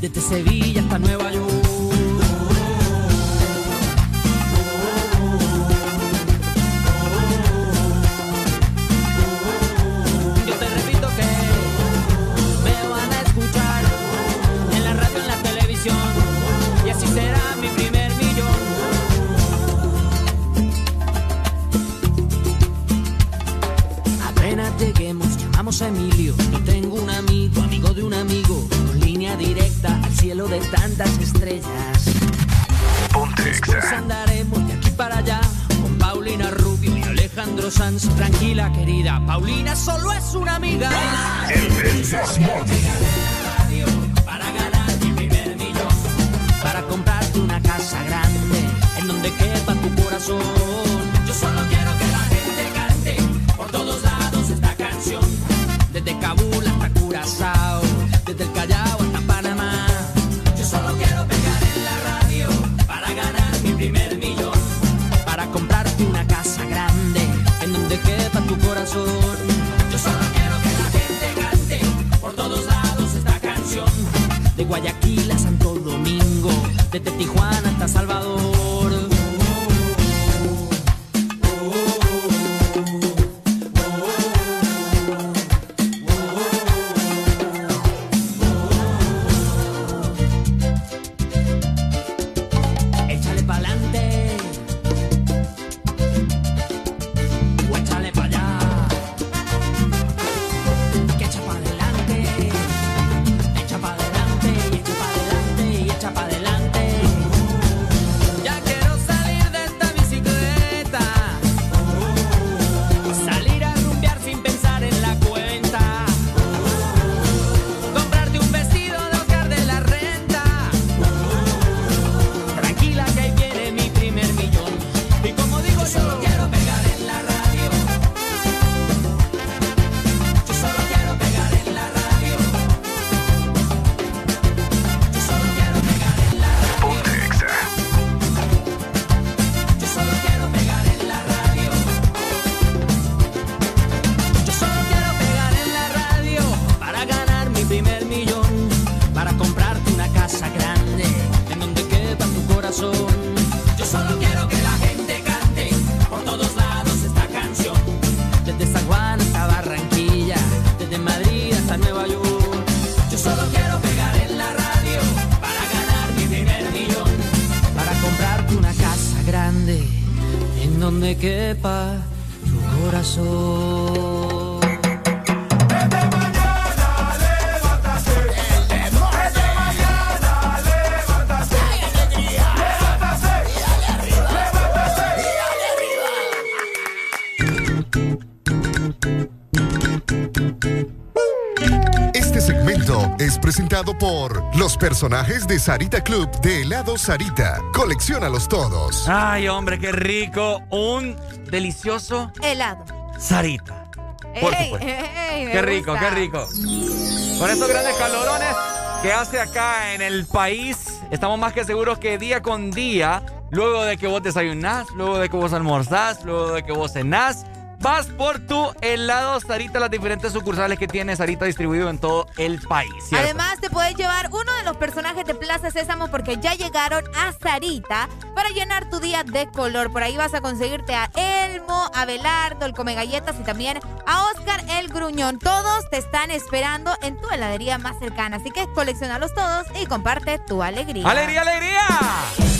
Desde Sevilla hasta Nueva York. Sanz. Tranquila, querida, Paulina solo es una amiga. El Desmorning. Para ganar mi primer millón, para comprarte una casa grande en donde quepa tu corazón. presentado por los personajes de Sarita Club de helado Sarita. Colecciónalos todos. Ay, hombre, qué rico. Un delicioso helado. Sarita. Por ey, supuesto. Ey, qué rico, gusta. qué rico. Con estos grandes calorones que hace acá en el país, estamos más que seguros que día con día, luego de que vos desayunás, luego de que vos almorzás, luego de que vos cenás, Vas por tu helado Sarita, las diferentes sucursales que tiene Sarita distribuido en todo el país. ¿cierto? Además, podés llevar uno de los personajes de Plaza Sésamo porque ya llegaron a Sarita para llenar tu día de color. Por ahí vas a conseguirte a Elmo, a Belardo, el Come Galletas y también a Oscar el Gruñón. Todos te están esperando en tu heladería más cercana, así que coleccionalos todos y comparte tu alegría. ¡Alegría, alegría!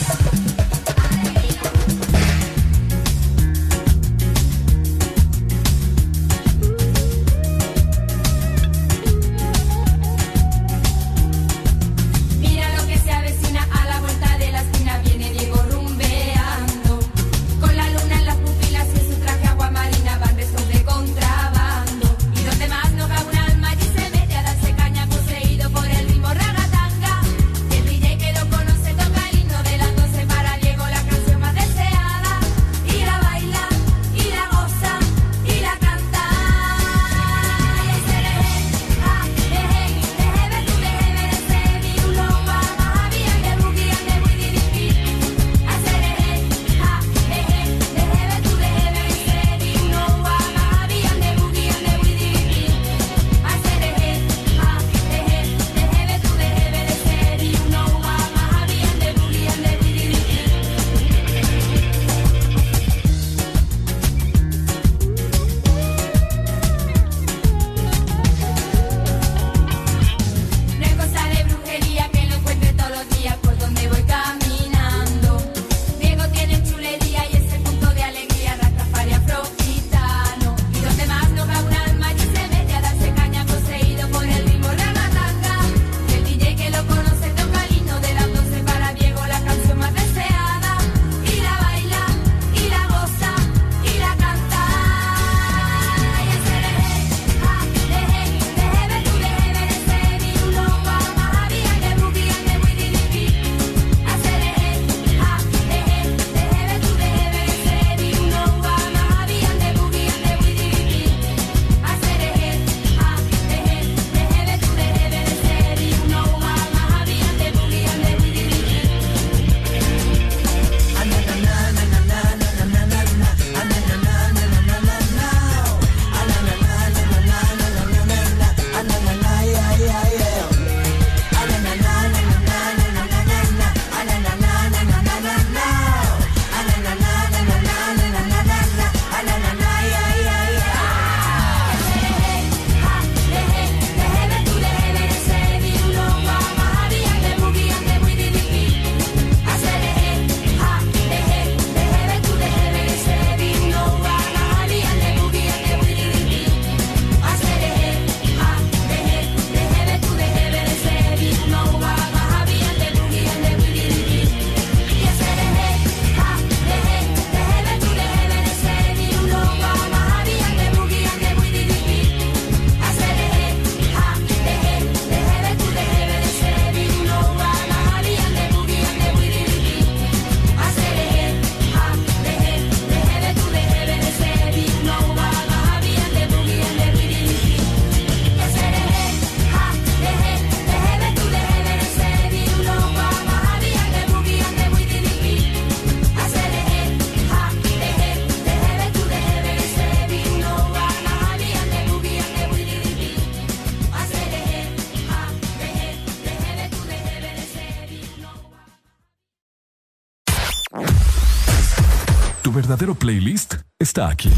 verdadero playlist está aquí.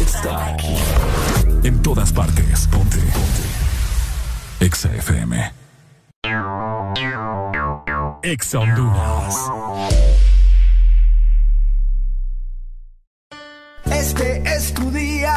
Está aquí. En todas partes. Ponte. Ponte. Exa FM. Exa Honduras. Este es tu día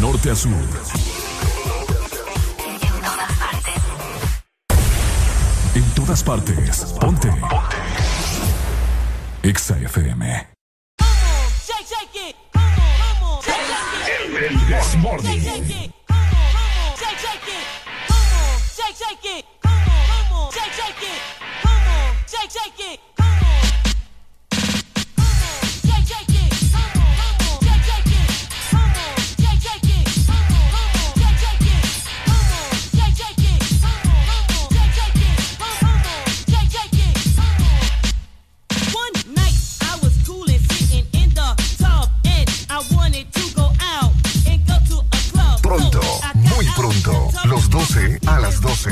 Norte a sur. En todas partes. Ponte. Ponte. Exa FM. Shake. Pronto, los 12 a las 12.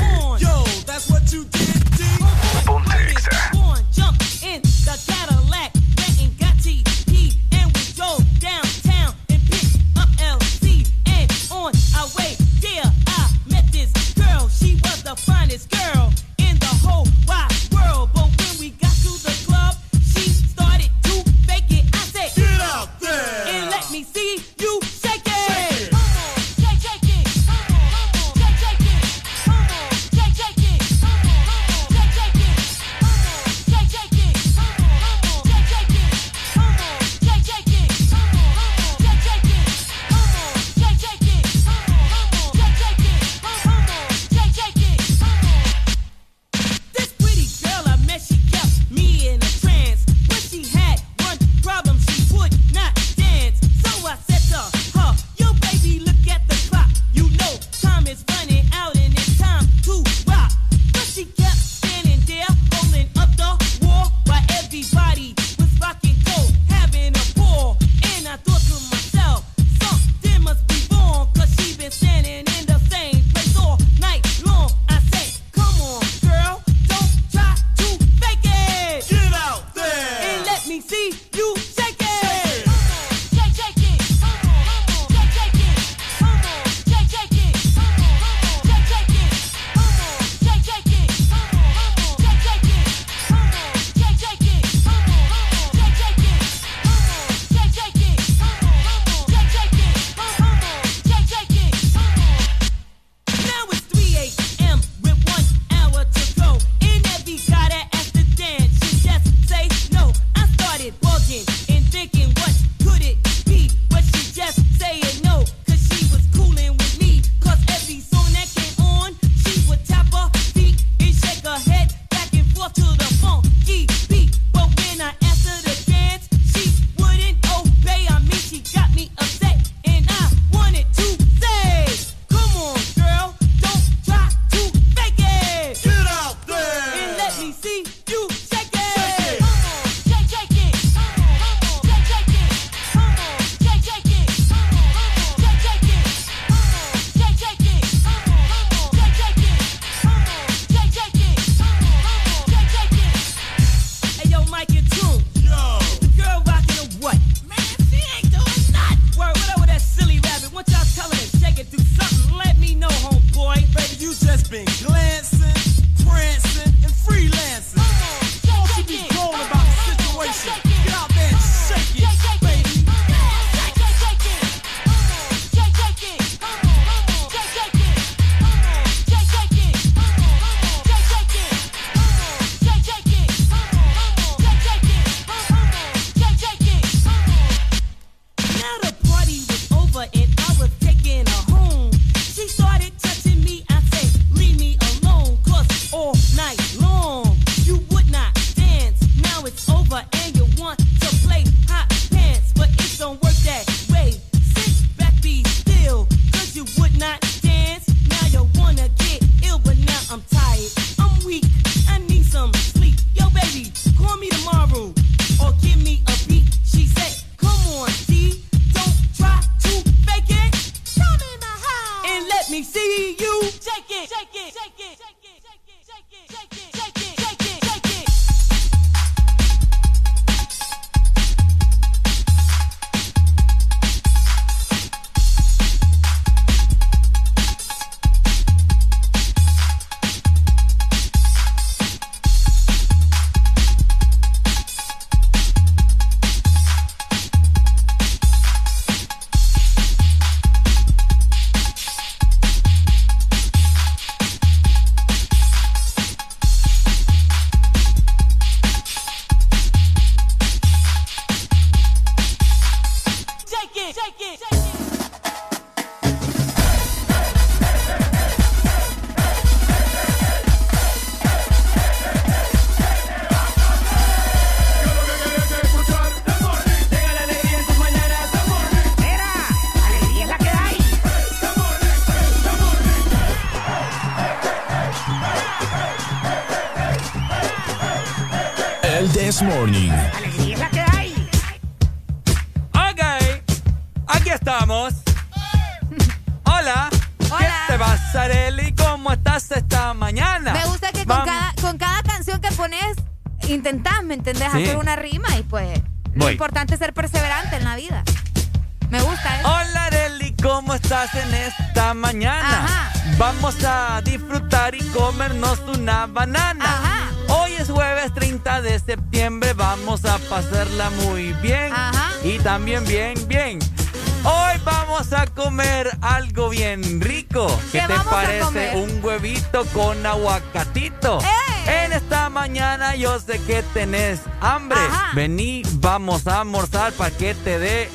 Huevito con aguacatito? En esta mañana yo sé que tenés hambre. Vení, vamos a almorzar para que te dé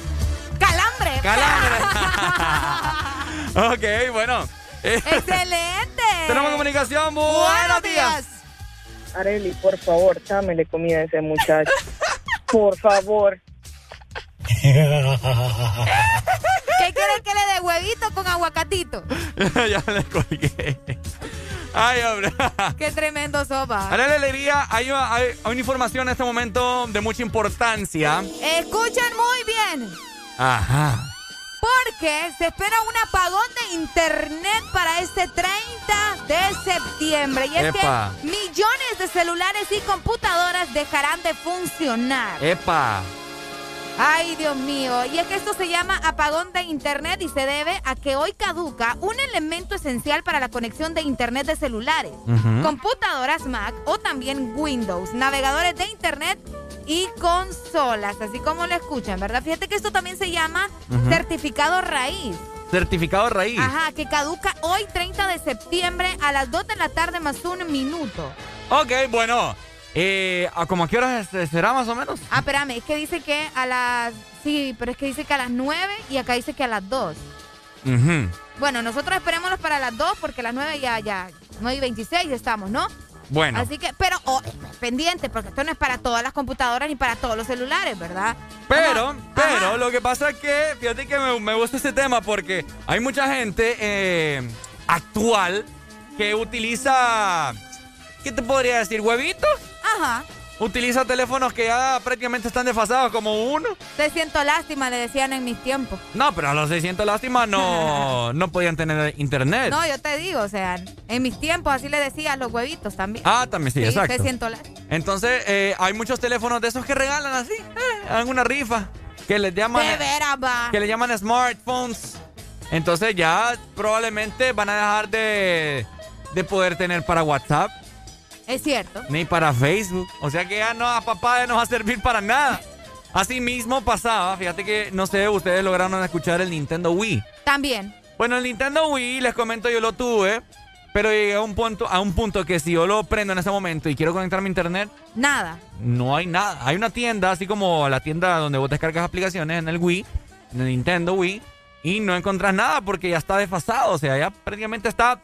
¡Calambre! Ok, bueno. Eh, ¡Excelente! Tenemos comunicación. Buenos, Buenos días. Areli, por favor, dámele comida a ese muchacho. Por favor. Ay, hombre. ¡Qué tremendo sopa! Ahora la alegría, hay, una- hay- hay una información en este momento de mucha importancia. Escuchen muy bien. Ajá. Porque se espera un apagón de internet para este 30 de septiembre. Y es Epa. que millones de celulares y computadoras dejarán de funcionar. Epa. Ay, Dios mío. Y es que esto se llama apagón de Internet y se debe a que hoy caduca un elemento esencial para la conexión de Internet de celulares, computadoras Mac o también Windows, navegadores de Internet y consolas, así como lo escuchan, ¿verdad? Fíjate que esto también se llama certificado raíz. Certificado raíz. Ajá, que caduca hoy 30 de septiembre a las 2 de la tarde más un minuto. Ok, bueno. Eh, ¿a ¿Cómo a qué horas es- será más o menos? Ah, espérame, es que dice que a las... Sí, pero es que dice que a las 9 y acá dice que a las 2. Ujú. Bueno, nosotros esperémonos para las 2 porque a las 9 ya, ya, 9 y 26 ya estamos, ¿no? Bueno. Así que, pero oh, pendiente, porque esto no es para todas las computadoras ni para todos los celulares, ¿verdad? Pero, pero, lo que pasa es que, fíjate que me, me gusta este tema porque hay mucha gente eh, actual que utiliza, ¿qué te podría decir? ¿Huevitos? Ajá. Utiliza teléfonos que ya prácticamente están desfasados como uno. Te siento lástima, le decían en mis tiempos. No, pero a los 600 lástima no, no podían tener internet. No, yo te digo, o sea, en mis tiempos así le decían los huevitos también. Ah, también sí, exacto. Te siento lástima. Entonces, eh, hay muchos teléfonos de esos que regalan así, eh, una rifa, que les llaman... De veras, va. que le llaman smartphones. Entonces ya probablemente van a dejar de, de poder tener para WhatsApp Es cierto. ni para Facebook. O sea que ya no a papá ya no va a servir para nada. Así mismo pasaba, fíjate que no sé, ustedes lograron escuchar el Nintendo Wii. También. Bueno, el Nintendo Wii, les comento, yo lo tuve, pero llegué a un punto, a un punto que si yo lo prendo en ese momento y quiero conectarme a internet, Nada. no hay nada. Hay una tienda, así como la tienda donde vos descargas aplicaciones en el Wii, en el Nintendo Wii, y no encontrás nada porque ya está desfasado. O sea, ya prácticamente está.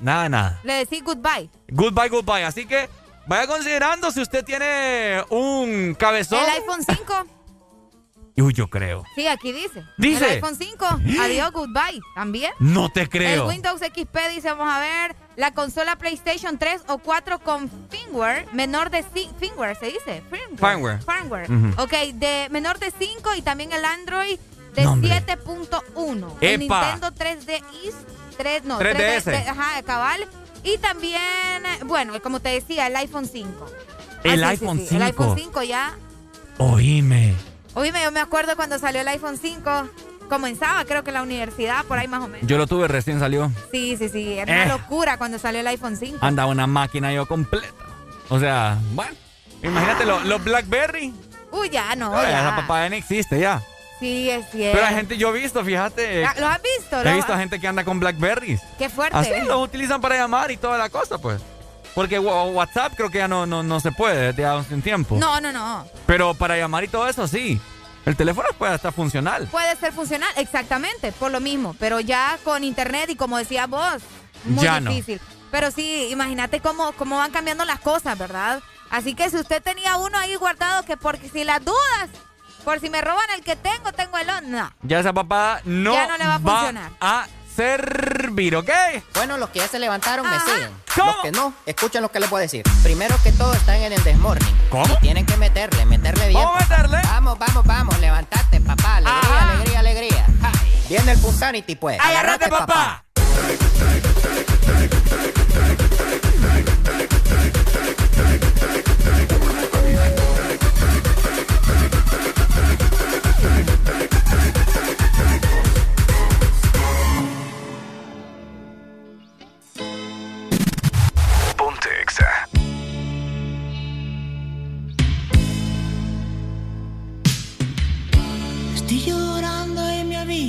Nada, nada. Le decís goodbye. Goodbye, goodbye. Así que vaya considerando si usted tiene un cabezón. El iPhone 5. Uy, yo creo. Sí, aquí dice. Dice. El iPhone 5. Adiós, goodbye. También. No te creo. El Windows XP dice, vamos a ver, la consola PlayStation 3 o 4 con firmware menor de 5, firmware se dice, firmware. Firmware. Firmware. Ujú. Ok, de menor de 5 y también el Android de No, hombre. 7.1. El. Nintendo 3DS, 3, no, 3DS. 3D, ajá, cabal. Y también, bueno, como te decía, el iPhone 5. El Ah, sí, sí, iPhone sí, 5. El iPhone 5 ya. Oíme. Oíme, yo me acuerdo cuando salió el iPhone 5, comenzaba creo que en la universidad, por ahí más o menos. Yo lo tuve recién salió. Sí, sí, sí. Era Eh. una locura cuando salió el iPhone 5. Andaba una máquina yo completa. O sea, bueno. Imagínate lo- los Blackberry. Uy, ya no, Ay, ya. esa papá ya no existe ya. Sí, es cierto. Pero hay gente, yo he visto, fíjate. Ah, ¿Lo has visto? He ¿Lo- visto gente que anda con Blackberries. Qué fuerte. Así los utilizan para llamar y toda la cosa, pues. Porque WhatsApp creo que ya no, no, no se puede desde hace un tiempo. No, no, no. Pero para llamar y todo eso sí. El teléfono puede estar funcional. Puede ser funcional, exactamente, por lo mismo. Pero ya con internet y como decías vos, muy Ya no. difícil. Pero sí, imagínate cómo, cómo van cambiando las cosas, ¿verdad? Así que si usted tenía uno ahí guardado, que porque si las dudas, por si me roban el que tengo, tengo el. No. Ya esa papada no, Ya no le va a funcionar. a servir, ¿ok? Bueno, los que ya se levantaron me siguen. Los que no, escuchen lo que les voy a decir. Primero que todo están en el desmorning. ¿Cómo? Y tienen que meterle, meterle bien. ¿Cómo papá. meterle? Vamos, vamos, vamos, levantate, papá. Alegría, Ajá. alegría, alegría. Ja. Viene el Punsanity, pues. ¡Agárrate, papá! Ponte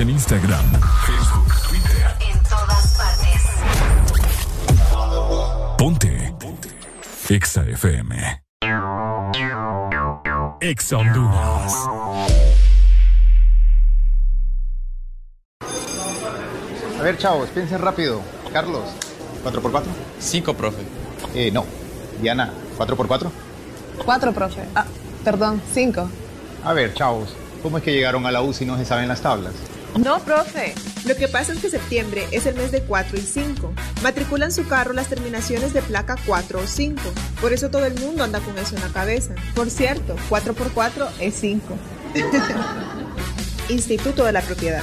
En Instagram, Facebook, Twitter. En todas partes. Ponte. Ponte. Exa FM. Exa Honduras. A ver, chavos, piensen rápido. Carlos, ¿4x4? 5, profe. Eh, no. Diana, ¿4x4? Cuatro, profe. Ah, perdón, cinco. A ver, chavos, ¿cómo es que llegaron a la U si no se saben las tablas? No, profe. Lo que pasa es que septiembre es el mes de 4 y 5. Matriculan su carro las terminaciones de placa 4 o 5. Por eso todo el mundo anda con eso en la cabeza. Por cierto, 4 por 4 es 5. Instituto de la Propiedad.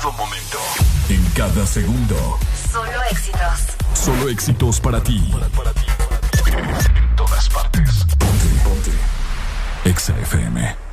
En todo momento. En cada segundo. Solo éxitos. Solo éxitos para ti. En todas partes. Ponte, ponte. Exa FM.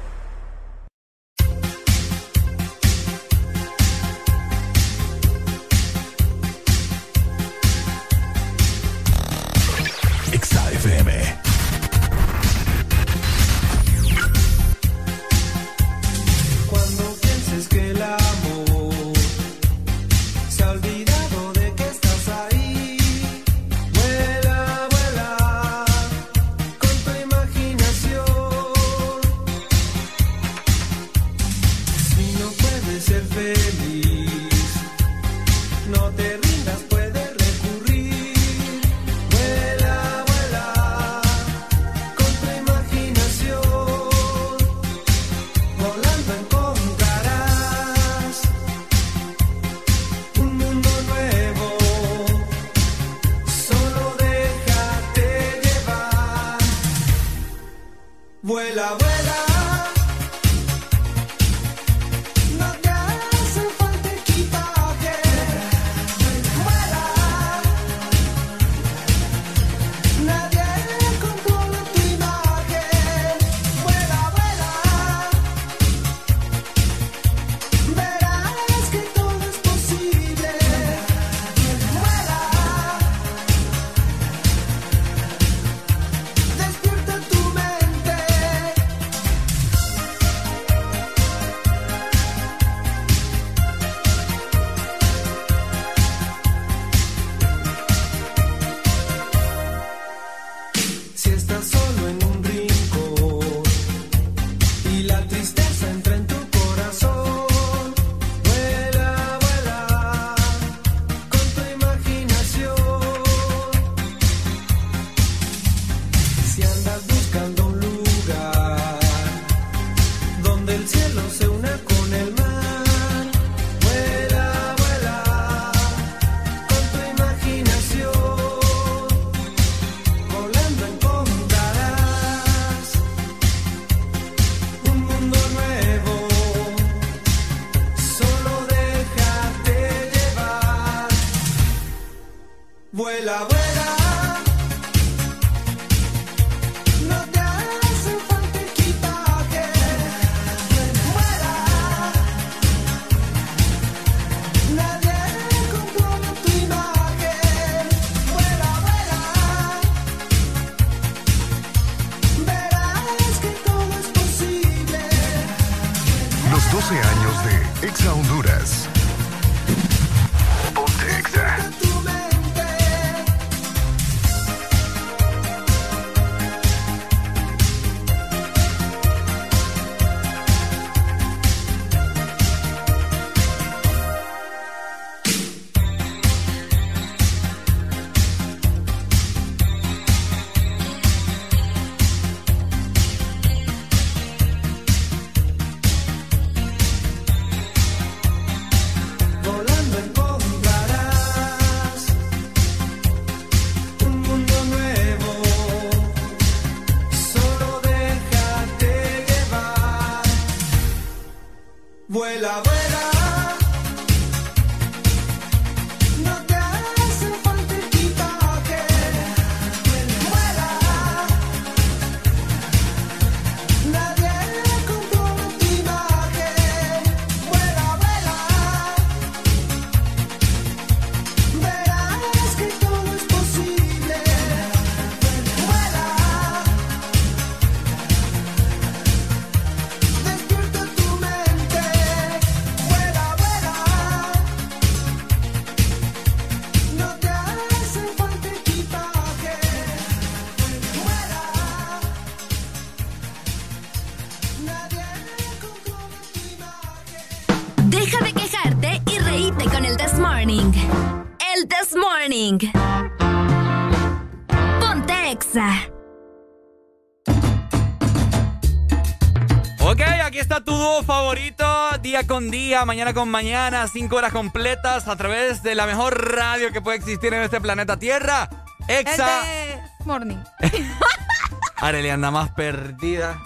Día con día, mañana con mañana, cinco horas completas a través de la mejor radio que puede existir en este planeta Tierra. Exa. El de Morning. Arely anda más perdida.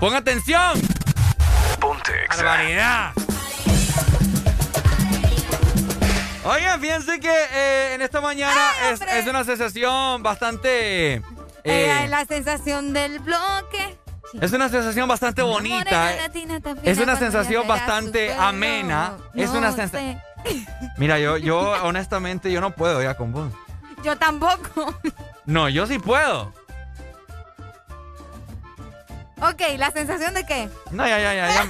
¡Pon atención! Ponte ¡Barbaridad! Oigan, fíjense que eh, en esta mañana es, es una sensación bastante... eh, es la sensación del bloque. Es una sensación bastante bonita. Eh. Es una sensación bastante amena. Es una sensación... Mira, yo, yo honestamente yo no puedo ya con vos. Yo tampoco. No, yo sí puedo. ok, ¿la sensación de qué? No, ya, ya, ya. ya. Ya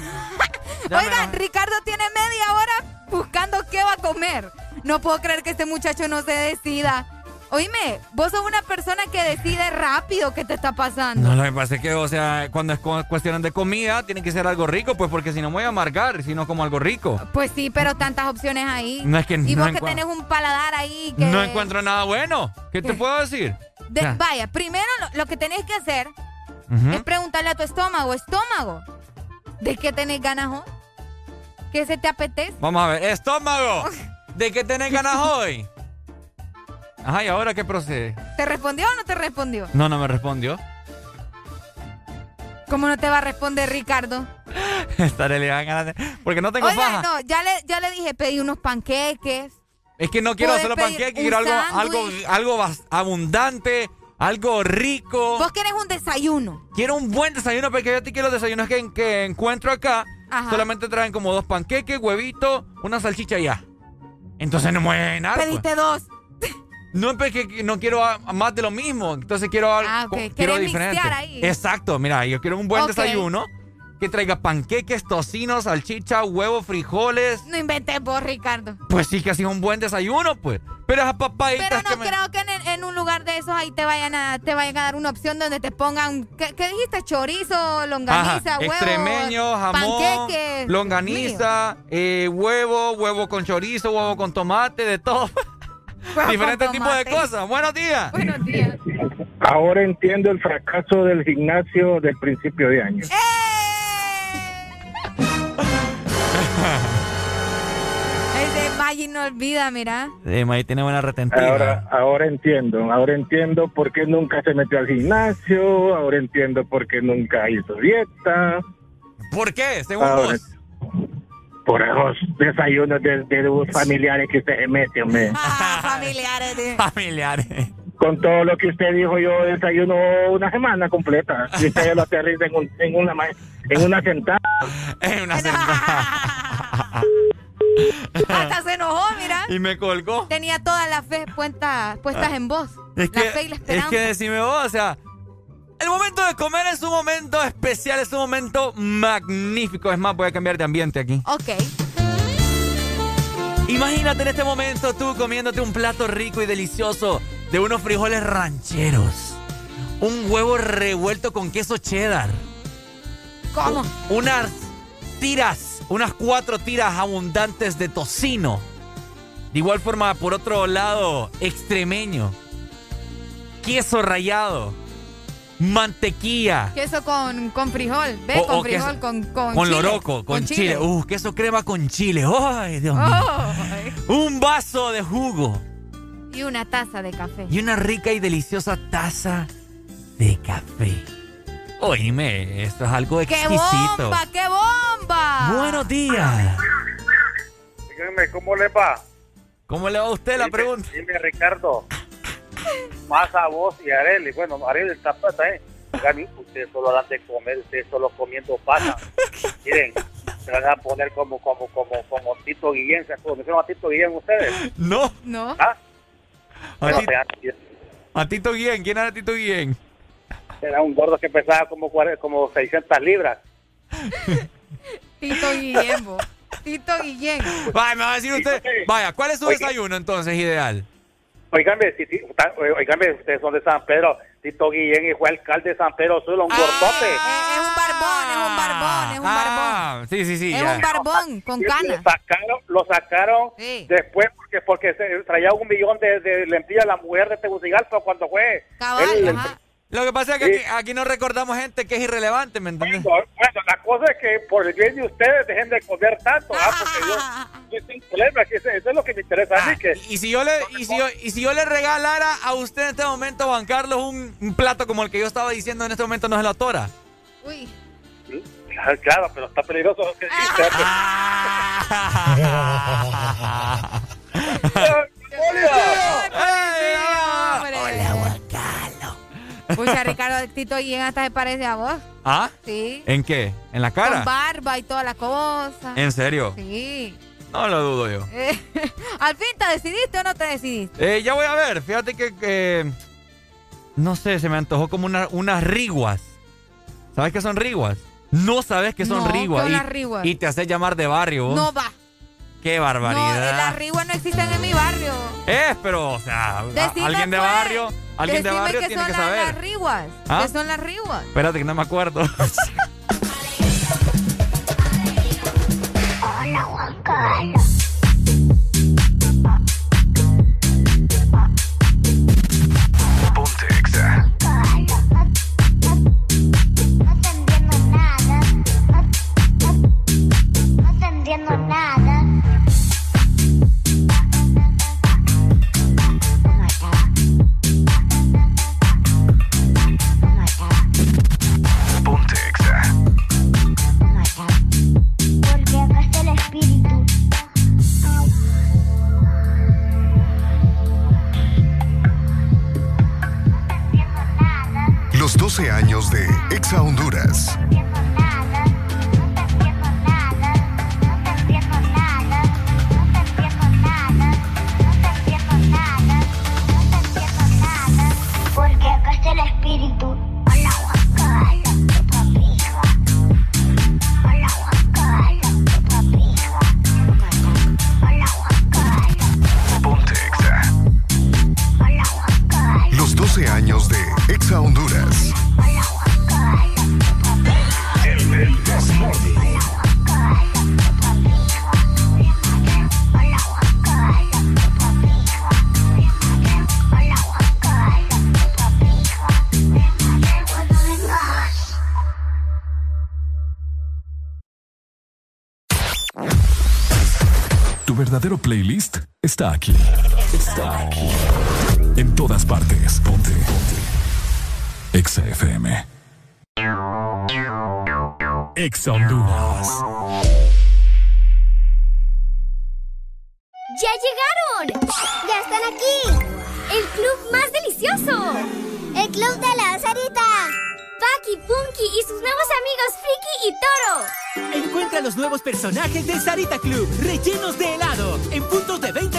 me Oigan, Ricardo tiene media hora buscando qué va a comer. No puedo creer que este muchacho no se decida. Oíme, vos sos una persona que decide rápido qué te está pasando. No, lo que pasa es que, o sea, cuando es cu- cuestión de comida, tiene que ser algo rico, pues porque si no me voy a amargar, si no como algo rico. Pues sí, pero tantas opciones ahí. No es que y no vos que encuentro- tenés un paladar ahí que... No encuentro nada bueno. ¿Qué te puedo decir? De- vaya, primero lo, lo que tenés que hacer es preguntarle a tu estómago, estómago, ¿de qué tenés ganas hoy? ¿Qué se te apetece? Vamos a ver. ¡Estómago! ¿De qué tenés ganas hoy? Ajá, ¿y ahora qué procede? ¿Te respondió o no te respondió? No, no me respondió. ¿Cómo no te va a responder Ricardo? Estaré le ganas Porque no tengo Oiga, faja. no, ya le, ya le dije, pedí unos panqueques. Es que no quiero solo pedir panqueque, un quiero algo, algo, sándwich. algo abundante, algo rico. Vos querés un desayuno. Quiero un buen desayuno, porque yo te quiero los desayunos que, que encuentro acá. Ajá. Solamente traen como dos panqueques, huevito, una salchicha y ya. Entonces no me voy a llenar. pues. Pediste dos. No, es que no quiero a- más de lo mismo. Entonces quiero algo Ah, ok. quiero diferente. ahí. Exacto, mira, yo quiero un buen desayuno que traiga panqueques, tocinos, salchicha, huevos, frijoles. No inventes vos, Ricardo. Pues sí que así es un buen desayuno, pues. Pero esas papaditas Pero no que me... creo que en, en un lugar de esos ahí te vayan a, te vayan a dar una opción donde te pongan, ¿qué, qué dijiste? Chorizo, longaniza, Ajá, huevo, extremeño, jamón, panqueques. longaniza, eh, huevo, huevo con chorizo, huevo con tomate, de todo. Diferentes tipos de cosas. Buenos días. Buenos días. Ahora entiendo el fracaso del gimnasio del principio de año. Ese Maggi no olvida, mira. Sí, May tiene buena retentiva. Ahora, ahora entiendo, ahora entiendo por qué nunca se metió al gimnasio, ahora entiendo por qué nunca hizo dieta. ¿Por qué? Según Ahora- vos. Por esos desayunos de, de los familiares que usted se mete, hombre. Ah, familiares. de- Familiares. Con todo lo que usted dijo, yo desayuno una semana completa. Y usted ya lo aterriza en, un- en una, en una sentada. En una Hasta se enojó, mira. Y me colgó. Tenía toda la fe puesta, puestas en vos. Es la que, fe y la es esperanza. que decime vos, o sea, el momento de comer es un momento especial, es un momento magnífico. Es más, voy a cambiar de ambiente aquí. Ok. Imagínate en este momento tú comiéndote un plato rico y delicioso de unos frijoles rancheros. Un huevo revuelto con queso cheddar. ¿Cómo? Unas tiras, unas cuatro tiras abundantes de tocino. De igual forma, por otro lado, extremeño. Queso rallado. Mantequilla. Queso con, con frijol. ¿Ves? O- con o frijol, queso- con, con, Con chile. loroco, con, chile. Uh, queso crema con chile. ¡Ay, Dios mío! Un vaso de jugo. Y una taza de café. Y una rica y deliciosa taza de café. Oíme, esto es algo ¡Qué exquisito. bomba! ¡Qué bomba! Buenos días. Díganme, ¿cómo le va? ¿Cómo le va a usted la pregunta? Dime, Ricardo. Más a vos y a Arely. Bueno, Arely está pata, ¿eh? Oigan, ustedes solo hablan de comer, ustedes solo comiendo pasa. Miren, se van a poner como, como, como, como Tito Guillén. ¿Se conocieron a Tito Guillén ustedes? No. No. ¿Ah? A, Ti- Tito Guillén. ¿Quién era Tito Guillén? Era un gordo que pesaba como, como 600 libras. Tito Guillén, vos. Tito Guillén. Vaya, me va a decir usted. Vaya, ¿cuál es su desayuno entonces ideal? Oígame, si, si- oígame, ustedes son de San Pedro. Tito Guillén y fue alcalde de San Pedro Sula, un gordote. Es un barbón, es un barbón, es un Ah, sí, sí, sí. Es ya. un barbón con Lo canas. sacaron, lo sacaron Sí. después porque porque se traía un millón de, de lentillas la mujer de Tegucigalpa cuando fue. Cabal, Él- ajá. Lo que pasa es que aquí, aquí no recordamos gente que es irrelevante, ¿me entiendes? Bueno, la cosa es que por el bien de ustedes dejen de comer tanto, ¿ah? porque yo, yo sin problema, que eso, eso es lo que me interesa a mí. Que, Ah, Y si yo le, y si yo, y si yo le regalara a usted en este momento, Juan Carlos, un, un plato como el que yo estaba diciendo en este momento, ¿no se lo atora? Uy. Claro, claro, pero está peligroso lo que dice. Hola, Juan Pucha, Ricardo, Tito Guillén hasta se parece a vos. ¿Ah? Sí. ¿En qué? ¿En la Con cara? barba y toda la cosa. ¿En serio? Sí. No lo dudo yo. Eh, ¿Al fin te decidiste o no te decidiste? Eh, ya voy a ver, fíjate que, que- no sé, se me antojó como una- unas riguas. ¿Sabes qué son riguas? No sabes qué son No, riguas. ¿qué y, unas riguas? y te haces llamar de barrio. vos. No va. Qué No, barbaridad. las riguas no existen en mi barrio. Es, pero, o sea, Decime, alguien de pues. barrio, alguien de barrio qué tiene son que saber. las riguas. ¿Ah? ¿Qué son las riguas? Espérate que no me acuerdo. Hola, Juan Carlos. Ponte Exa. No te entiendo nada. Está aquí. Está aquí. En todas partes. Ponte. Ponte. Exa FM. Exa Honduras. ¡Ya llegaron! ¡Ya están aquí! ¡El club más delicioso! ¡El club de la Sarita! Paki, Punky y sus nuevos amigos Friki y Toro. Encuentra los nuevos personajes de Sarita Club, rellenos de helado, en puntos de venta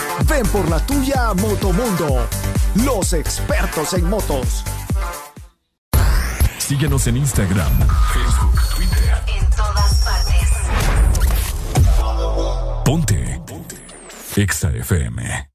Ven por la tuya a Motomundo. Los expertos en motos. Síguenos en Instagram, Facebook, Twitter. En todas partes. Ponte. Ponte. Exa FM.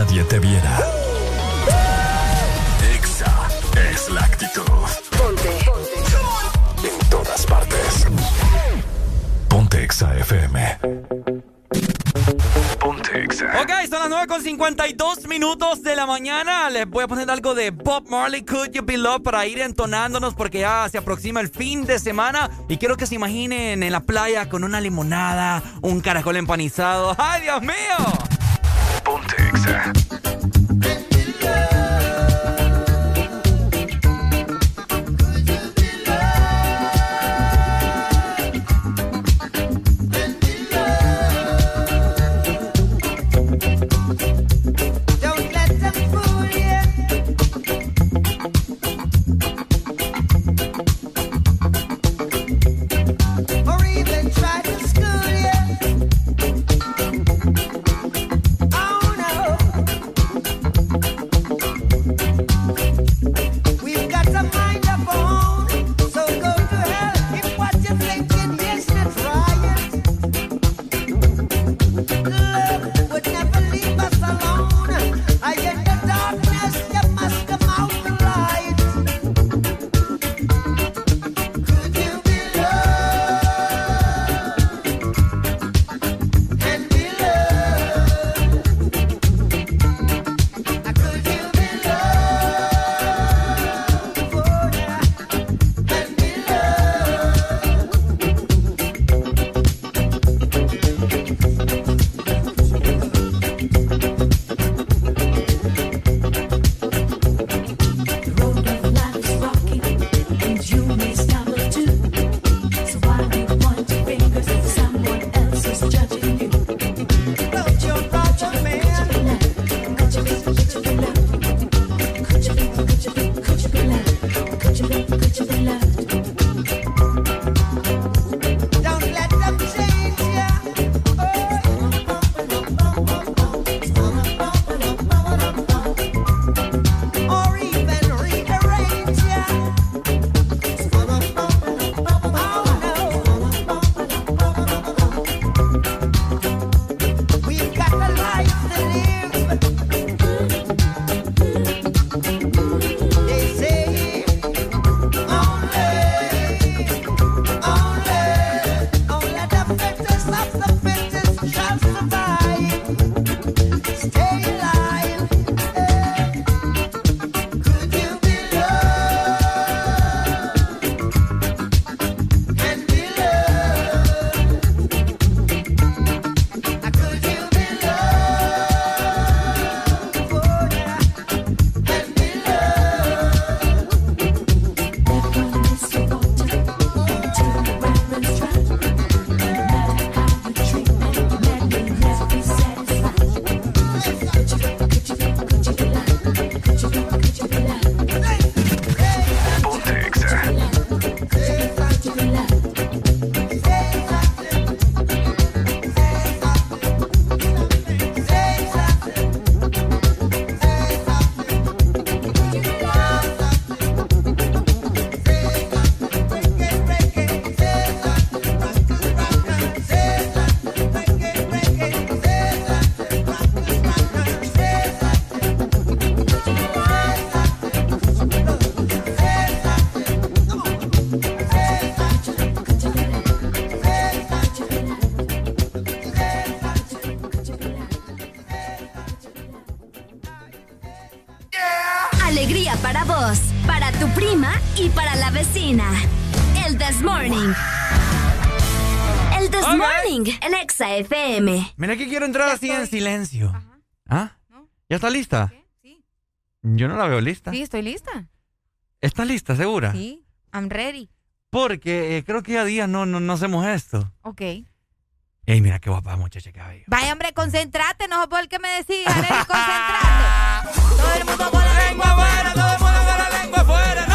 Nadie te viera. Exa es la actitud. Ponte. En todas partes. Ponte Exa FM. Ponte Exa. Ok, son las 9.52 minutos de la mañana. Les voy a poner algo de Bob Marley, Could You Be Love, para ir entonándonos porque ya se aproxima el fin de semana. Y quiero que se imaginen en la playa con una limonada, un caracol empanizado. ¡Ay, Dios mío! FM. Mira que quiero entrar así en silencio. ¿Ah? ¿Ya está lista? Sí. Yo no la veo lista. Sí, estoy lista. ¿Está lista, segura? Sí, I'm ready. Porque eh, creo que a día no, no, no hacemos esto. Ok. Ey, mira qué guapa muchacha que hay. Vaya, hombre, concentrate, no por qué me decís, Arely, concentrate. Todo el mundo con la lengua afuera, todo el mundo con la lengua afuera,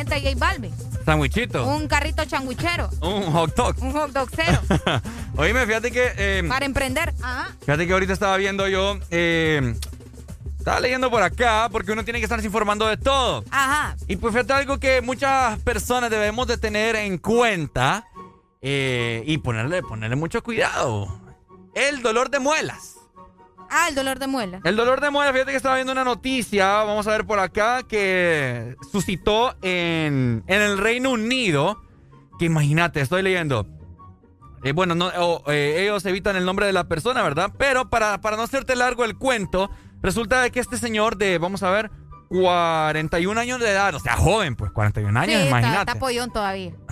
a J Balvin. Sandwichito. Un carrito changuichero. Un hot dog. Un hot dog cero. Oíme, fíjate que. eh, para emprender. Ajá. Fíjate que ahorita estaba viendo yo. eh, estaba leyendo por acá porque uno tiene que estarse informando de todo. Ajá. Y pues fíjate algo que muchas personas debemos de tener en cuenta eh, y ponerle, ponerle mucho cuidado. El dolor de muelas. Ah, el dolor de muela. El dolor de muelas, fíjate que estaba viendo una noticia, vamos a ver por acá, que suscitó en, en el Reino Unido, que imagínate, estoy leyendo. Eh, bueno, no, eh, ellos evitan el nombre de la persona, ¿verdad? Pero para, para no hacerte largo el cuento, resulta de que este señor de, vamos a ver, 41 años de edad, o sea, joven, pues 41 años, sí, está, imagínate. está pollón todavía.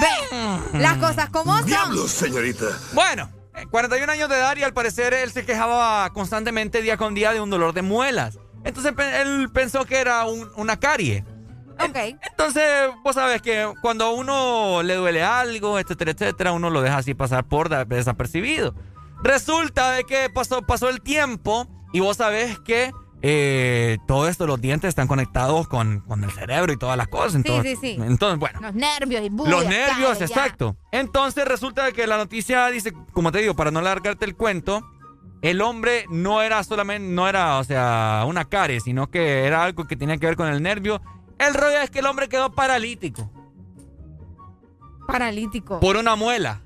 Ve, las cosas como son. señorita. Bueno, 41 años de edad y al parecer él se quejaba constantemente día con día de un dolor de muelas. Entonces él pensó que era un- una carie. Ok. Entonces, vos sabes que cuando a uno le duele algo, etcétera, etcétera, uno lo deja así pasar por desapercibido. Resulta de que pasó, pasó el tiempo y vos sabés que eh, todo esto, los dientes están conectados con, con el cerebro y todas las cosas. Entonces, sí, sí. Entonces, bueno. Los nervios y Los bulla, nervios, ya. exacto. Entonces resulta que la noticia dice, como te digo, para no largarte el cuento, el hombre no era solamente, no era, o sea, una carie, sino que era algo que tenía que ver con el nervio. El rollo es que el hombre quedó paralítico Paralítico. por una muela.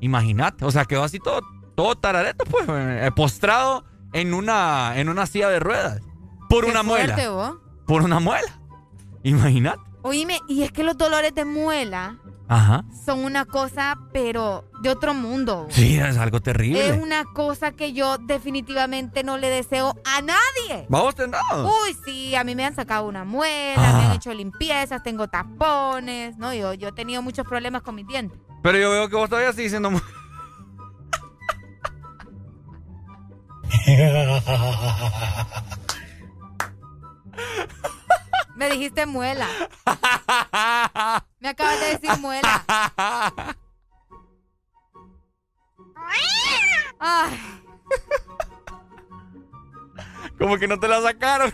Imagínate, o sea, quedó así todo, todo tarareto, pues, eh, postrado en una, en una silla de ruedas. Por Qué una muela. fuerte, vos. Por una muela. Imagínate. Oíme, y es que los dolores de muela Ajá. son una cosa, pero de otro mundo. Sí, es algo terrible. Es una cosa que yo definitivamente no le deseo a nadie. Vamos tendado. Uy, sí, a mí me han sacado una muela, Ah. me han hecho limpiezas, tengo tapones, ¿no? Yo, yo he tenido muchos problemas con mis dientes. Pero yo veo que vos todavía sigues siendo... mu- Me dijiste muela. Me acabas de decir muela. Ay, Como que no te la sacaron.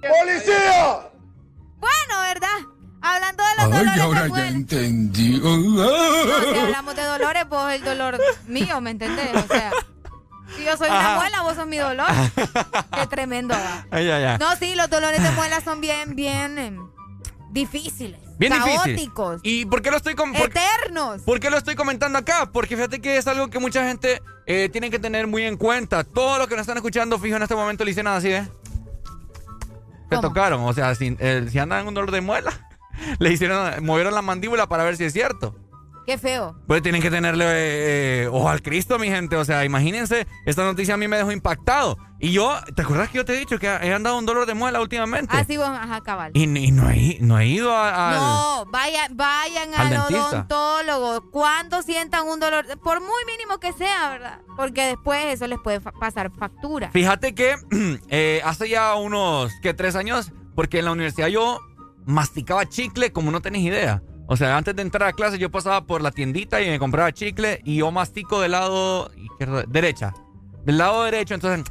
¡Policía! bueno, ¿verdad? Hablando de los Ay, dolores ahora de ya muela. entendí. No, si hablamos de dolores, vos el dolor mío, ¿me entendés? O sea, si yo soy una Ajá. muela, vos sos mi dolor. Qué tremendo. Ay, ay, ay. No, sí, los dolores de muela son bien, bien em, difíciles. Bien difícil. caóticos. ¿Y por qué lo estoy com- por- Eternos. ¿Por qué lo estoy comentando acá? Porque fíjate que es algo que mucha gente eh, tiene que tener muy en cuenta. Todos los que nos están escuchando, fijo, en este momento le hicieron así, ¿eh? Se ¿Cómo? tocaron. O sea, si, eh, si andan en un dolor de muela, le hicieron, movieron la mandíbula para ver si es cierto. Qué feo. Pues tienen que tenerle eh, eh, ojo al Cristo, mi gente. O sea, imagínense, esta noticia a mí me dejó impactado. Y yo, ¿te acuerdas que yo te he dicho que he andado un dolor de muela últimamente? Así vos, ajá, cabal. Y, y no, he, no he ido a- al... No, vayan, vayan al odontólogo. Cuando sientan un dolor, por muy mínimo que sea, ¿verdad? Porque después eso les puede fa- pasar factura. Fíjate que eh, hace ya unos, que tres años, porque en la universidad yo masticaba chicle como no tenés idea. O sea, antes de entrar a clase yo pasaba por la tiendita y me compraba chicle y yo mastico del lado izquierdo, derecha. Del lado derecho, entonces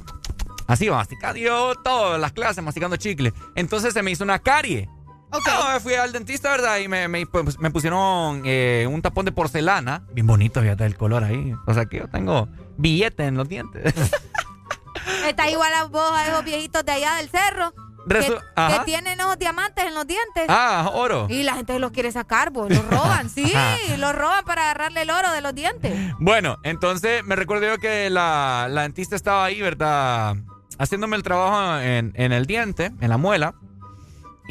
así masticando yo todas las clases masticando chicle. Entonces se me hizo una carie. No, me fui al dentista, ¿verdad? Y me, me- pues, me pusieron eh, un tapón de porcelana. Bien bonito, fíjate el color ahí. O sea que yo tengo billete en los dientes. Está igual a vos, a esos viejitos de allá del cerro. Resu- que, tienen esos diamantes en los dientes. Ah, oro. Y la gente los quiere sacar, vos. Los roban, sí. los roban para agarrarle el oro de los dientes. Bueno, entonces me recuerdo yo que la, la dentista estaba ahí, ¿verdad? Haciéndome el trabajo en, en el diente, en la muela.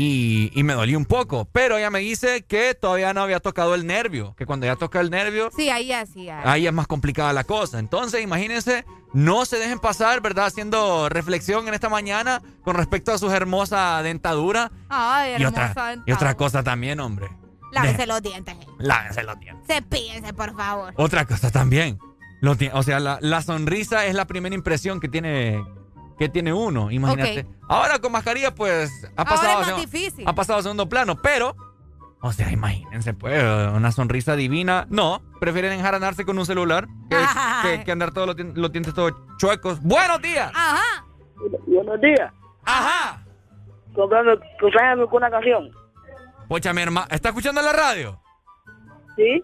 Y, y me dolía un poco. Pero ella me dice que todavía no había tocado el nervio. Que cuando ya toca el nervio, Sí, ahí así. ahí. ahí es más complicada la cosa. Entonces, imagínense, no se dejen pasar, ¿verdad? Haciendo reflexión en esta mañana con respecto a su hermosa dentadura. Ay, Y hermosa otra, y otra cosa también, hombre. Lávense los dientes. eh. Lávense los dientes. Cepíllense, por favor. Otra cosa también. Lo ti- o sea, la, la sonrisa es la primera impresión que tiene, que tiene uno, imagínate. Ahora con mascarilla, pues, ha pasado, ha pasado a segundo plano, pero, o sea, imagínense, pues, una sonrisa divina. No, prefieren enjaranarse con un celular que, que, andar todos los, los dientes todos chuecos. ¡Buenos días! Ajá. Buenos días. Ajá. Comprando, comprando una canción. Pocha, mi hermano, ¿está escuchando la radio? Sí.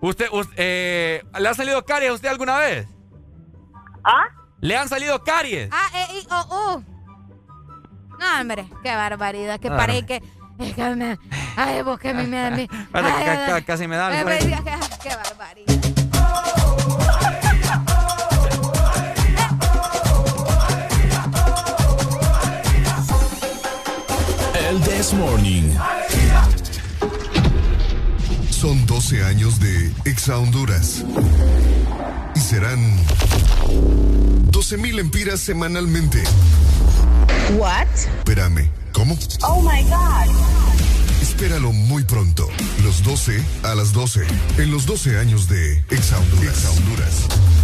¿Usted, usted eh, le ha salido caries a usted alguna vez? ¿Ah? Le han salido caries. A, E, I, O, U. No, hombre, qué barbaridad, que ah. paré que. Es que me. Ay, vos que a mí me da. Ay, ay, ay, casi me da. Me me qué, qué barbaridad. El This Morning. Son 12 años de Exa Honduras. Y serán 12.000 empiras semanalmente. What? Espérame, ¿cómo? Oh my God. Espéralo muy pronto. Los 12 a las 12. En los 12 años de Ex Honduras. Ex Honduras.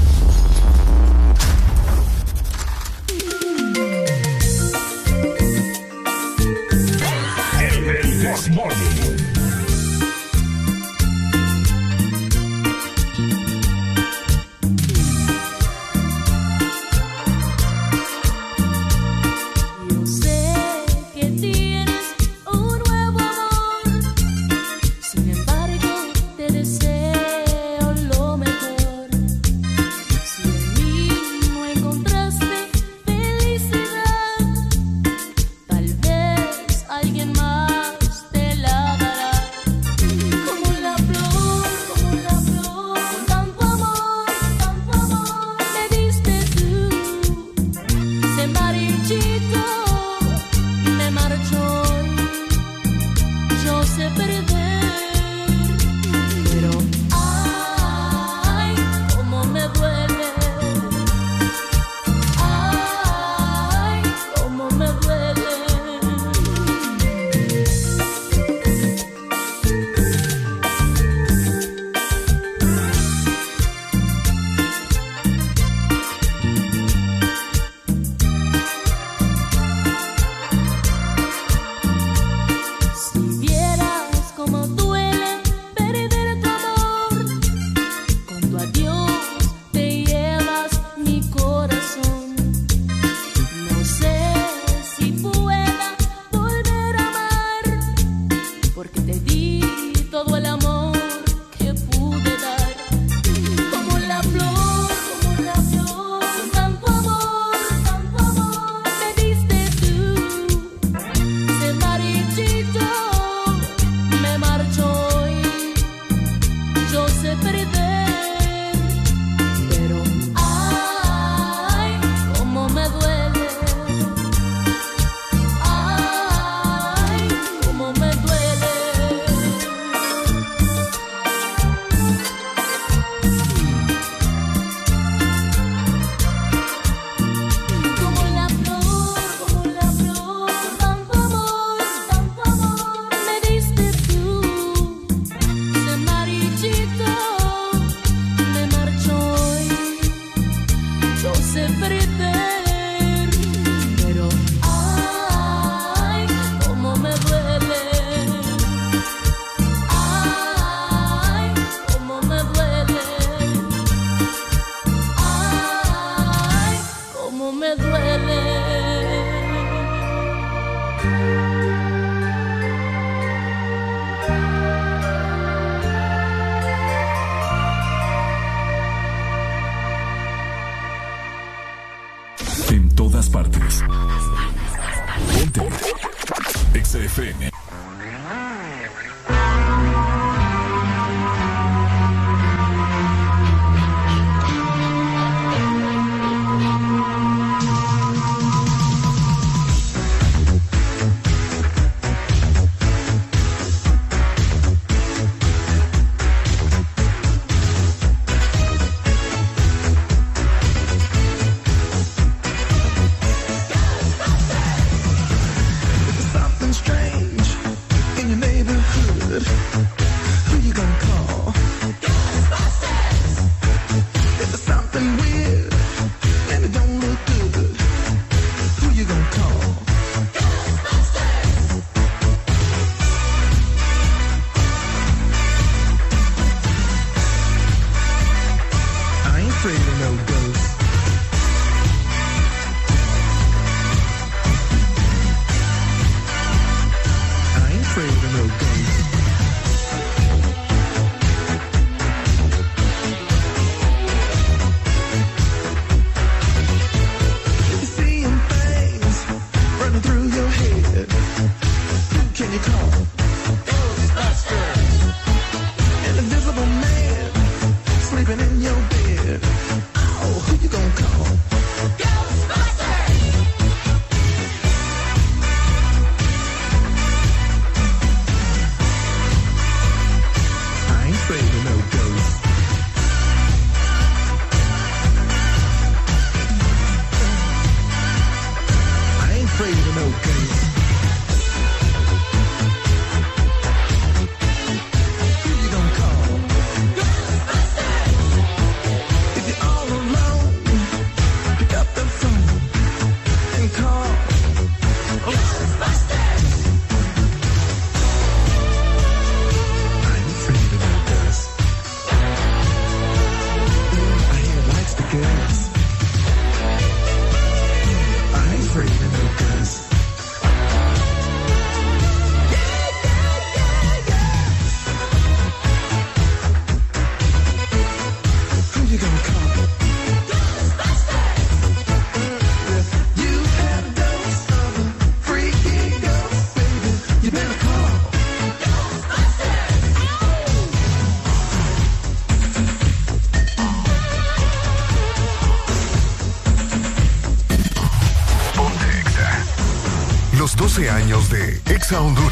não do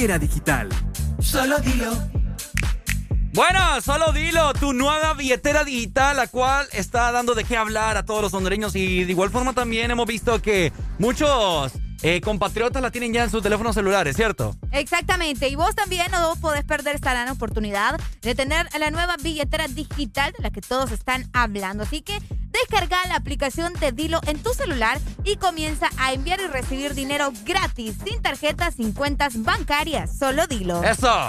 digital. Solo dilo. Bueno, solo dilo, tu nueva billetera digital, la cual está dando de qué hablar a todos los hondureños y de igual forma también hemos visto que muchos eh, compatriotas la tienen ya en sus teléfonos celulares, ¿cierto? Exactamente, y vos también no podés perder esta gran oportunidad de tener la nueva billetera digital de la que todos están hablando. Así que descarga la aplicación de Dilo en tu celular y comienza a enviar y recibir dinero gratis, sin tarjetas, sin cuentas bancarias. Solo dilo. Eso.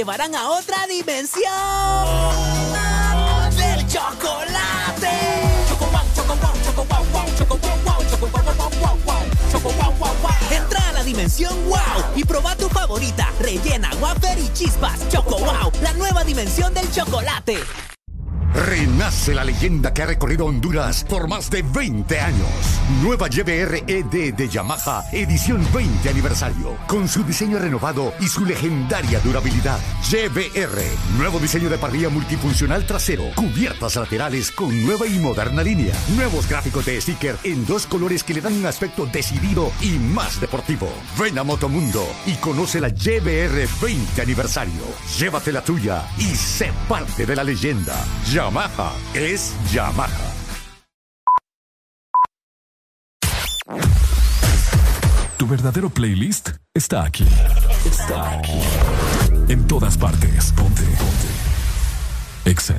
Llevarán a otra dimensión del chocolate. Entra a la dimensión wow y proba tu favorita, rellena, wafer y chispas. Choco wow, la nueva dimensión del chocolate. Renace la leyenda que ha recorrido Honduras por más de 20 años. Nueva YBR ED de Yamaha, edición 20 aniversario. Con su diseño renovado y su legendaria durabilidad. YBR, nuevo diseño de parrilla multifuncional trasero. Cubiertas laterales con nueva y moderna línea. Nuevos gráficos de sticker en dos colores que le dan un aspecto decidido y más deportivo. Ven a Motomundo y conoce la YBR 20 aniversario. Llévate la tuya y sé parte de la leyenda. Yamaha es Yamaha. Verdadero playlist está aquí. Está aquí. En todas partes. Ponte. Ponte. Exa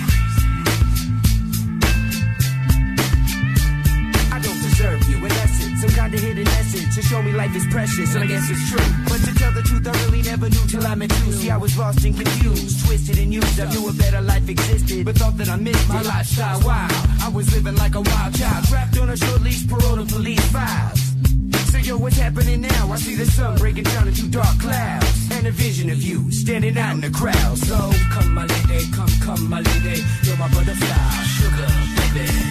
Some kind of hidden essence to show me life is precious, and I guess it's true. But to tell the truth, I really never knew till I met you. See, I was lost and confused, twisted and used. I knew a better life existed, but thought that I missed my lifestyle. Wow, I was living like a wild child, trapped on a short leash, parole to police files. So yo, what's happening now? I see the sun breaking down into dark clouds, and a vision of you standing out in the crowd. So come, my lady, come, come, my lady, you're my butterfly, sugar, baby.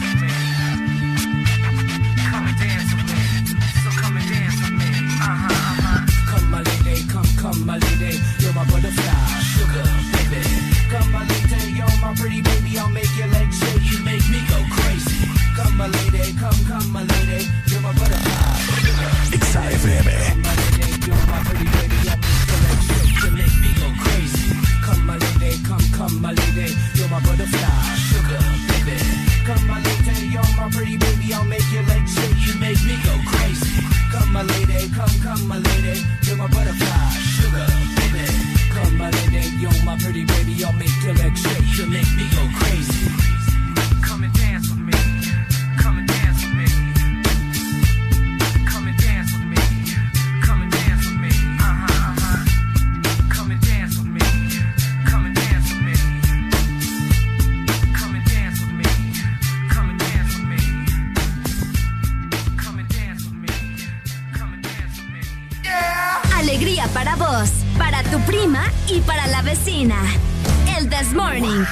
Come, my lady, you're my butterfly, sugar, baby. Come, my lady, you're my pretty baby. I'll make your legs. You make me go crazy. Come, my lady, come, come, my lady, you're my butterfly, sugar. Come, my lady, you're my pretty baby. I'll make your legs. You make me go crazy. Come, my lady, come, come, my lady, you're my butterfly, sugar, baby. Come, my lady, you're my pretty baby. I'll make your legs. You make me go crazy. Come, my lady, come, come, my lady, you're my butterfly. holiday, Alegría para vos para tu prima y para la vecina. El This Morning.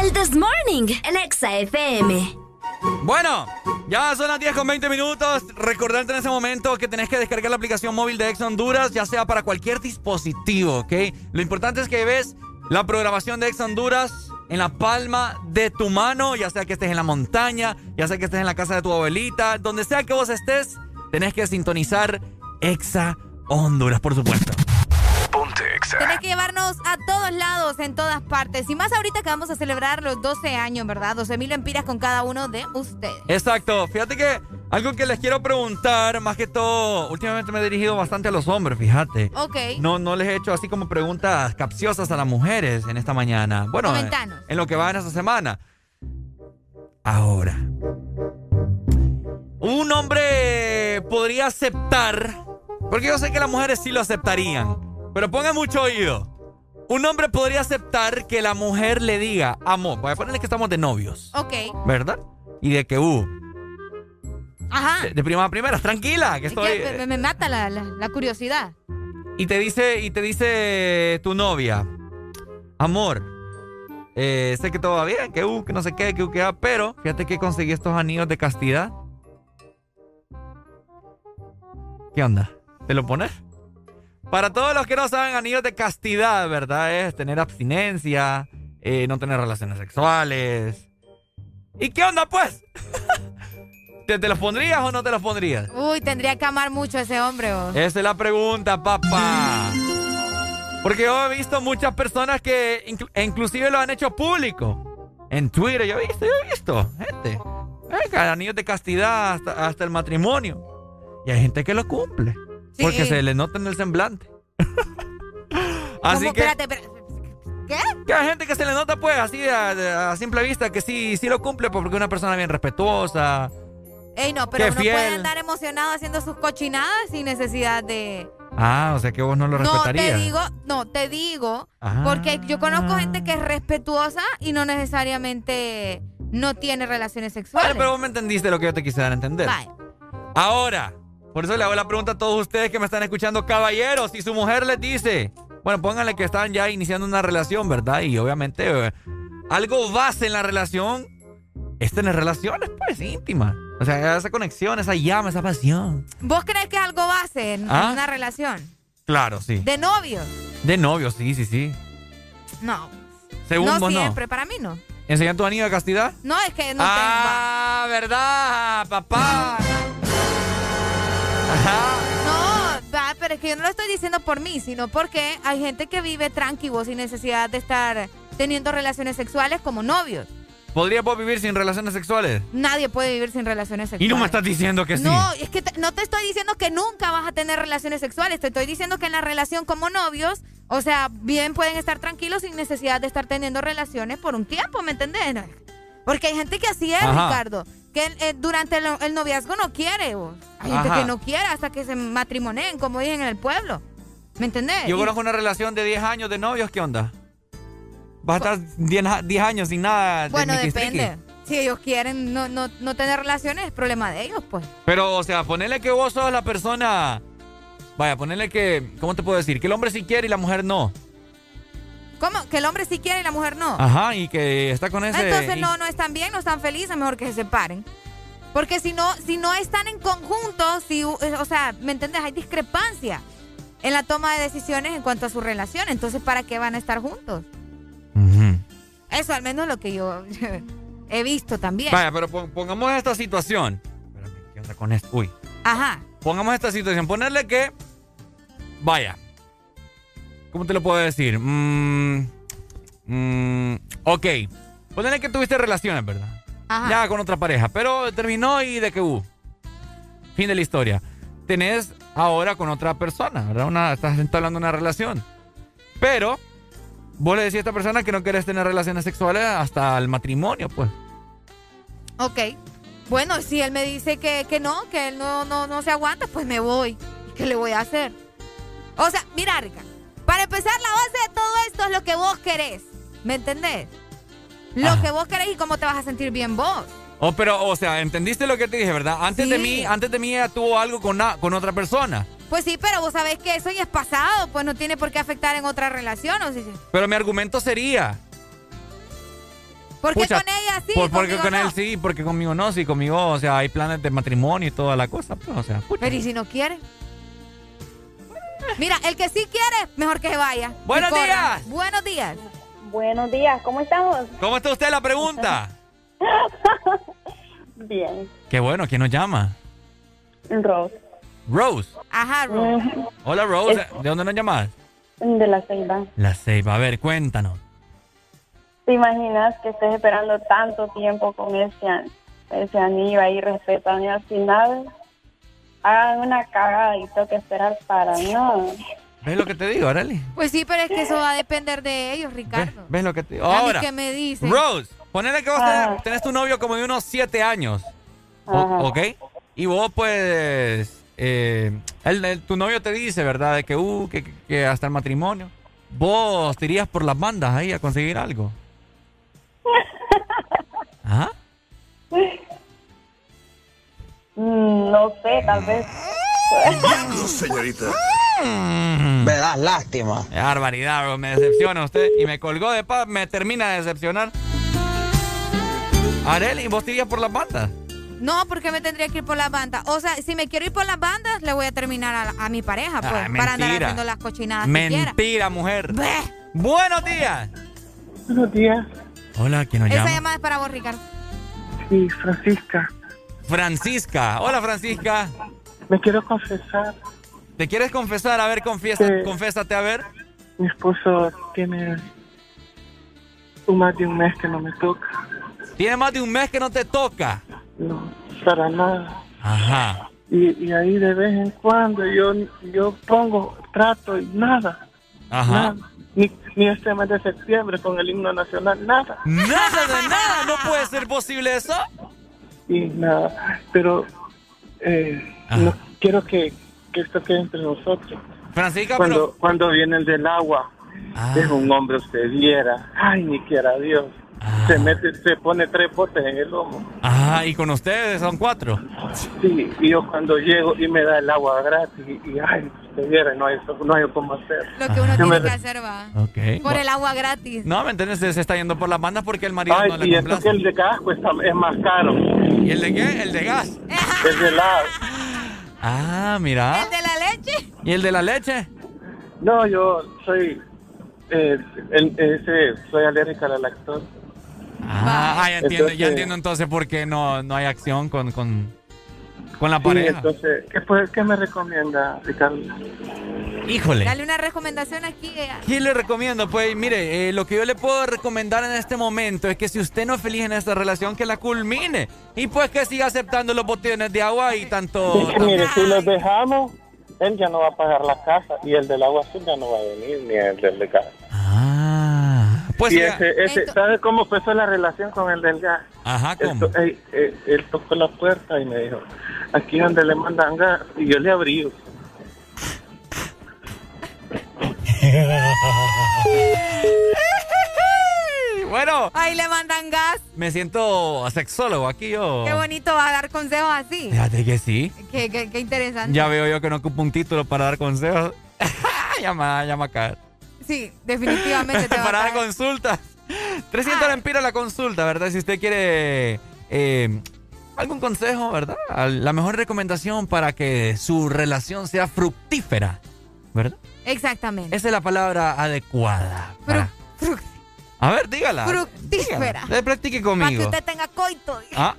El This Morning, el Exa FM. Bueno, ya son las 10 con 20 minutos. Recordarte en ese momento que tenés que descargar la aplicación móvil de Ex Honduras, ya sea para cualquier dispositivo, ¿ok? Lo importante es que ves la programación de Ex Honduras en la palma de tu mano, ya sea que estés en la montaña, ya sea que estés en la casa de tu abuelita, donde sea que vos estés, tenés que sintonizar Exa Honduras, por supuesto. Tenés que llevarnos a todos lados, en todas partes. Y más ahorita que vamos a celebrar los 12 años, ¿verdad? 12 mil empiras con cada uno de ustedes. Exacto. Fíjate que algo que les quiero preguntar, más que todo, últimamente me he dirigido bastante a los hombres, fíjate. Ok. No, no les he hecho así como preguntas capciosas a las mujeres en esta mañana. Bueno, eh, Comentanos. en lo que va en esta semana. Ahora. Un hombre podría aceptar, porque yo sé que las mujeres sí lo aceptarían, pero pongan mucho oído. Un hombre podría aceptar que la mujer le diga, amor, voy a ponerle que estamos de novios, Ok. ¿verdad? Y de que, uh, Ajá. de, de primera a primera, tranquila, que Es estoy... que me, me mata la, la- la curiosidad. Y te dice, y te dice tu novia, amor, eh, sé que todo va bien, que uh, que no sé qué, que uh, que ah, pero fíjate que conseguí estos anillos de castidad. ¿Qué onda? ¿Te lo pones? Para todos los que no saben, anillos de castidad, ¿verdad? Es tener abstinencia, eh, no tener relaciones sexuales. ¿Y qué onda, pues? ¿Te, ¿Te los pondrías o no te los pondrías? Uy, tendría que amar mucho a ese hombre. vos. Esa es la pregunta, papá. Porque yo he visto muchas personas que e inclusive lo han hecho público. En Twitter, yo he visto, yo he visto, gente. Venga, anillos de castidad hasta, hasta el matrimonio. Y hay gente que lo cumple. Sí. Porque se le nota en el semblante. Así ¿Cómo? que, Espérate, espérate. ¿Qué? que hay gente que se le nota, pues, así a, a simple vista, que sí, sí lo cumple pues, porque es una persona bien respetuosa. Ey, no, pero uno fiel. puede andar emocionado haciendo sus cochinadas sin necesidad de... Ah, o sea que vos no lo No, respetarías. te digo, no, te digo, Ah. porque yo conozco gente que es respetuosa y no necesariamente no tiene relaciones sexuales. Vale, pero vos me entendiste lo que yo te quise dar a entender. Vale. Ahora, por eso le hago la pregunta a todos ustedes que me están escuchando, caballeros, si su mujer les dice, bueno, pónganle que están ya iniciando una relación, ¿verdad? Y obviamente eh, algo base en la relación es tener relaciones, pues, íntimas. O sea, esa conexión, esa llama, esa pasión. ¿Vos crees que es algo base en, en ¿Ah? una relación? Claro, sí. ¿De novios? De novio, sí, sí, sí. No. Según no vos, siempre, para mí no. no. ¿Enseñan tu anillo de castidad? No, es que no ah, ¿verdad, papá? No, va, pero es que yo no lo estoy diciendo por mí, sino porque hay gente que vive tranquilo sin necesidad de estar teniendo relaciones sexuales como novios. ¿Podrías vos vivir sin relaciones sexuales? Nadie puede vivir sin relaciones sexuales. Y no me estás diciendo que sí. No, es que te- no te estoy diciendo que nunca vas a tener relaciones sexuales. Te estoy diciendo que en la relación como novios, o sea, bien pueden estar tranquilos sin necesidad de estar teniendo relaciones por un tiempo, ¿me entendés? Porque hay gente que así es, Ajá. Ricardo. Que eh, durante el, el noviazgo no quiere. vos. Hay gente Ajá. que no quiere hasta que se matrimoneen, como dicen en el pueblo. ¿Me entendés? Yo Y- conozco una relación de 10 años de novios, ¿qué onda? Vas a estar 10, a- 10 años sin nada bueno, depende. Si ellos quieren no, no, no tener relaciones, es problema de ellos, pues. Pero, o sea, ponerle que vos sos la persona... Vaya, ponerle que... ¿Cómo te puedo decir? Que el hombre sí quiere y la mujer no. ¿Cómo? Que el hombre sí quiere y la mujer no. Ajá, y que está con ese... Entonces y- no, no están bien, no están felices, mejor que se separen. Porque si no, si no están en conjunto, si, eh, o sea, ¿me entiendes? Hay discrepancia en la toma de decisiones en cuanto a su relación. Entonces, ¿para qué van a estar juntos? Eso al menos es lo que yo he visto también. Vaya, pero pon- pongamos esta situación. Espérame, ¿qué onda con esto? Uy. Ajá. Pongamos esta situación. Ponerle que... Vaya. ¿Cómo te lo puedo decir? Mm, mm, ok. Ponerle que tuviste relaciones, ¿verdad? Ajá. Ya con otra pareja. Pero terminó y de que hubo. Fin de la historia. Tenés ahora con otra persona, ¿verdad? Una, estás entablando una relación. Pero vos le decís a esta persona que no querés tener relaciones sexuales hasta el matrimonio, pues. Ok. Bueno, si él me dice que, que no, que él no, no, no se aguanta, pues me voy. ¿Y ¿Qué le voy a hacer? O sea, mira, Rica, para empezar, la base de todo esto es lo que vos querés. ¿Me entendés? Lo Ajá. que vos querés y cómo te vas a sentir bien vos. Oh, pero, o sea, ¿entendiste lo que te dije, verdad? Antes de Sí. mí, antes de mí ella tuvo algo con, na- con otra persona. Pues sí, pero vos sabés que eso ya es pasado, pues no tiene por qué afectar en otra relación. ¿o sí? Pero mi argumento sería. ¿Por qué con ella sí? por- porque con no? él sí, porque conmigo no, sí, conmigo, o sea, hay planes de matrimonio y toda la cosa, pues, o sea, pucha. Pero ¿y si no quiere? Mira, el que sí quiere, mejor que se vaya. Buenos días. Buenos días. Buenos días, ¿cómo estamos? ¿Cómo está usted la pregunta? Bien, Qué bueno, ¿quién nos llama? Rose, Rose. Ajá, Rose. Hola, Rose. ¿De dónde nos llamas? de la Ceiba. La Ceiba. A ver, cuéntanos. ¿Te imaginas que estés esperando tanto tiempo con ese, ese anillo ahí respetando y al final hagan una cagada y toque esperar para nada? ¿Ves lo que te digo, Arely? Pues sí, pero es que eso va a depender de ellos, Ricardo. ¿Ves lo que te digo? Ahora, que me dicen. Rose, ponele que vos Ah. tenés, tenés tu novio como de unos 7 años. o-. ¿Ok? Y vos, pues. eh, él- él- tu novio te dice, ¿verdad? De que, uh, que, que- que hasta el matrimonio. ¿Vos te irías por las bandas ahí a conseguir algo? ¿Ah? Mm, No sé, tal vez. señorita. Me das lástima. Qué barbaridad, bro. Me decepciona usted. Y me colgó de paz. Me termina de decepcionar. Arely, ¿vos te irías por las bandas? No, porque me tendría que ir por las bandas. O sea, si me quiero ir por las bandas, le voy a terminar a, a mi pareja, pues, Ah, para andar mentira. haciendo las cochinadas. Mentira, mujer. Buenos días. Buenos días. Hola, ¿quién nos Esa llama? llamada es para vos, Ricardo. Sí, Francisca. Francisca. Hola, Francisca. Me quiero confesar. ¿Te quieres confesar? A ver, confiesa, Sí. confiésate, a ver. Mi esposo tiene más de un mes que no me toca. Tiene más de un mes que no te toca. No, para nada. Ajá. Y, y ahí de vez en cuando yo, yo pongo, trato y nada. Ajá. Nada. Ni, ni este mes de septiembre con el himno nacional, nada. Nada de nada. No puede ser posible eso. Y nada. Pero eh, no, quiero que, que esto quede entre nosotros. Francisca, Cuando, pero. cuando viene el del agua, es un hombre, usted viera. Ay, ni quiera Dios. Se mete, se pone tres botes en el lomo. Ah, y con ustedes son cuatro. Sí, y yo cuando llego y me da el agua gratis, y, y, ay, usted viera, no hay, no hay cómo hacer. Lo que uno Yo me tiene que hacer va. Ok. Por el agua gratis. No, ¿me entiendes? Se está yendo por las bandas porque el marido Ay, no le y esto que el de gas cuesta, es más caro. ¿Y el de qué? El de gas. El de helado. Ah, mira. ¿El de la leche? ¿Y el de la leche? No, yo soy, eh, el- ese, soy alérgica a la lactosa. Ah, ya entiendo, ya Entonces- entiendo entonces por qué no, no hay acción con, con, con la Sí, pareja. entonces, ¿qué, pues, ¿qué me recomienda, Ricardo? Híjole. Dale una recomendación aquí. eh. ¿Qué le recomiendo? Pues mire, eh, lo que yo le puedo recomendar en este momento es que si usted no es feliz en esta relación, que la culmine. Y pues que siga aceptando los botellones de agua y tanto... Que mire, si los dejamos, él ya no va a pagar la casa y el del agua azul ya no va a venir, ni el del gas. Pues y siga- ese, ese, ¿sabe cómo empezó la relación con el del gas? Ajá, ¿cómo? to- él- él- él tocó la puerta y me dijo, aquí donde le mandan gas, y yo le abrí. bueno, Ahí le mandan gas. me siento sexólogo aquí yo. Qué bonito va a dar consejos así. Fíjate que sí. Qué, qué- qué interesante. Ya veo yo que no ocupo un título para dar consejos. ya ya me va a caer. Sí, definitivamente te va a para dar caer. consultas. 300 lempiras la consulta, ¿verdad? Si usted quiere eh, algún consejo, ¿verdad? La mejor recomendación para que su relación sea fructífera, ¿verdad? Exactamente. Esa es la palabra adecuada. para- A ver, dígala. Fructífera. Dígala. Practique Para que conmigo. usted tenga coito. Ah.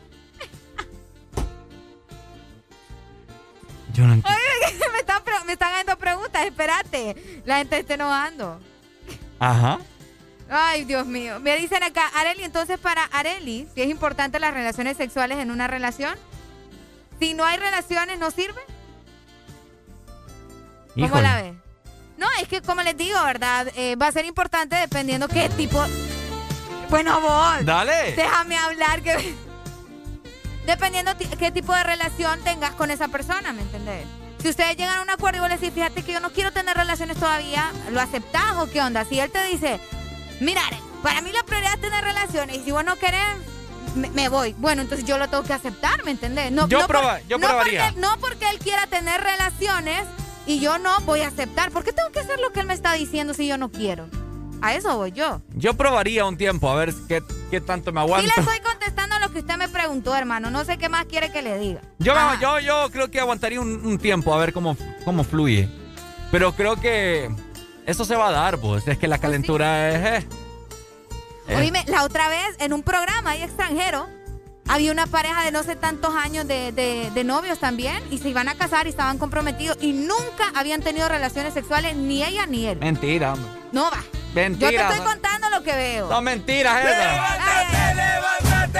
Yo no entiendo. Oye, me están, me están haciendo preguntas. Espérate. La gente está enojando. Ajá. Ay, Dios mío. Me dicen acá, Areli, entonces para Areli, si es importante las relaciones sexuales en una relación, si no hay relaciones, ¿no sirve? ¿Cómo la ves? No, es que como les digo, ¿verdad? Eh, va a ser importante dependiendo qué tipo... Bueno, vos. Dale. Déjame hablar que... Dependiendo qué tipo de relación tengas con esa persona, ¿me entendés? Si ustedes llegan a un acuerdo y vos le decís, fíjate que yo no quiero tener relaciones todavía, ¿lo aceptás o qué onda? Si él te dice, mira, para mí la prioridad es tener relaciones y si vos no querés, me, me voy. Bueno, entonces yo lo tengo que aceptar, ¿me entendés? No, Yo no proba- yo no probaría. Porque, no porque él quiera tener relaciones, y yo no voy a aceptar. ¿Por qué tengo que hacer lo que él me está diciendo si yo no quiero? A eso voy yo. Yo probaría un tiempo a ver qué, qué tanto me Y aguanto. le estoy contestando lo que usted me preguntó, hermano. No sé qué más quiere que le diga. Yo, me- yo, yo creo que aguantaría un, un tiempo a ver cómo, cómo fluye. Pero creo que eso se va a dar, pues. Es que la calentura es... eh. Eh. Oíme, la otra vez en un programa ahí extranjero había una pareja de no sé tantos años de, de- de novios también y se iban a casar y estaban comprometidos y nunca habían tenido relaciones sexuales ni ella ni él. Mentira, hombre. No va. Mentira. Yo te estoy contando lo que veo. Son mentiras esas. Ponte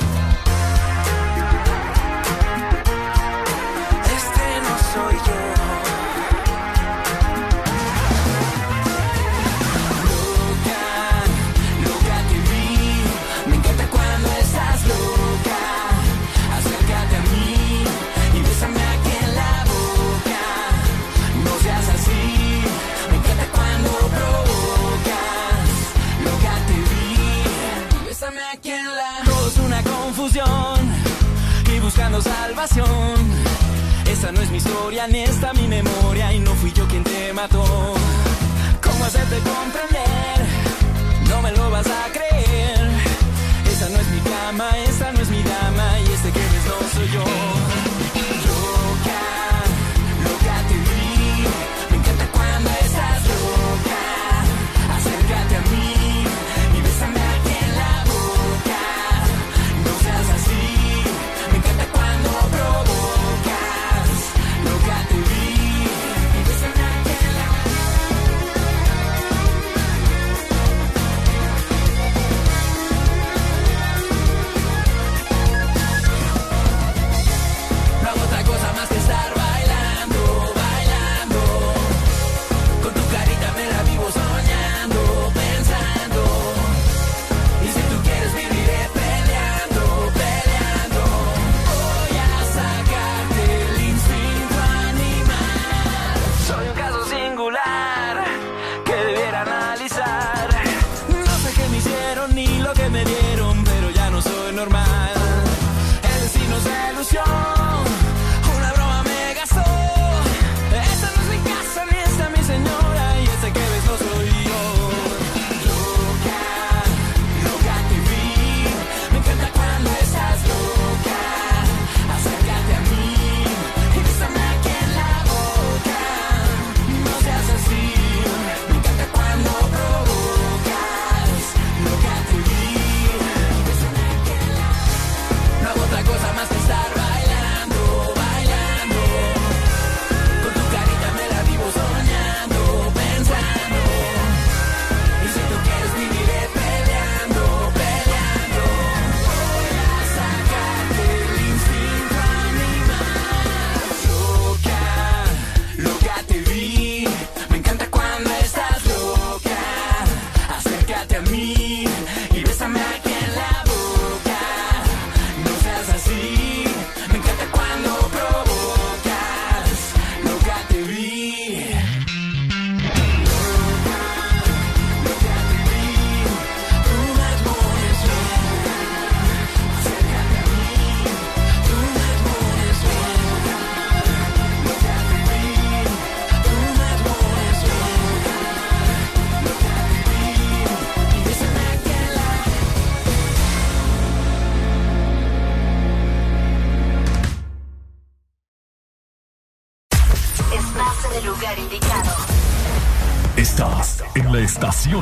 Y buscando salvación. Esta no es mi historia ni esta mi memoria y no fui yo quien te mató. ¿Cómo hacerte comprender? No me lo vas a creer.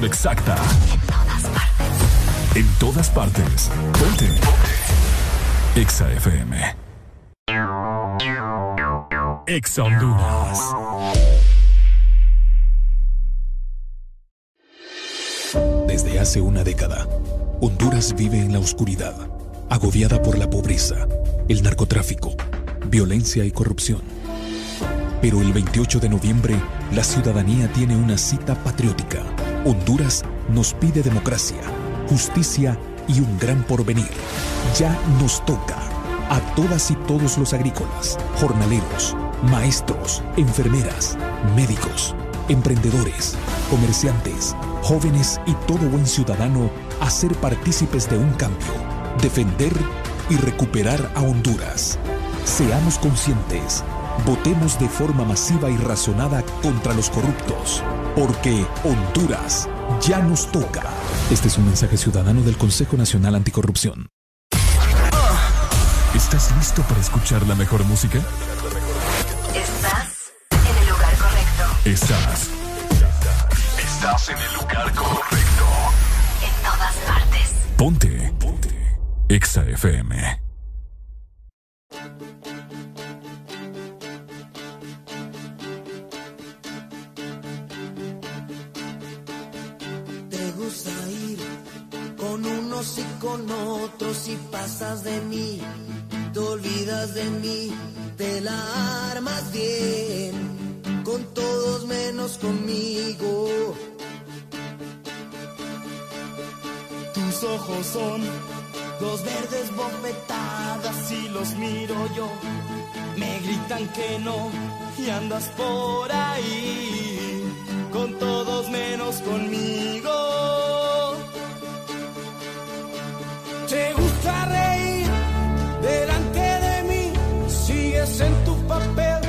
Exacta. En todas partes. Ponte. Exa FM. Exa Honduras. Desde hace una década, Honduras vive en la oscuridad, agobiada por la pobreza, el narcotráfico, violencia y corrupción. Pero el 28 de noviembre, la ciudadanía tiene una cita patriótica. Honduras nos pide democracia, justicia y un gran porvenir. Ya nos toca a todas y todos los agrícolas, jornaleros, maestros, enfermeras, médicos, emprendedores, comerciantes, jóvenes y todo buen ciudadano a ser partícipes de un cambio, defender y recuperar a Honduras. Seamos conscientes, votemos de forma masiva y razonada contra los corruptos, porque Honduras ya nos toca. Este es un mensaje ciudadano del Consejo Nacional Anticorrupción. ¿Estás listo para escuchar la mejor música? Estás en el lugar correcto. Estás. Estás en el lugar correcto. En todas partes. Ponte. Ponte. Exa FM. Con unos y con otros y pasas de mí, te olvidas de mí, te la armas bien, con todos menos conmigo. Tus ojos son dos verdes bofetadas y los miro yo. Me gritan que no y andas por ahí con todos menos conmigo. Te gusta reír delante de mí, sigues en tu papel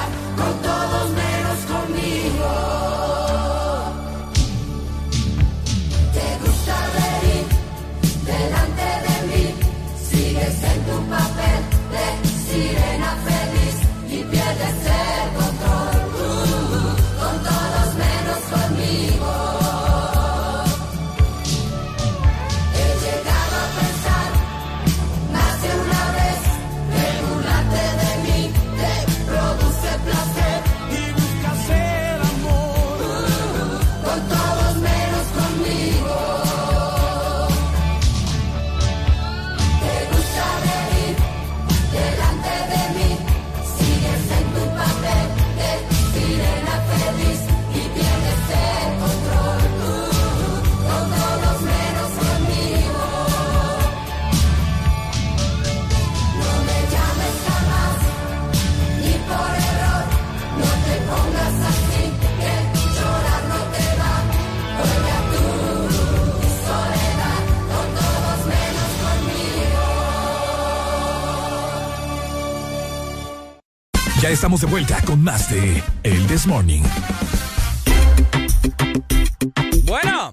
estamos de vuelta con más de El This Morning. Bueno,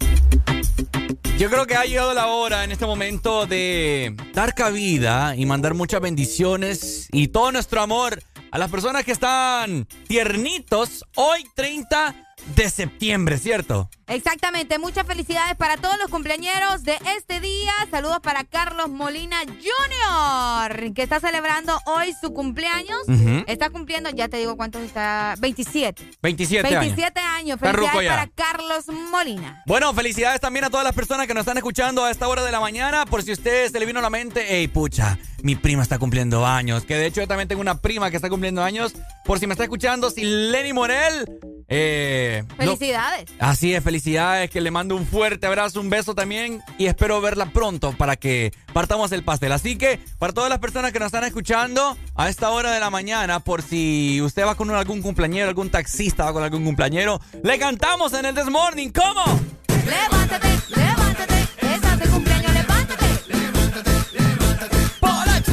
yo creo que ha llegado la hora en este momento de dar cabida y mandar muchas bendiciones y todo nuestro amor a las personas que están tiernitos hoy 30 de septiembre, ¿cierto? Exactamente, muchas felicidades para todos los cumpleañeros de este día. Saludos para Carlos Molina Jr., que está celebrando hoy su cumpleaños. Está cumpliendo, ya te digo cuántos está, 27. 27 años. 27 años. Ruco Felicidades para Carlos Molina. Bueno, felicidades también a todas las personas que nos están escuchando a esta hora de la mañana. Por si a ustedes se le vino a la mente, hey, pucha, mi prima está cumpliendo años. Que de hecho yo también tengo una prima que está cumpliendo años. Por si me está escuchando, si Lenny Morel, eh, felicidades. Así es, felicidades. Que le mando un fuerte abrazo, un beso también. Y espero verla pronto para que partamos el pastel. Así que, para todas las personas que nos están escuchando a esta hora de la mañana, por si usted va con algún cumpleañero, algún taxista va con algún cumpleañero, le cantamos en el This Morning. ¿Cómo? Levántate, levántate. Es de cumpleaños, levántate. Levántate,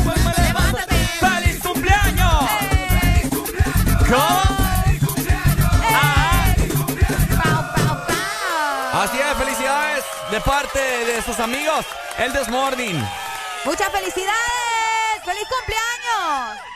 pues, levántate. Levántate. ¡Feliz cumpleaños! ¡Feliz cumpleaños! ¿Cómo? parte de sus amigos, el Desmorning. Muchas felicidades, feliz cumpleaños.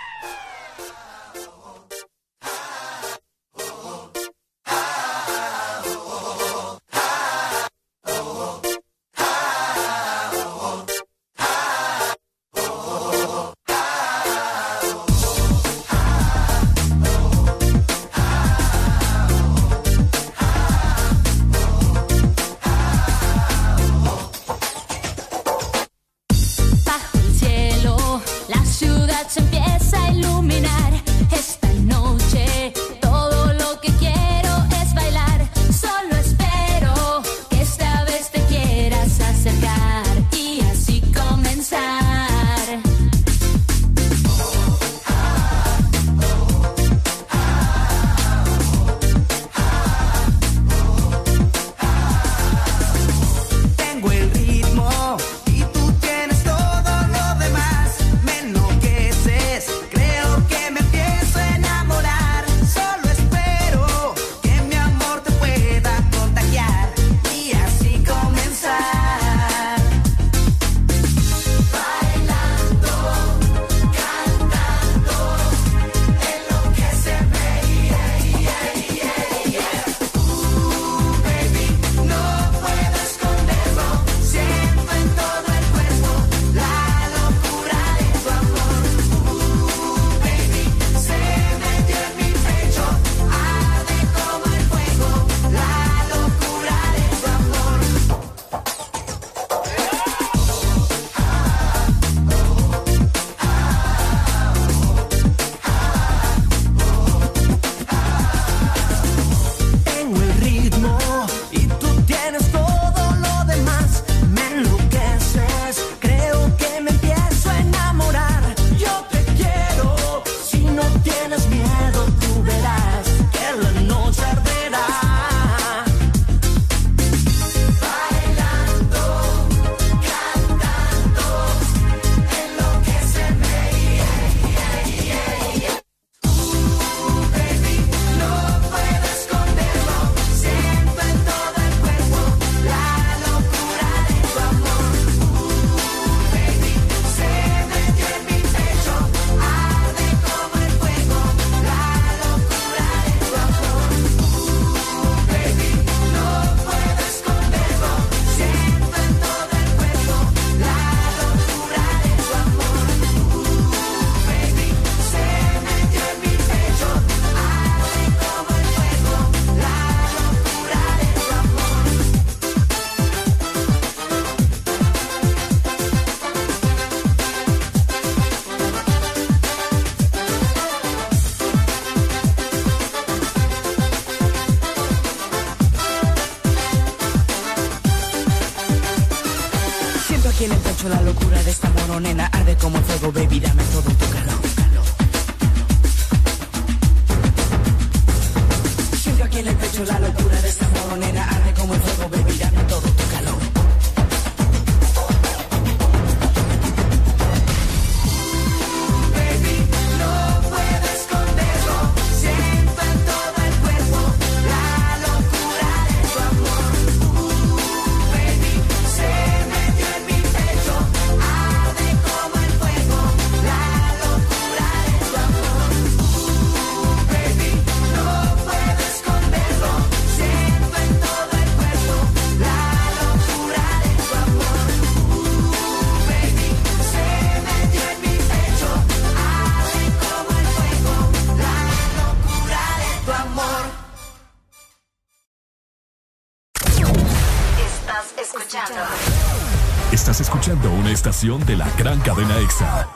de la gran cadena EXA.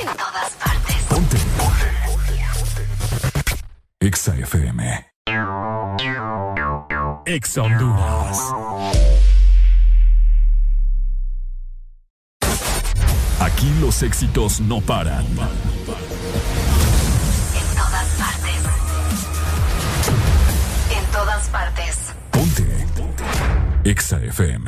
En todas partes. Ponte. Ponte. EXA FM. EXA Honduras. Aquí los éxitos no paran. En todas partes. En todas partes. Ponte. Ponte. EXA FM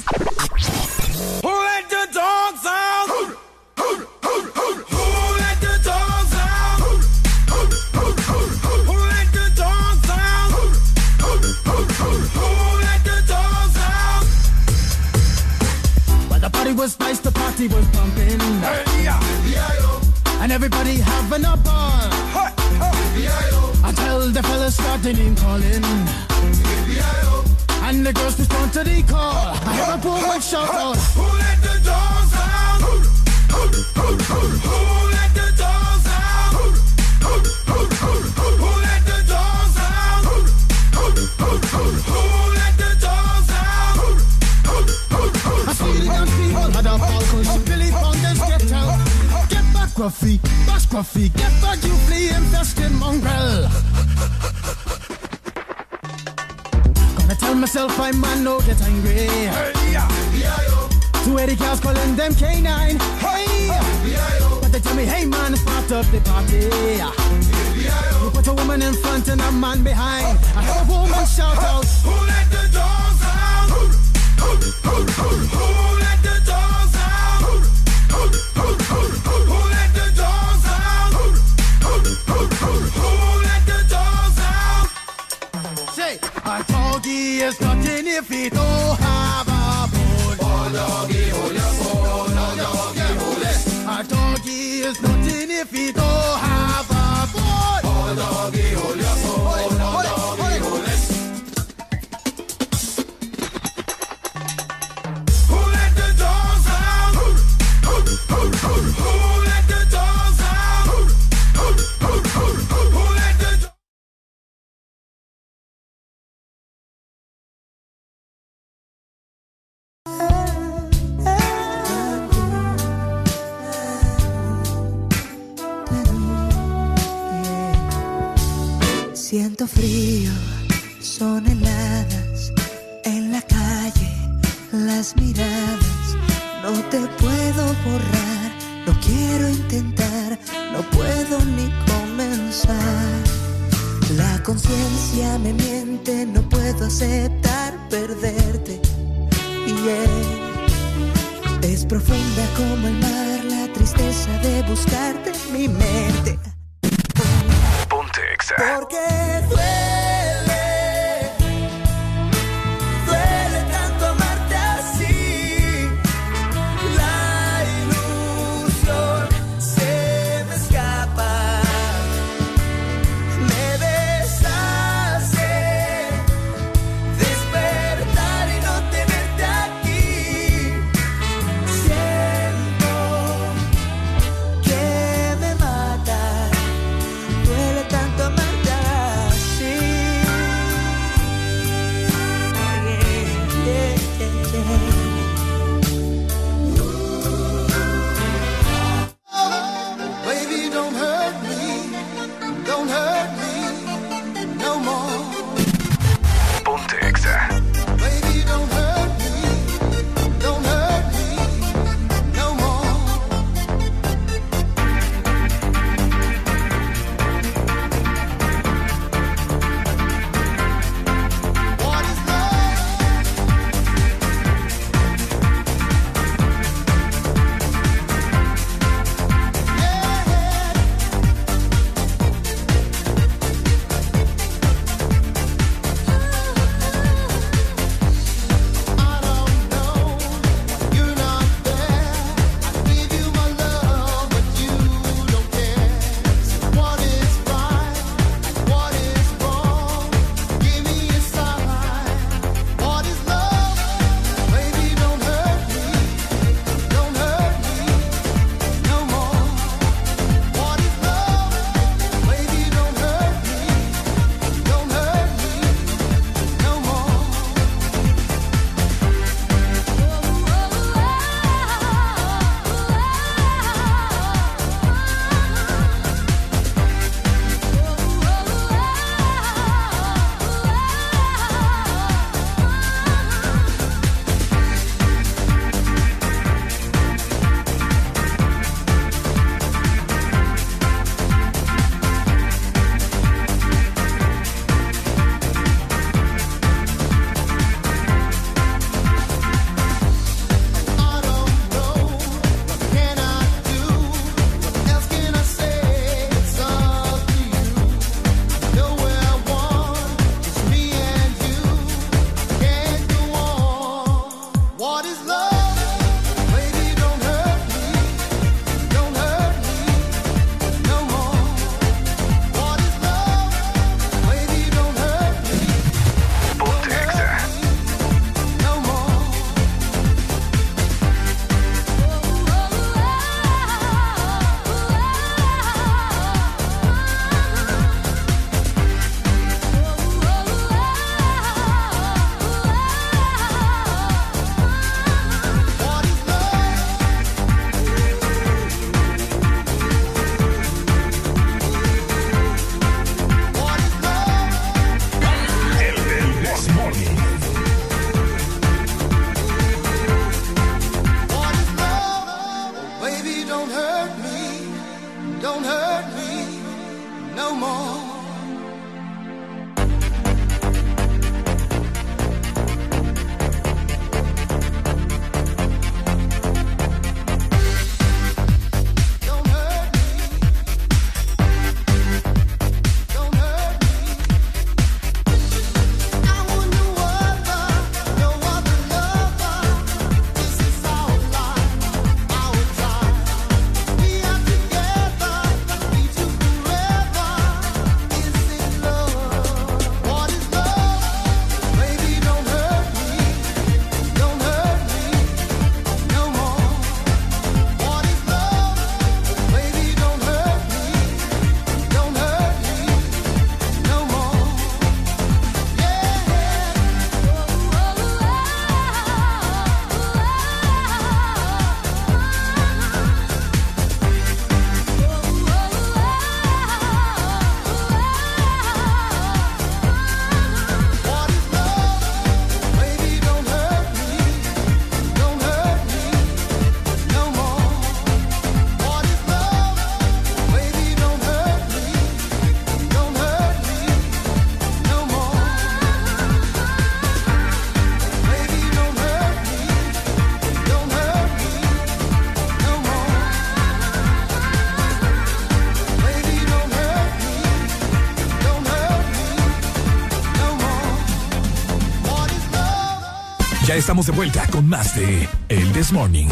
Ya estamos de vuelta con más de El This Morning.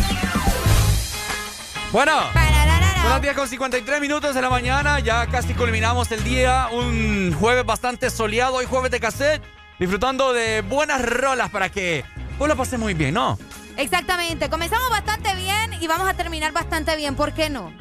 Bueno, son las 10 con 53 minutos de la mañana. Ya casi culminamos el día. Un jueves bastante soleado. Hoy jueves de cassette. Disfrutando de buenas rolas para que vos lo pases muy bien, ¿no? Exactamente. Comenzamos bastante bien y vamos a terminar bastante bien. ¿Por qué no?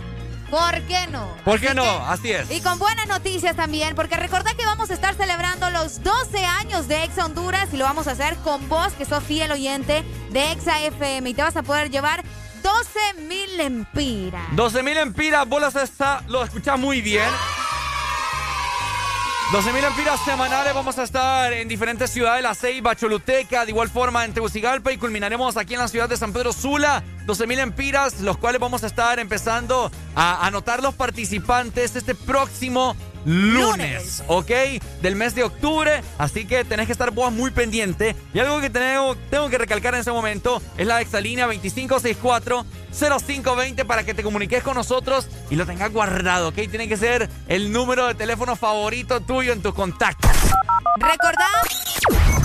¿Por qué no? ¿Por qué no? Así es. Y con buenas noticias también, porque recordá que vamos a estar celebrando los 12 años de Exa Honduras y lo vamos a hacer con vos, que sos fiel oyente de Exa FM. Y te vas a poder llevar 12 mil lempiras. 12 mil empiras, bolas está, lo escuchás muy bien. 12 mil empiras semanales, vamos a estar en diferentes ciudades, La Ceiba, Choluteca, de igual forma en Tegucigalpa y culminaremos aquí en la ciudad de San Pedro Sula. 12 mil empiras, los cuales vamos a estar empezando a anotar los participantes este próximo lunes, ¿ok? Del mes de octubre, así que tenés que estar vos muy pendiente. Y algo que tengo, tengo que recalcar en ese momento es la exalínea 2564-0520 para que te comuniques con nosotros y lo tengas guardado, ¿ok? Tiene que ser el número de teléfono favorito tuyo en tus contactos. Recordá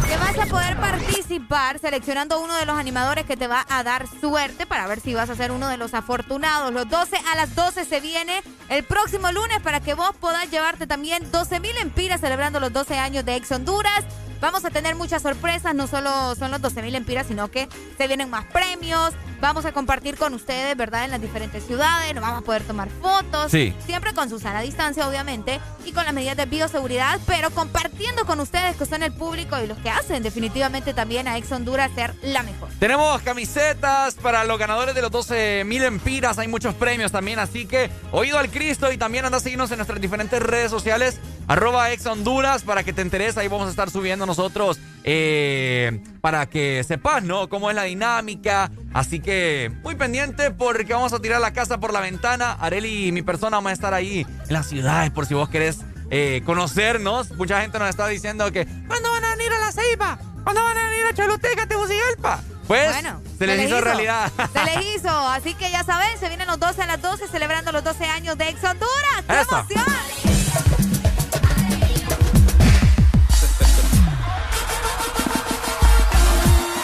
que vas a poder participar seleccionando uno de los animadores que te va a dar suerte para ver si vas a ser uno de los afortunados. Los 12 a las 12 se viene el próximo lunes para que vos puedas llevarte también 12 mil empiras celebrando los 12 años de Ex Honduras. Vamos a tener muchas sorpresas, no solo son los 12 mil empiras, sino que se vienen más premios. Vamos a compartir con ustedes, ¿verdad? En las diferentes ciudades, nos vamos a poder tomar fotos. Sí. Siempre con su sana distancia, obviamente, y con las medidas de bioseguridad, pero compartiendo con ustedes que son el público y los que hacen definitivamente también a Ex Honduras ser la mejor. Tenemos camisetas para los ganadores de los 12 mil empiras. Hay muchos premios también. Así que oído al Cristo y también anda a seguirnos en nuestras diferentes redes sociales. Arroba ex Honduras para que te enteres. Ahí vamos a estar subiendo nosotros eh, para que sepas, ¿no? Cómo es la dinámica. Así que muy pendiente porque vamos a tirar la casa por la ventana. Areli y mi persona vamos a estar ahí en las ciudades por si vos querés eh, conocernos. Mucha gente nos está diciendo que ¿cuándo van a venir a la Ceiba? ¿Cuándo van a venir a Choluteca, Tegucigalpa? Pues Bueno, se les hizo realidad. Se les hizo. Así que ya saben, se vienen los 12 a las 12 celebrando los 12 años de Ex Honduras. ¡Qué Eso. emoción!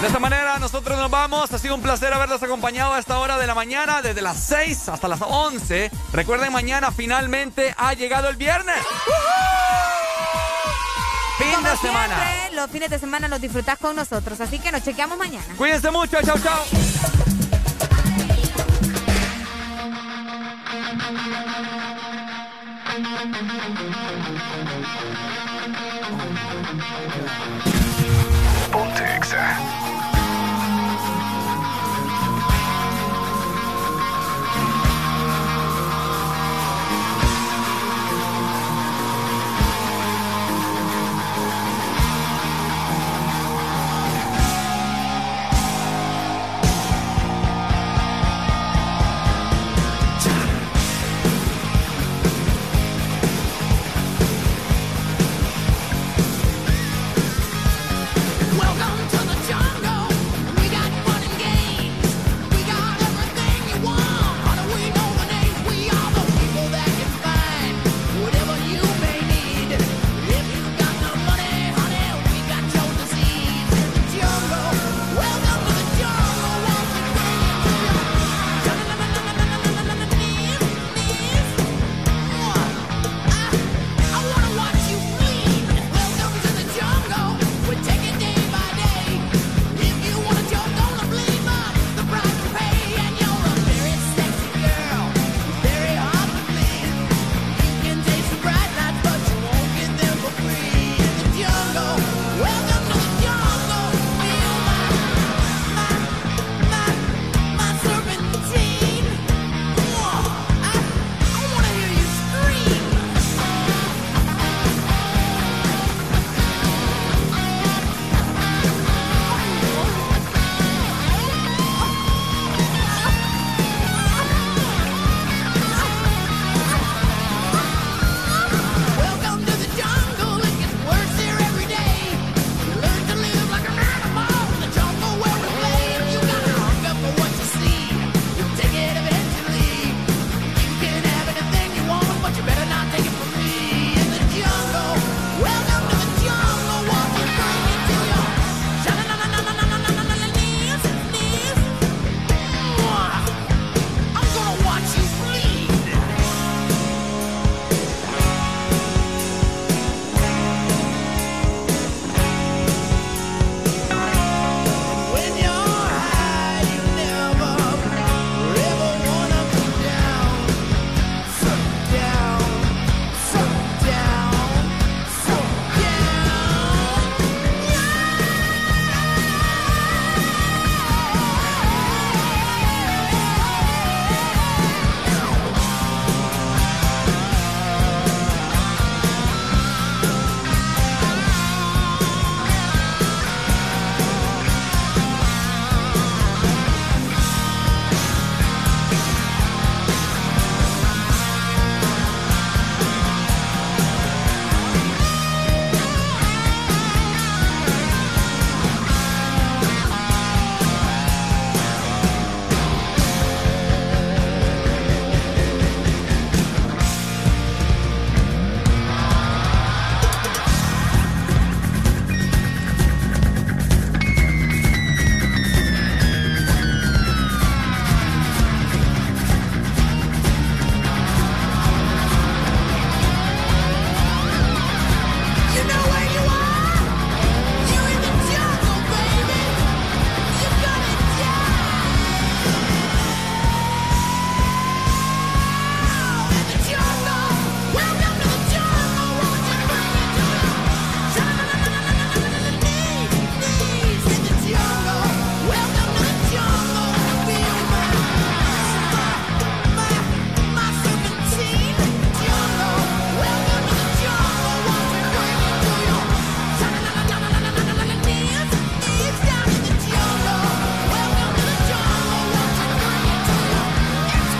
De esta manera nosotros nos vamos. Ha sido un placer haberlos acompañado a esta hora de la mañana, desde las 6 hasta las 11. Recuerden, mañana finalmente ha llegado el viernes. Fin Como de semana. siempre, los fines de semana los disfrutás con nosotros. Así que nos chequeamos mañana. Cuídense mucho. Chao, chao. Ponte Exa.